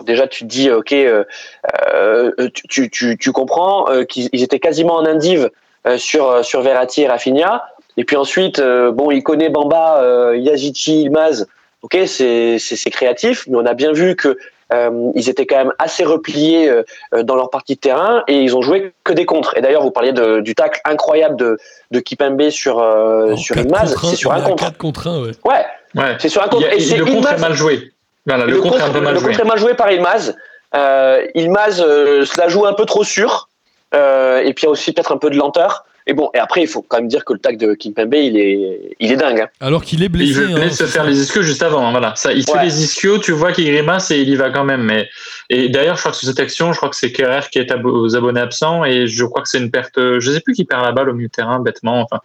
déjà tu te dis, ok, euh, tu, tu, tu comprends qu'ils ils étaient quasiment en indive sur, sur Verratti et Rafinha. Et puis ensuite, bon, il connaît Bamba, Yazici, Ilmaz. Ok, c'est créatif, mais on a bien vu que euh, ils étaient quand même assez repliés euh, euh, dans leur partie de terrain et ils ont joué que des contres. Et d'ailleurs, vous parliez de, du tacle incroyable de, de Kipembe sur, euh, sur un, C'est sur un contre. quatre contre 1, ouais. Ouais, Ouais. c'est sur un contre. a- Et c'est le contre est mal joué. Voilà, le, le contre est un contre, peu mal le joué. contre est mal joué par Ilmaz. Euh, Ilmaz euh, se la joue un peu trop sûr. Euh, et puis il y a aussi peut-être un peu de lenteur. Et bon, et après, il faut quand même dire que le tag de Kimpembe, il est, il est dingue. hein. Alors qu'il est blessé. Il venait hein, de se faire ça. les ischios juste avant. hein, Voilà. Ça, il se Ouais. fait les ischios, tu vois qu'il grimace et il y va quand même. Mais et d'ailleurs, je crois que sur cette action, je crois que c'est Kerrer qui est abo- aux abonnés absents et je crois que c'est une perte. Je sais plus qui perd la balle au milieu de terrain bêtement. Enfin,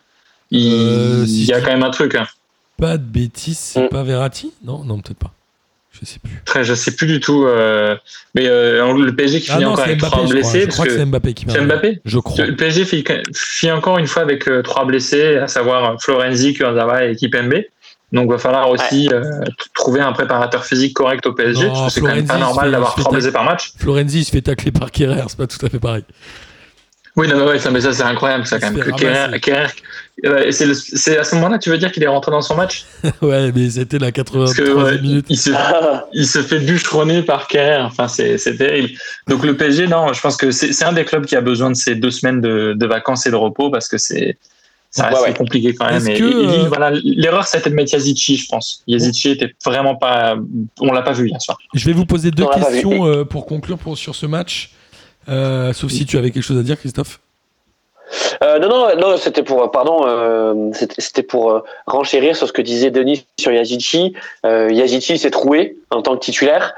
il, Euh, si il y a quand même un truc. Hein. Pas de bêtises, c'est Mm. pas Verratti? Non, non, peut-être pas. Je sais plus. Très, je sais plus du tout. euh, mais euh, le PSG qui Ah finit non, encore avec Mbappé. trois Je crois, blessés. Je crois que que- c'est Mbappé qui c'est. Mbappé. Je crois. Le PSG finit, finit encore une fois avec euh, trois blessés, à savoir Florenzi, Kurzawa et Kipembe. Donc, va falloir aussi euh, trouver un préparateur physique correct au PSG, Non, parce que c'est quand même pas Florenzi, il se normal fait- d'avoir il trois blessés par match. Florenzi il se fait tacler par Kerrer, c'est pas tout à fait pareil. Oui, non, mais ouais, ça, mais ça c'est incroyable, ça quand même. Que Kerrer- euh, c'est le- c'est à ce moment-là, tu veux dire qu'il est rentré dans son match? (laughs) Ouais, mais c'était la Parce 83e que ouais, minute. il se, il se fait bûcheronner par Kerrer. Enfin, c'est c'est terrible. Donc le PSG, non, je pense que c'est c'est un des clubs qui a besoin de ces deux semaines de, de vacances et de repos parce que c'est ça reste Ouais, ouais. compliqué quand même. Est-ce Et- que, et- et Lille, euh, voilà, l'erreur c'était de mettre Yazici, je pense. Yazici était vraiment pas, on l'a pas vu hier soir. Je vais vous poser deux questions euh, pour conclure pour, sur ce match. Euh, sauf si tu avais quelque chose à dire, Christophe. Euh, non, non, non, c'était pour, pardon, euh, c'était c'était pour renchérir sur ce que disait Denis sur Yazici. Yazici s'est troué en tant que titulaire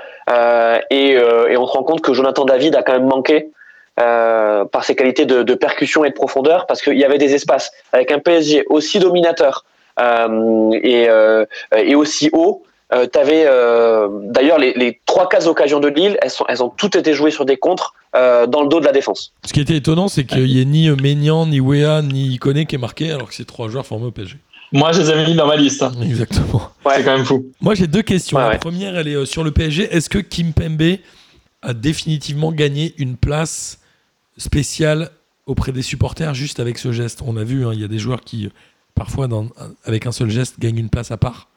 et, on se rend compte que Jonathan David a quand même manqué par ses qualités de, percussion et de profondeur parce qu'il y avait des espaces avec un PSG aussi dominateur et aussi haut. Euh, T'avais euh, d'ailleurs les, les trois cases occasions de Lille, elles, sont, elles ont toutes été jouées sur des contres euh, dans le dos de la défense. Ce qui était étonnant, c'est qu'il n'y ait ni Ménian, ni Wea, ni Ikoné qui est marqué, alors que c'est trois joueurs formés au PSG. Moi, je les avais mis dans ma liste. hein. Exactement. Ouais. C'est quand même fou. Moi, j'ai deux questions. Ouais, La ouais. première, elle est euh, sur le PSG. Est-ce que Kim Pembe a définitivement gagné une place spéciale auprès des supporters juste avec ce geste? On a vu, hein, il y a des joueurs qui, parfois, dans- avec un seul geste, gagnent une place à part.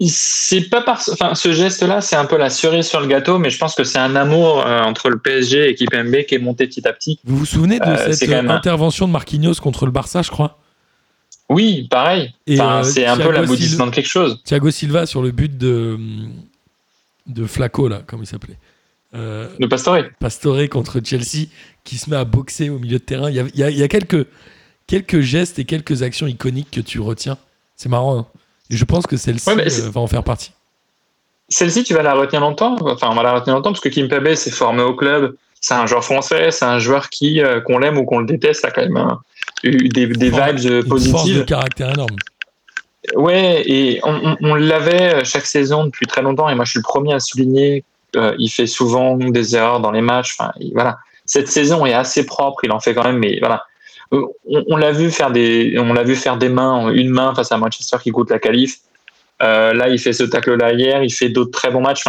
C'est pas par, enfin, ce geste-là, c'est un peu la cerise sur le gâteau, mais je pense que c'est un amour euh, entre le PSG et Kipembe qui est monté petit à petit. Vous vous souvenez de Euh, cette un- intervention de Marquinhos contre le Barça, je crois? Oui, pareil. Enfin, euh, c'est un peu l'aboutissement de quelque chose. Thiago Silva sur le but de, de Flaco, là, comme il s'appelait. Euh, Le Pastore. Pastore contre Chelsea qui se met à boxer au milieu de terrain. Il y a, il y a- il y a quelques, quelques gestes et quelques actions iconiques que tu retiens. C'est marrant. hein. Et je pense que celle-ci Ouais, euh, va en faire partie. Celle-ci, tu vas la retenir longtemps? Enfin, on va la retenir longtemps parce que Kimpembe s'est formé au club. C'est un joueur français. C'est un joueur qui, euh, qu'on l'aime ou qu'on le déteste, a quand même un- eu des, des Fort- vibes euh, Une force de positives. caractère énorme. Ouais, et on, on- on l'avait chaque saison depuis très longtemps. Et moi, je suis le premier à souligner. euh, il fait souvent des erreurs dans les matchs. Enfin, il- voilà. Cette saison est assez propre. Il en fait quand même, mais voilà. Euh, On, l'a vu faire des, on l'a vu faire des mains, une main face à Manchester qui coûte la qualif. Euh, là, il fait ce tacle-là hier. Il fait d'autres très bons matchs.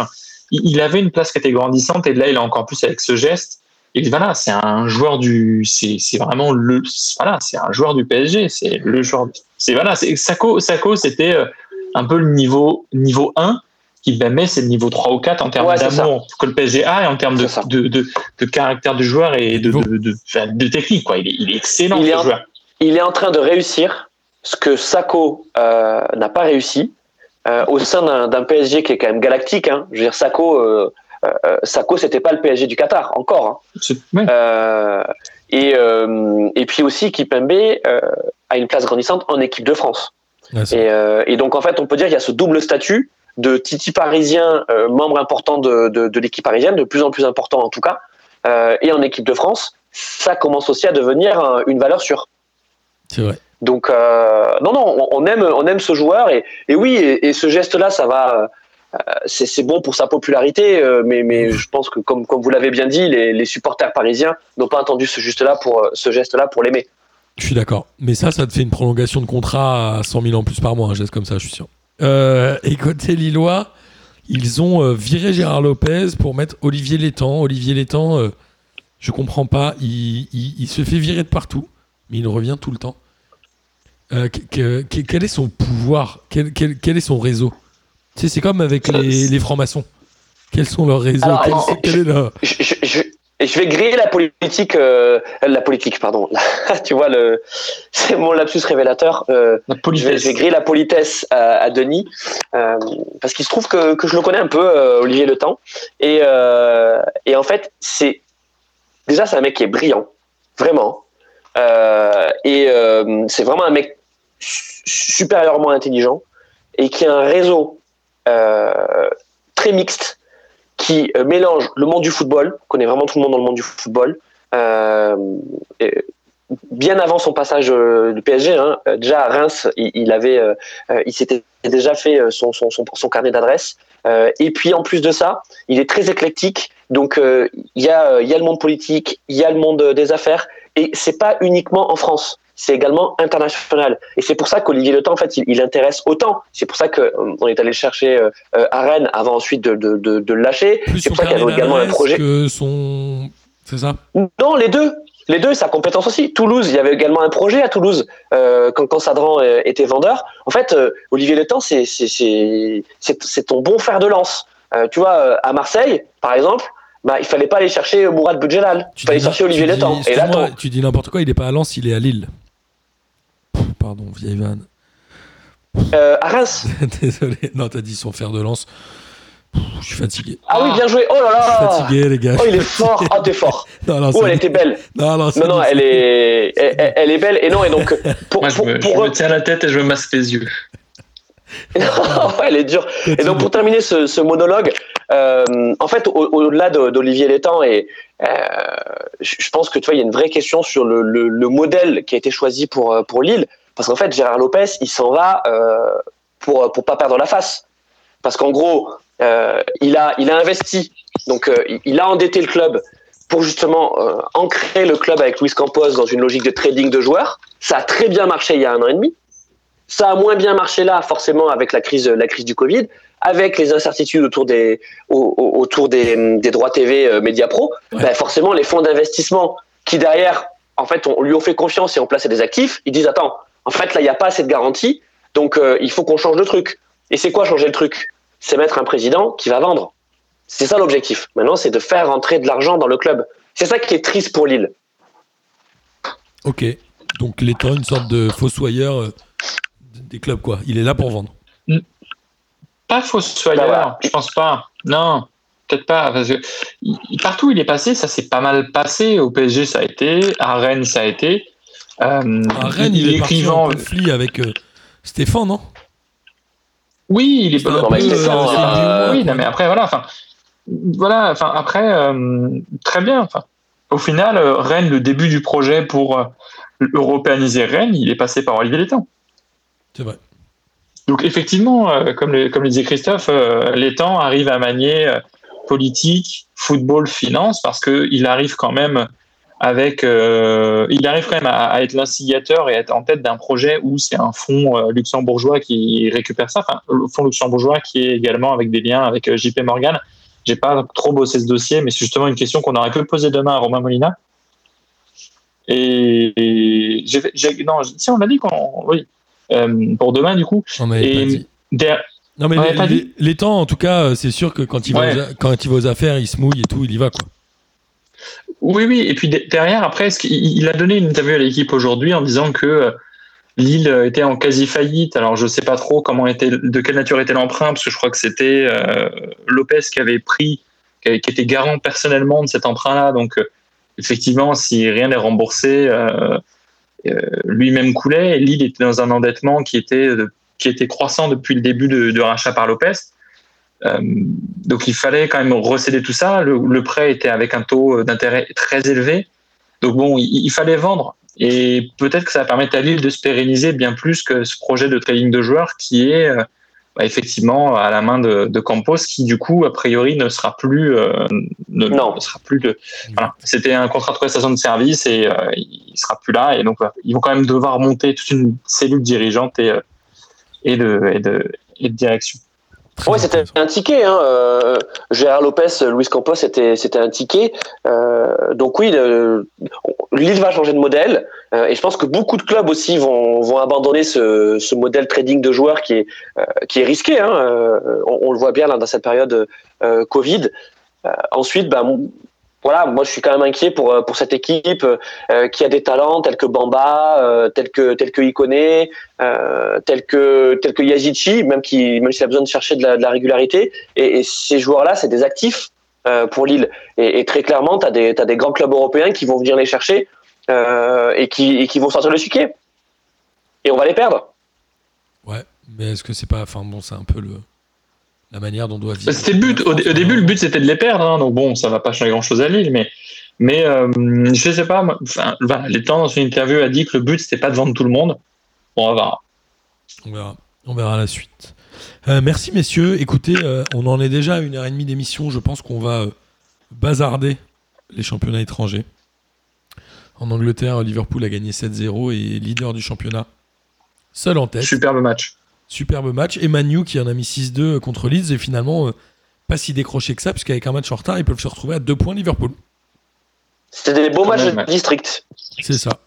Il, avait une place qui était grandissante et là, il a encore plus avec ce geste. Et voilà, c'est un joueur du, c'est, vraiment le, voilà, c'est un joueur du PSG. C'est le joueur. C'est voilà, Sako. Sako, c'était euh, un peu le niveau niveau 1 qui met c'est le niveau 3 ou 4 en termes Ouais, d'amour que le PSG a et en termes de, de, de, de caractère du joueur et de, de, de, enfin, de technique. Quoi. Il, est, il est excellent, Il ce est en- joueur. il est en train de réussir ce que Sako euh, n'a pas réussi euh, au sein d'un d'un PSG qui est quand même galactique. Hein. Je veux dire, Sako, euh, euh, Sako, c'était pas le PSG du Qatar encore. Hein. Ouais. Euh, et, euh, et puis aussi, Kipembe euh, a une place grandissante en équipe de France. Ouais, Et, euh, et donc, en fait, on peut dire qu'il y a ce double statut de Titi parisien, euh, membre important de, de, de l'équipe parisienne, de plus en plus important en tout cas, euh, et en équipe de France. Ça commence aussi à devenir une valeur sûre. c'est vrai. Donc euh, non non, on, on aime on aime ce joueur et, et oui et, et ce geste là ça va c'est bon pour sa popularité mais mais je pense que comme comme vous l'avez bien dit les, les supporters parisiens n'ont pas entendu ce geste là pour ce geste là pour l'aimer. Je suis d'accord. Mais ça, ça te fait une prolongation de contrat à 100 000 en plus par mois, un geste comme ça, je suis sûr. Euh, et côté Lillois, ils ont euh, viré Gérard Lopez pour mettre Olivier Létang. Olivier Létang, euh, je comprends pas. Il, il- il se fait virer de partout, mais il revient tout le temps. Euh, que- que- quel est son pouvoir? Quel, quel- quel est son réseau? Tu sais, c'est comme avec les, les francs-maçons. Quels sont leurs réseaux? Alors, Quel- quel est leur- je, je, je, je vais griller la politique, euh, la politique, pardon. (laughs) tu vois le, c'est mon lapsus révélateur. Euh, La je, vais, je vais griller la politesse à, à Denis euh, parce qu'il se trouve que, que je le connais un peu, euh, Olivier Le Temps, et, euh, et en fait c'est déjà c'est un mec qui est brillant, vraiment, Euh, et euh, c'est vraiment un mec su- supérieurement intelligent et qui a un réseau euh, très mixte qui euh, mélange le monde du football, connaît vraiment tout le monde dans le monde du football, euh, bien avant son passage euh, du PSG, hein, euh, déjà à Reims, il, avait, il s'était déjà fait son, son, son, carnet d'adresses. Euh, et puis en plus de ça, il est très éclectique. Donc il y a, y a le monde politique, il y a le monde des affaires, et c'est pas uniquement en France. C'est également international. Et c'est pour ça qu'Olivier Le Temps, en fait, il, il intéresse autant. C'est pour ça qu'on est allé le chercher euh, euh, à Rennes avant ensuite de, de, de, de le lâcher. C'est pour ça qu'il y avait également un projet. que son. C'est ça? Non, les deux. Les deux, sa compétence aussi. Toulouse, il y avait également un projet à Toulouse euh, quand, quand Sadran euh, était vendeur. En fait, euh, Olivier Létang, c'est c'est ton bon fer de lance. Euh, tu vois, euh, à Marseille, par exemple, bah il fallait pas aller chercher Mourad Boudjelal. Il fallait chercher Olivier dis- Létang. Et là, tu dis n'importe quoi, il est pas à Lens, il est à Lille. Pardon, vieille vanne. euh, à Reims. (laughs) Désolé. Non, t'as dit son fer de lance. Pff, Je suis fatigué. Ah oui, bien joué. Oh Je là suis là. fatigué, les gars. Oh, il est fort. Oh, t'es fort. (laughs) Non, non, Oh, elle était belle. Non, non, Non, non, elle est, elle, elle- elle est belle. Et non, et donc, (laughs) pour, Moi, je pour, me, je me tiens la tête et je me masse les yeux. ouais, elle est dure. Et donc pour terminer ce, ce monologue, euh, en fait, au- au-delà de- d'Olivier Létang, et euh, je je pense que tu vois, il y a une vraie question sur le, le- le modèle qui a été choisi pour euh, pour Lille, parce qu'en fait, Gérard Lopez, il s'en va euh, pour pour pas perdre la face, parce qu'en gros, euh, il a il a investi, donc euh, il- a endetté le club pour justement ancrer le club avec Luis Campos dans une logique de trading de joueurs. Ça a très bien marché il y a un an et demi. Ça a moins bien marché là, forcément, avec la crise, la crise du Covid, avec les incertitudes autour des, au- au- autour des, des droits TV Média Pro. Ouais. Ben, forcément, les fonds d'investissement qui derrière, en fait, on, lui ont fait confiance et ont placé des actifs, ils disent attends, en fait, là, il n'y a pas assez de garantie, donc euh, il faut qu'on change le truc. Et c'est quoi changer le truc? C'est mettre un président qui va vendre. C'est ça l'objectif. Maintenant, c'est de faire rentrer de l'argent dans le club. C'est ça qui est triste pour Lille. Ok. Donc l'état, une sorte de fossoyeur euh, des clubs, quoi. Il est là pour vendre. Pas fossoyeur, Bah voilà. je pense pas. Non, peut-être pas. Parce que il- partout où il est passé, ça s'est pas mal passé. Au PSG, ça a été. À Rennes, ça a été. Euh, À Rennes, il, est parti écrivant- en conflit avec euh, Stéphane, non? Oui, il est C'est un pas. Peu, Stéphane, euh, moins, oui, non, mais après, voilà. Enfin, voilà. Enfin, après, euh, très bien. Enfin, au final, Rennes, le début du projet pour européaniser Rennes, il est passé par Olivier Létang. C'est vrai. Donc effectivement, comme, le, comme le disait Christophe, Létang arrive à manier politique, football, finance, parce qu'il arrive quand même avec, euh, il arrive quand même à, à être l'instigateur et à être en tête d'un projet où c'est un fonds euh, luxembourgeois qui récupère ça, enfin le fonds luxembourgeois qui est également avec des liens avec euh, JP Morgan. J'ai pas trop bossé ce dossier, mais c'est justement une question qu'on aurait pu poser demain à Romain Molina. Et, et j'ai- j'ai- non, si on l'a dit qu'on, oui, Euh, pour demain du coup. On Et pas dit. der- Non, mais on les, avait pas les- dit les temps, en tout cas, c'est sûr que quand il, va aux, quand il va aux affaires, il se mouille et tout, il y va, quoi. Oui, oui. Et puis de- derrière, après, il a donné une interview à l'équipe aujourd'hui en disant que euh, Lille euh, était en quasi faillite. Alors je sais pas trop comment était, de quelle nature était l'emprunt, parce que je crois que c'était euh, Lopez qui avait pris, qui, était garant personnellement de cet emprunt-là. Donc effectivement, si rien n'est remboursé, lui-même coulait. Et Lille était dans un endettement qui était qui était croissant depuis le début de, de rachat par Lopez. Euh, donc il fallait quand même recéder tout ça. Le, le prêt était avec un taux d'intérêt très élevé. Donc bon, il, il fallait vendre. Et peut-être que ça va permettre à Lille de se pérenniser bien plus que ce projet de trading de joueurs qui est, euh, bah, effectivement à la main de, de, Campos, qui du coup a priori ne sera plus, euh, ne, non. ne sera plus de. Voilà. C'était un contrat de prestation de service et euh, il sera plus là. Et donc ils vont quand même devoir monter toute une cellule dirigeante et et de, et de, et de direction. Ouais, c'était un ticket. Hein. Euh, Gérard Lopez, Luis Campos, c'était c'était un ticket. Euh, donc oui, le, Lille va changer de modèle, euh, et je pense que beaucoup de clubs aussi vont vont abandonner ce, ce modèle trading de joueurs qui est euh, qui est risqué. Hein. Euh, on, on, le voit bien là dans cette période euh, Covid. ensuite, bah, voilà, moi je suis quand même inquiet pour pour cette équipe euh, qui a des talents tels que Bamba, euh, tels que tels que Ikone, euh, tels que tels que Yazici, même qui même s'il a besoin de chercher de la, régularité. Et, ces joueurs-là, c'est des actifs euh, pour Lille. Et, très clairement, t'as des t'as des grands clubs européens qui vont venir les chercher euh, et qui qui vont sortir le suquet. Et on va les perdre. Ouais, mais est-ce que c'est pas, enfin bon, c'est un peu le la manière dont on doit vivre. C'était le but. Au, au, début, le but c'était de les perdre. Hein, donc bon, ça va pas changer grand-chose à Lille, mais mais euh, je sais pas. Enfin, l'étant dans une interview a dit que le but c'était pas de vendre tout le monde. Bon, on verra. On verra. On verra la suite. Euh, merci messieurs. Écoutez, euh, on en est déjà à une heure et demie d'émission. Je pense qu'on va euh, bazarder les championnats étrangers. En Angleterre, Liverpool a gagné 7-0 et est leader du championnat. Seul en tête. Superbe match. Superbe match. Et Manu qui en a mis 6-2 contre Leeds et finalement euh, pas si décroché que ça, puisqu'avec un match en retard, ils peuvent se retrouver à deux points Liverpool. C'était des beaux matchs de district. C'est ça.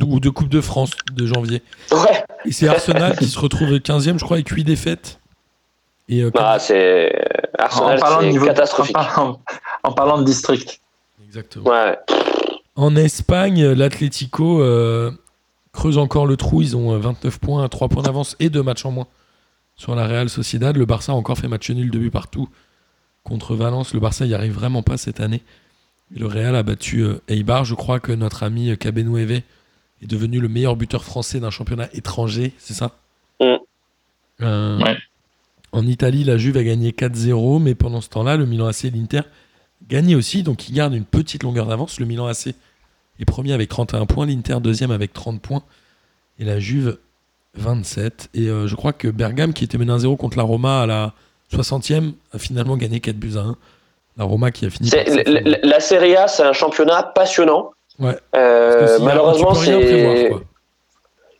Ou de Coupe de France de janvier. Ouais. Et c'est Arsenal qui se retrouve 15e, je crois, avec 8 défaites. Et euh, ah, c'est Arsenal, en parlant de niveau catastrophique. En parlant, en parlant, de district. Exactement. Ouais. En Espagne, l'Atlético euh, creuse encore le trou. Ils ont 29 points, 3 points d'avance et 2 matchs en moins sur la Real Sociedad. Le Barça a encore fait match nul, 2 buts partout contre Valence. Le Barça n'y arrive vraiment pas cette année. Et le Real a battu euh, Eibar. Je crois que notre ami Cabenueve est devenu le meilleur buteur français d'un championnat étranger, c'est ça? Euh, ouais. En Italie, la Juve a gagné 4-0, mais pendant ce temps-là, le Milan AC et l'Inter gagnaient aussi, donc ils gardent une petite longueur d'avance. Le Milan AC est premier avec 31 points, l'Inter deuxième avec 30 points, et la Juve 27. Et euh, je crois que Bergame, qui était mené 1-0 contre la Roma à la 60e, a finalement gagné 4 buts à 1. La Roma qui a fini. Par la, la Serie A, c'est un championnat passionnant. Ouais. Euh, malheureusement, c'est.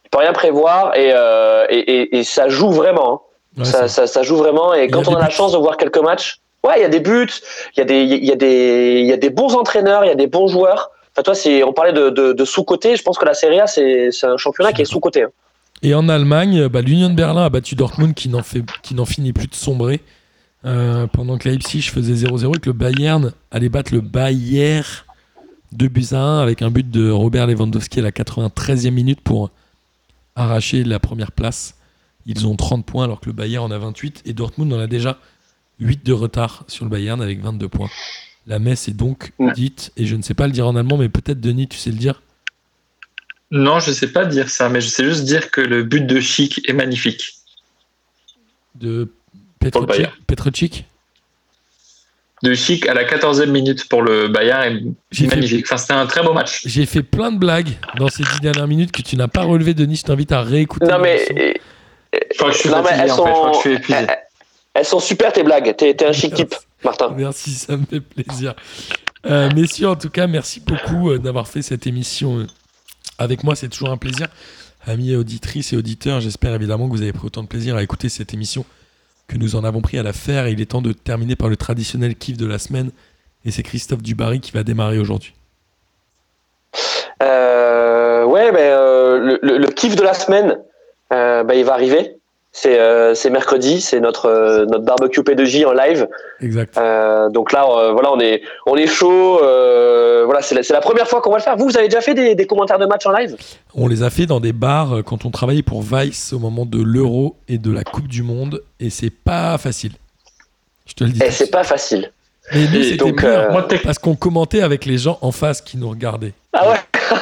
Tu peux rien prévoir et, euh, et, et, et, ça joue vraiment. Hein. Ouais, ça, ça, ça, joue vraiment. Et quand on a, a la chance de voir quelques matchs, ouais, il y a des buts, il y, a des, il y, a des, y a des bons entraîneurs, il y a des bons joueurs. Toi, on parlait de, sous-côté. Je pense que la Serie A, c'est, un championnat qui est sous-côté. Hein. Et en Allemagne, bah, l'Union de Berlin a battu Dortmund qui n'en, fait, qui n'en finit plus de sombrer. Euh, pendant que Leipzig faisait 0-0 et que le Bayern allait battre le Bayern 2 buts à 1 avec un but de Robert Lewandowski à la 93e minute pour arracher la première place. Ils ont 30 points alors que le Bayern en a 28 et Dortmund en a déjà 8 de retard sur le Bayern avec 22 points. La messe est donc dite, et je ne sais pas le dire en allemand, mais peut-être Denis, tu sais le dire? Non, je ne sais pas dire ça, mais je sais juste dire que le but de Chic est magnifique. De Petrocic de Chic à la 14e minute pour le Bayern est magnifique. Enfin, c'était un très beau match. J'ai fait plein de blagues dans ces 10 dernières minutes que tu n'as pas relevé, Denis. Je t'invite à réécouter. Non, mais. Je crois que je suis non, fatigué, elles en sont... fait. Je crois que je suis épuisé. Elles, sont super tes blagues. T'es, t'es un chic type, (laughs) Martin. Merci, ça me fait plaisir. Euh, messieurs, en tout cas, merci beaucoup euh, d'avoir fait cette émission euh, avec moi. C'est toujours un plaisir. Amis auditrices et auditeurs, j'espère évidemment que vous avez pris autant de plaisir à écouter cette émission que nous en avons pris à la faire. Et il est temps de terminer par le traditionnel kiff de la semaine. Et c'est Christophe Dubarry qui va démarrer aujourd'hui. Ouais, ben, le, le, kiff de la semaine, ben, il va arriver. C'est euh, mercredi, c'est notre euh, notre barbecue P2J en live. Exact. Euh, donc là, voilà, on est on est chaud. voilà, c'est la, la, première fois qu'on va le faire. Vous, vous avez déjà fait des, des, commentaires de match en live? On les a fait dans des bars quand on travaillait pour Vice au moment de l'Euro et de la Coupe du Monde, et c'est pas facile. Je te le dis. Et c'est pas facile. Mais nous, c'était parce qu'on commentait avec les gens en face qui nous regardaient. Ah ouais.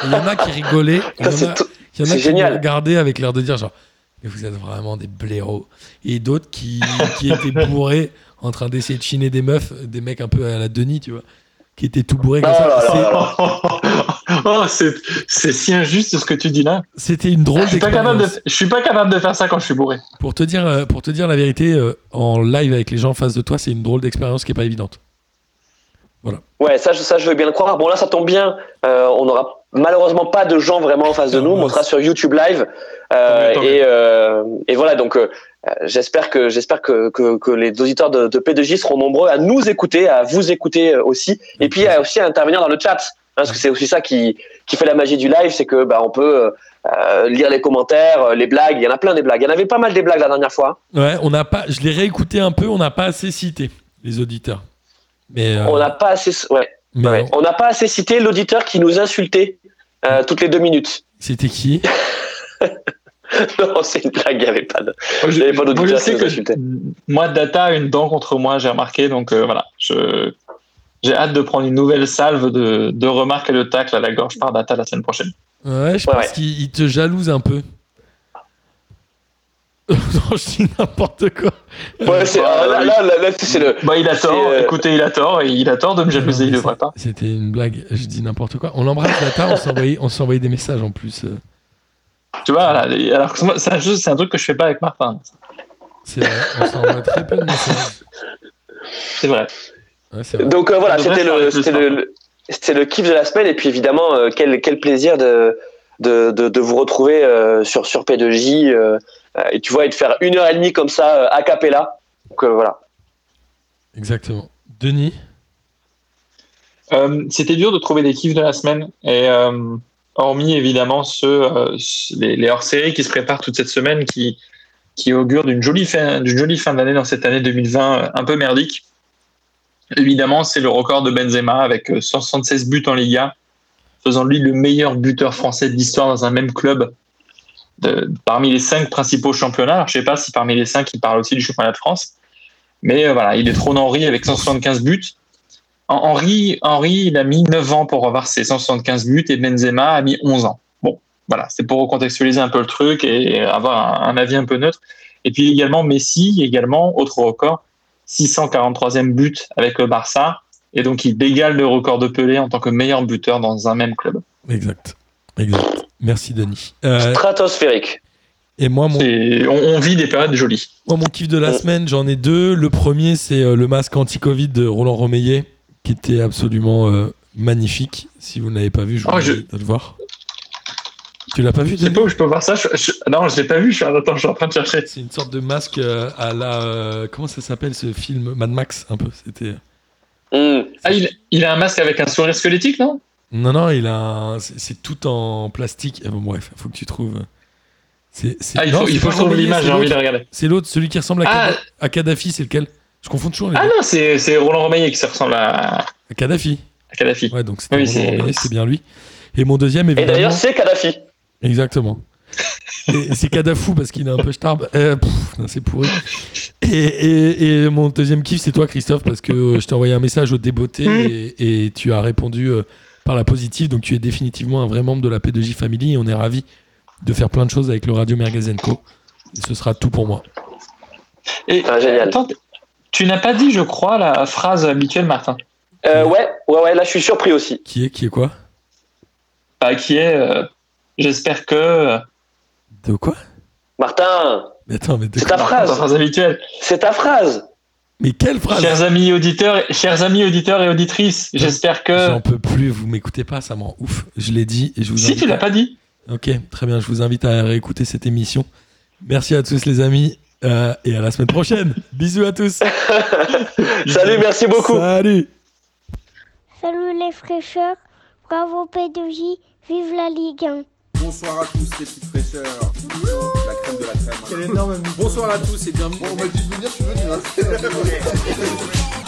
Il y en a qui rigolaient. (laughs) Il y en a, y en a qui nous regardaient avec l'air de dire genre mais vous êtes vraiment des blaireaux. Et d'autres qui, qui étaient bourrés en train d'essayer de chiner des meufs, des mecs un peu à la Denis, tu vois, qui était tout bourré comme Oh ça. C'est- (laughs) oh, c'est si injuste ce que tu dis là. C'était une drôle Je suis pas capable d'expérience. de, je suis pas capable de faire ça quand je suis bourré. Pour te dire, euh, pour te dire la vérité, euh, en live avec les gens en face de toi, c'est une drôle d'expérience qui est pas évidente. Ouais, ça, je- ça, je veux bien le croire. Bon, là, ça tombe bien. Euh, on n'aura malheureusement pas de gens vraiment en face de nous. On sera sur YouTube Live. Euh, Tant mieux, tant et, euh, et voilà, donc euh, j'espère que j'espère que, que, que les auditeurs de, de P2J seront nombreux à nous écouter, à vous écouter aussi, et puis à, aussi à intervenir dans le chat. hein, parce que c'est aussi ça qui, qui fait la magie du live, c'est que bah, on peut lire les commentaires, les blagues. Il y en a plein des blagues. Il y en avait pas mal des blagues la dernière fois. Ouais, on n'a pas. Je l'ai réécouté un peu. On n'a pas assez cité les auditeurs. Mais, On n'a pas assez, ouais, mais ouais. on n'a pas assez cité l'auditeur qui nous insultait euh, toutes les deux minutes. c'était qui? (laughs) Non, c'est une blague. Il n'y avait pas de. Moi, pas je sais que moi, Data a une dent contre moi, j'ai remarqué. Donc euh, voilà, je j'ai hâte de prendre une nouvelle salve de, de remarques et de tacles à la gorge par Data la semaine prochaine. Ouais, je Ouais, pense ouais. qu'il il te jalouse un peu. (laughs) non, je dis n'importe quoi. Ouais, c'est, bah, euh, là, oui. là, là, là, c'est le. Bah, il a tort. euh, Écoutez, il a tort et il a tort de me jalouser. Il devrait pas. C'était une blague. Je dis n'importe quoi. On l'embrasse, Data. On s'envoyait, on s'envoyait des messages en plus. euh, Tu vois, alors que c'est un, jeu- c'est un truc que je fais pas avec Martin. C'est vrai. On s'envoie très peu de messages. C'est vrai. Ouais, c'est vrai. Donc euh, voilà, c'était le, avec le c'était sport. le, c'était le kiff de la semaine et puis évidemment euh, quel, quel plaisir de, de, de, de vous retrouver euh, sur sur P2J euh, euh, et tu vois et de faire une heure et demie comme ça euh, a cappella. Donc euh, voilà. Exactement. Denis. Euh, C'était dur de trouver des kiffs de la semaine. Et euh, hormis évidemment ceux, euh, les, les hors-séries qui se préparent toute cette semaine, qui, qui augurent d'une jolie fin, d'une jolie fin d'année dans cette année 2020 euh, un peu merdique. Évidemment, c'est le record de Benzema avec euh, 176 buts en Liga, faisant de lui le meilleur buteur français de l'histoire dans un même club. Parmi les cinq principaux championnats, Alors, je sais pas si parmi les cinq il parle aussi du championnat de France, mais euh, voilà, il est trop Henry avec 175 buts. En- Henry, Henry, il a mis 9 ans pour avoir ses 175 buts et Benzema a mis 11 ans. Bon, voilà, c'est pour recontextualiser un peu le truc et avoir un, un avis un peu neutre. Et puis également Messi, également, autre record, 643e but avec le Barça. Et donc il égale le record de Pelé en tant que meilleur buteur dans un même club. Exact. Exact. Merci, Denis. Euh, Stratosphérique. et moi, mon, On, on vit des périodes jolies. moi, mon kiff de la semaine, j'en ai deux. Le premier, c'est euh, le masque anti-Covid de Roland Romeillet, qui était absolument euh, magnifique. Si vous ne l'avez pas vu, je vous Oh, je- invite à le voir. Tu l'as pas vu, Je sais pas où je peux voir ça. Je- je- non, je l'ai pas vu. Je suis, attends, je suis en train de chercher. C'est une sorte de masque euh, à la. euh, comment ça s'appelle ce film Mad Max, un peu. C'était. Hmm. Ah, il, il a un masque avec un sourire squelettique, non? Non, non, il a. C'est c'est tout en plastique. Eh bon, bref, faut que tu trouves. C'est. c'est- Ah, il non, faut, c'est il faut que je trouve l'image. c'est J'ai envie de regarder. C'est l'autre, celui qui ressemble à, Ah. Kadha- à Kadhafi, c'est lequel? Je confonds toujours les Ah deux. non, c'est c'est Roland Romeillet qui se ressemble à, À Kadhafi. à Kadhafi. Ouais, donc c'était Oui, c'est- bien lui. Et mon deuxième, Et évidemment. d'ailleurs c'est Kadhafi. Exactement. (laughs) Et c'est Kadafou parce qu'il est un peu starbe. Euh, non, c'est pourri. Et, et- et mon deuxième kiff, c'est toi, Christophe, parce que euh, je t'ai envoyé un message au débeauté Mm. et, et tu as répondu euh, par la positive. Donc tu es définitivement un vrai membre de la P2J Family et on est ravis de faire plein de choses avec le Radio Mergazenco. Et ce sera tout pour moi. Et, Ah, génial. attends, tu n'as pas dit, je crois, la phrase habituelle, Martin, Euh, ouais, ouais, ouais. Là je suis surpris aussi. Qui est Qui est quoi? Euh, qui est euh, J'espère que. De quoi? Martin, Mais attends, mais de c'est Ta phrase. phrase habituelle. C'est ta phrase. Mais quelle phrase Chers amis auditeurs, chers amis auditeurs et auditrices, j'espère que. J'en peux plus, vous m'écoutez pas, ça me rend ouf. Je l'ai dit et je vous Si tu à- l'as pas dit. Ok, très bien. Je vous invite à réécouter cette émission. Merci à tous les amis euh, et à la semaine prochaine. Bisous à tous. (laughs) Salut, merci beaucoup. Salut. Salut les fraîcheurs, bravo P2J, vive la Ligue 1. Bonsoir à tous les petites fraîcheurs. La crème de la crème. Quel énorme Bonsoir à tous et bienvenue. on m'a dit de venir, je suis venu. hein. (laughs)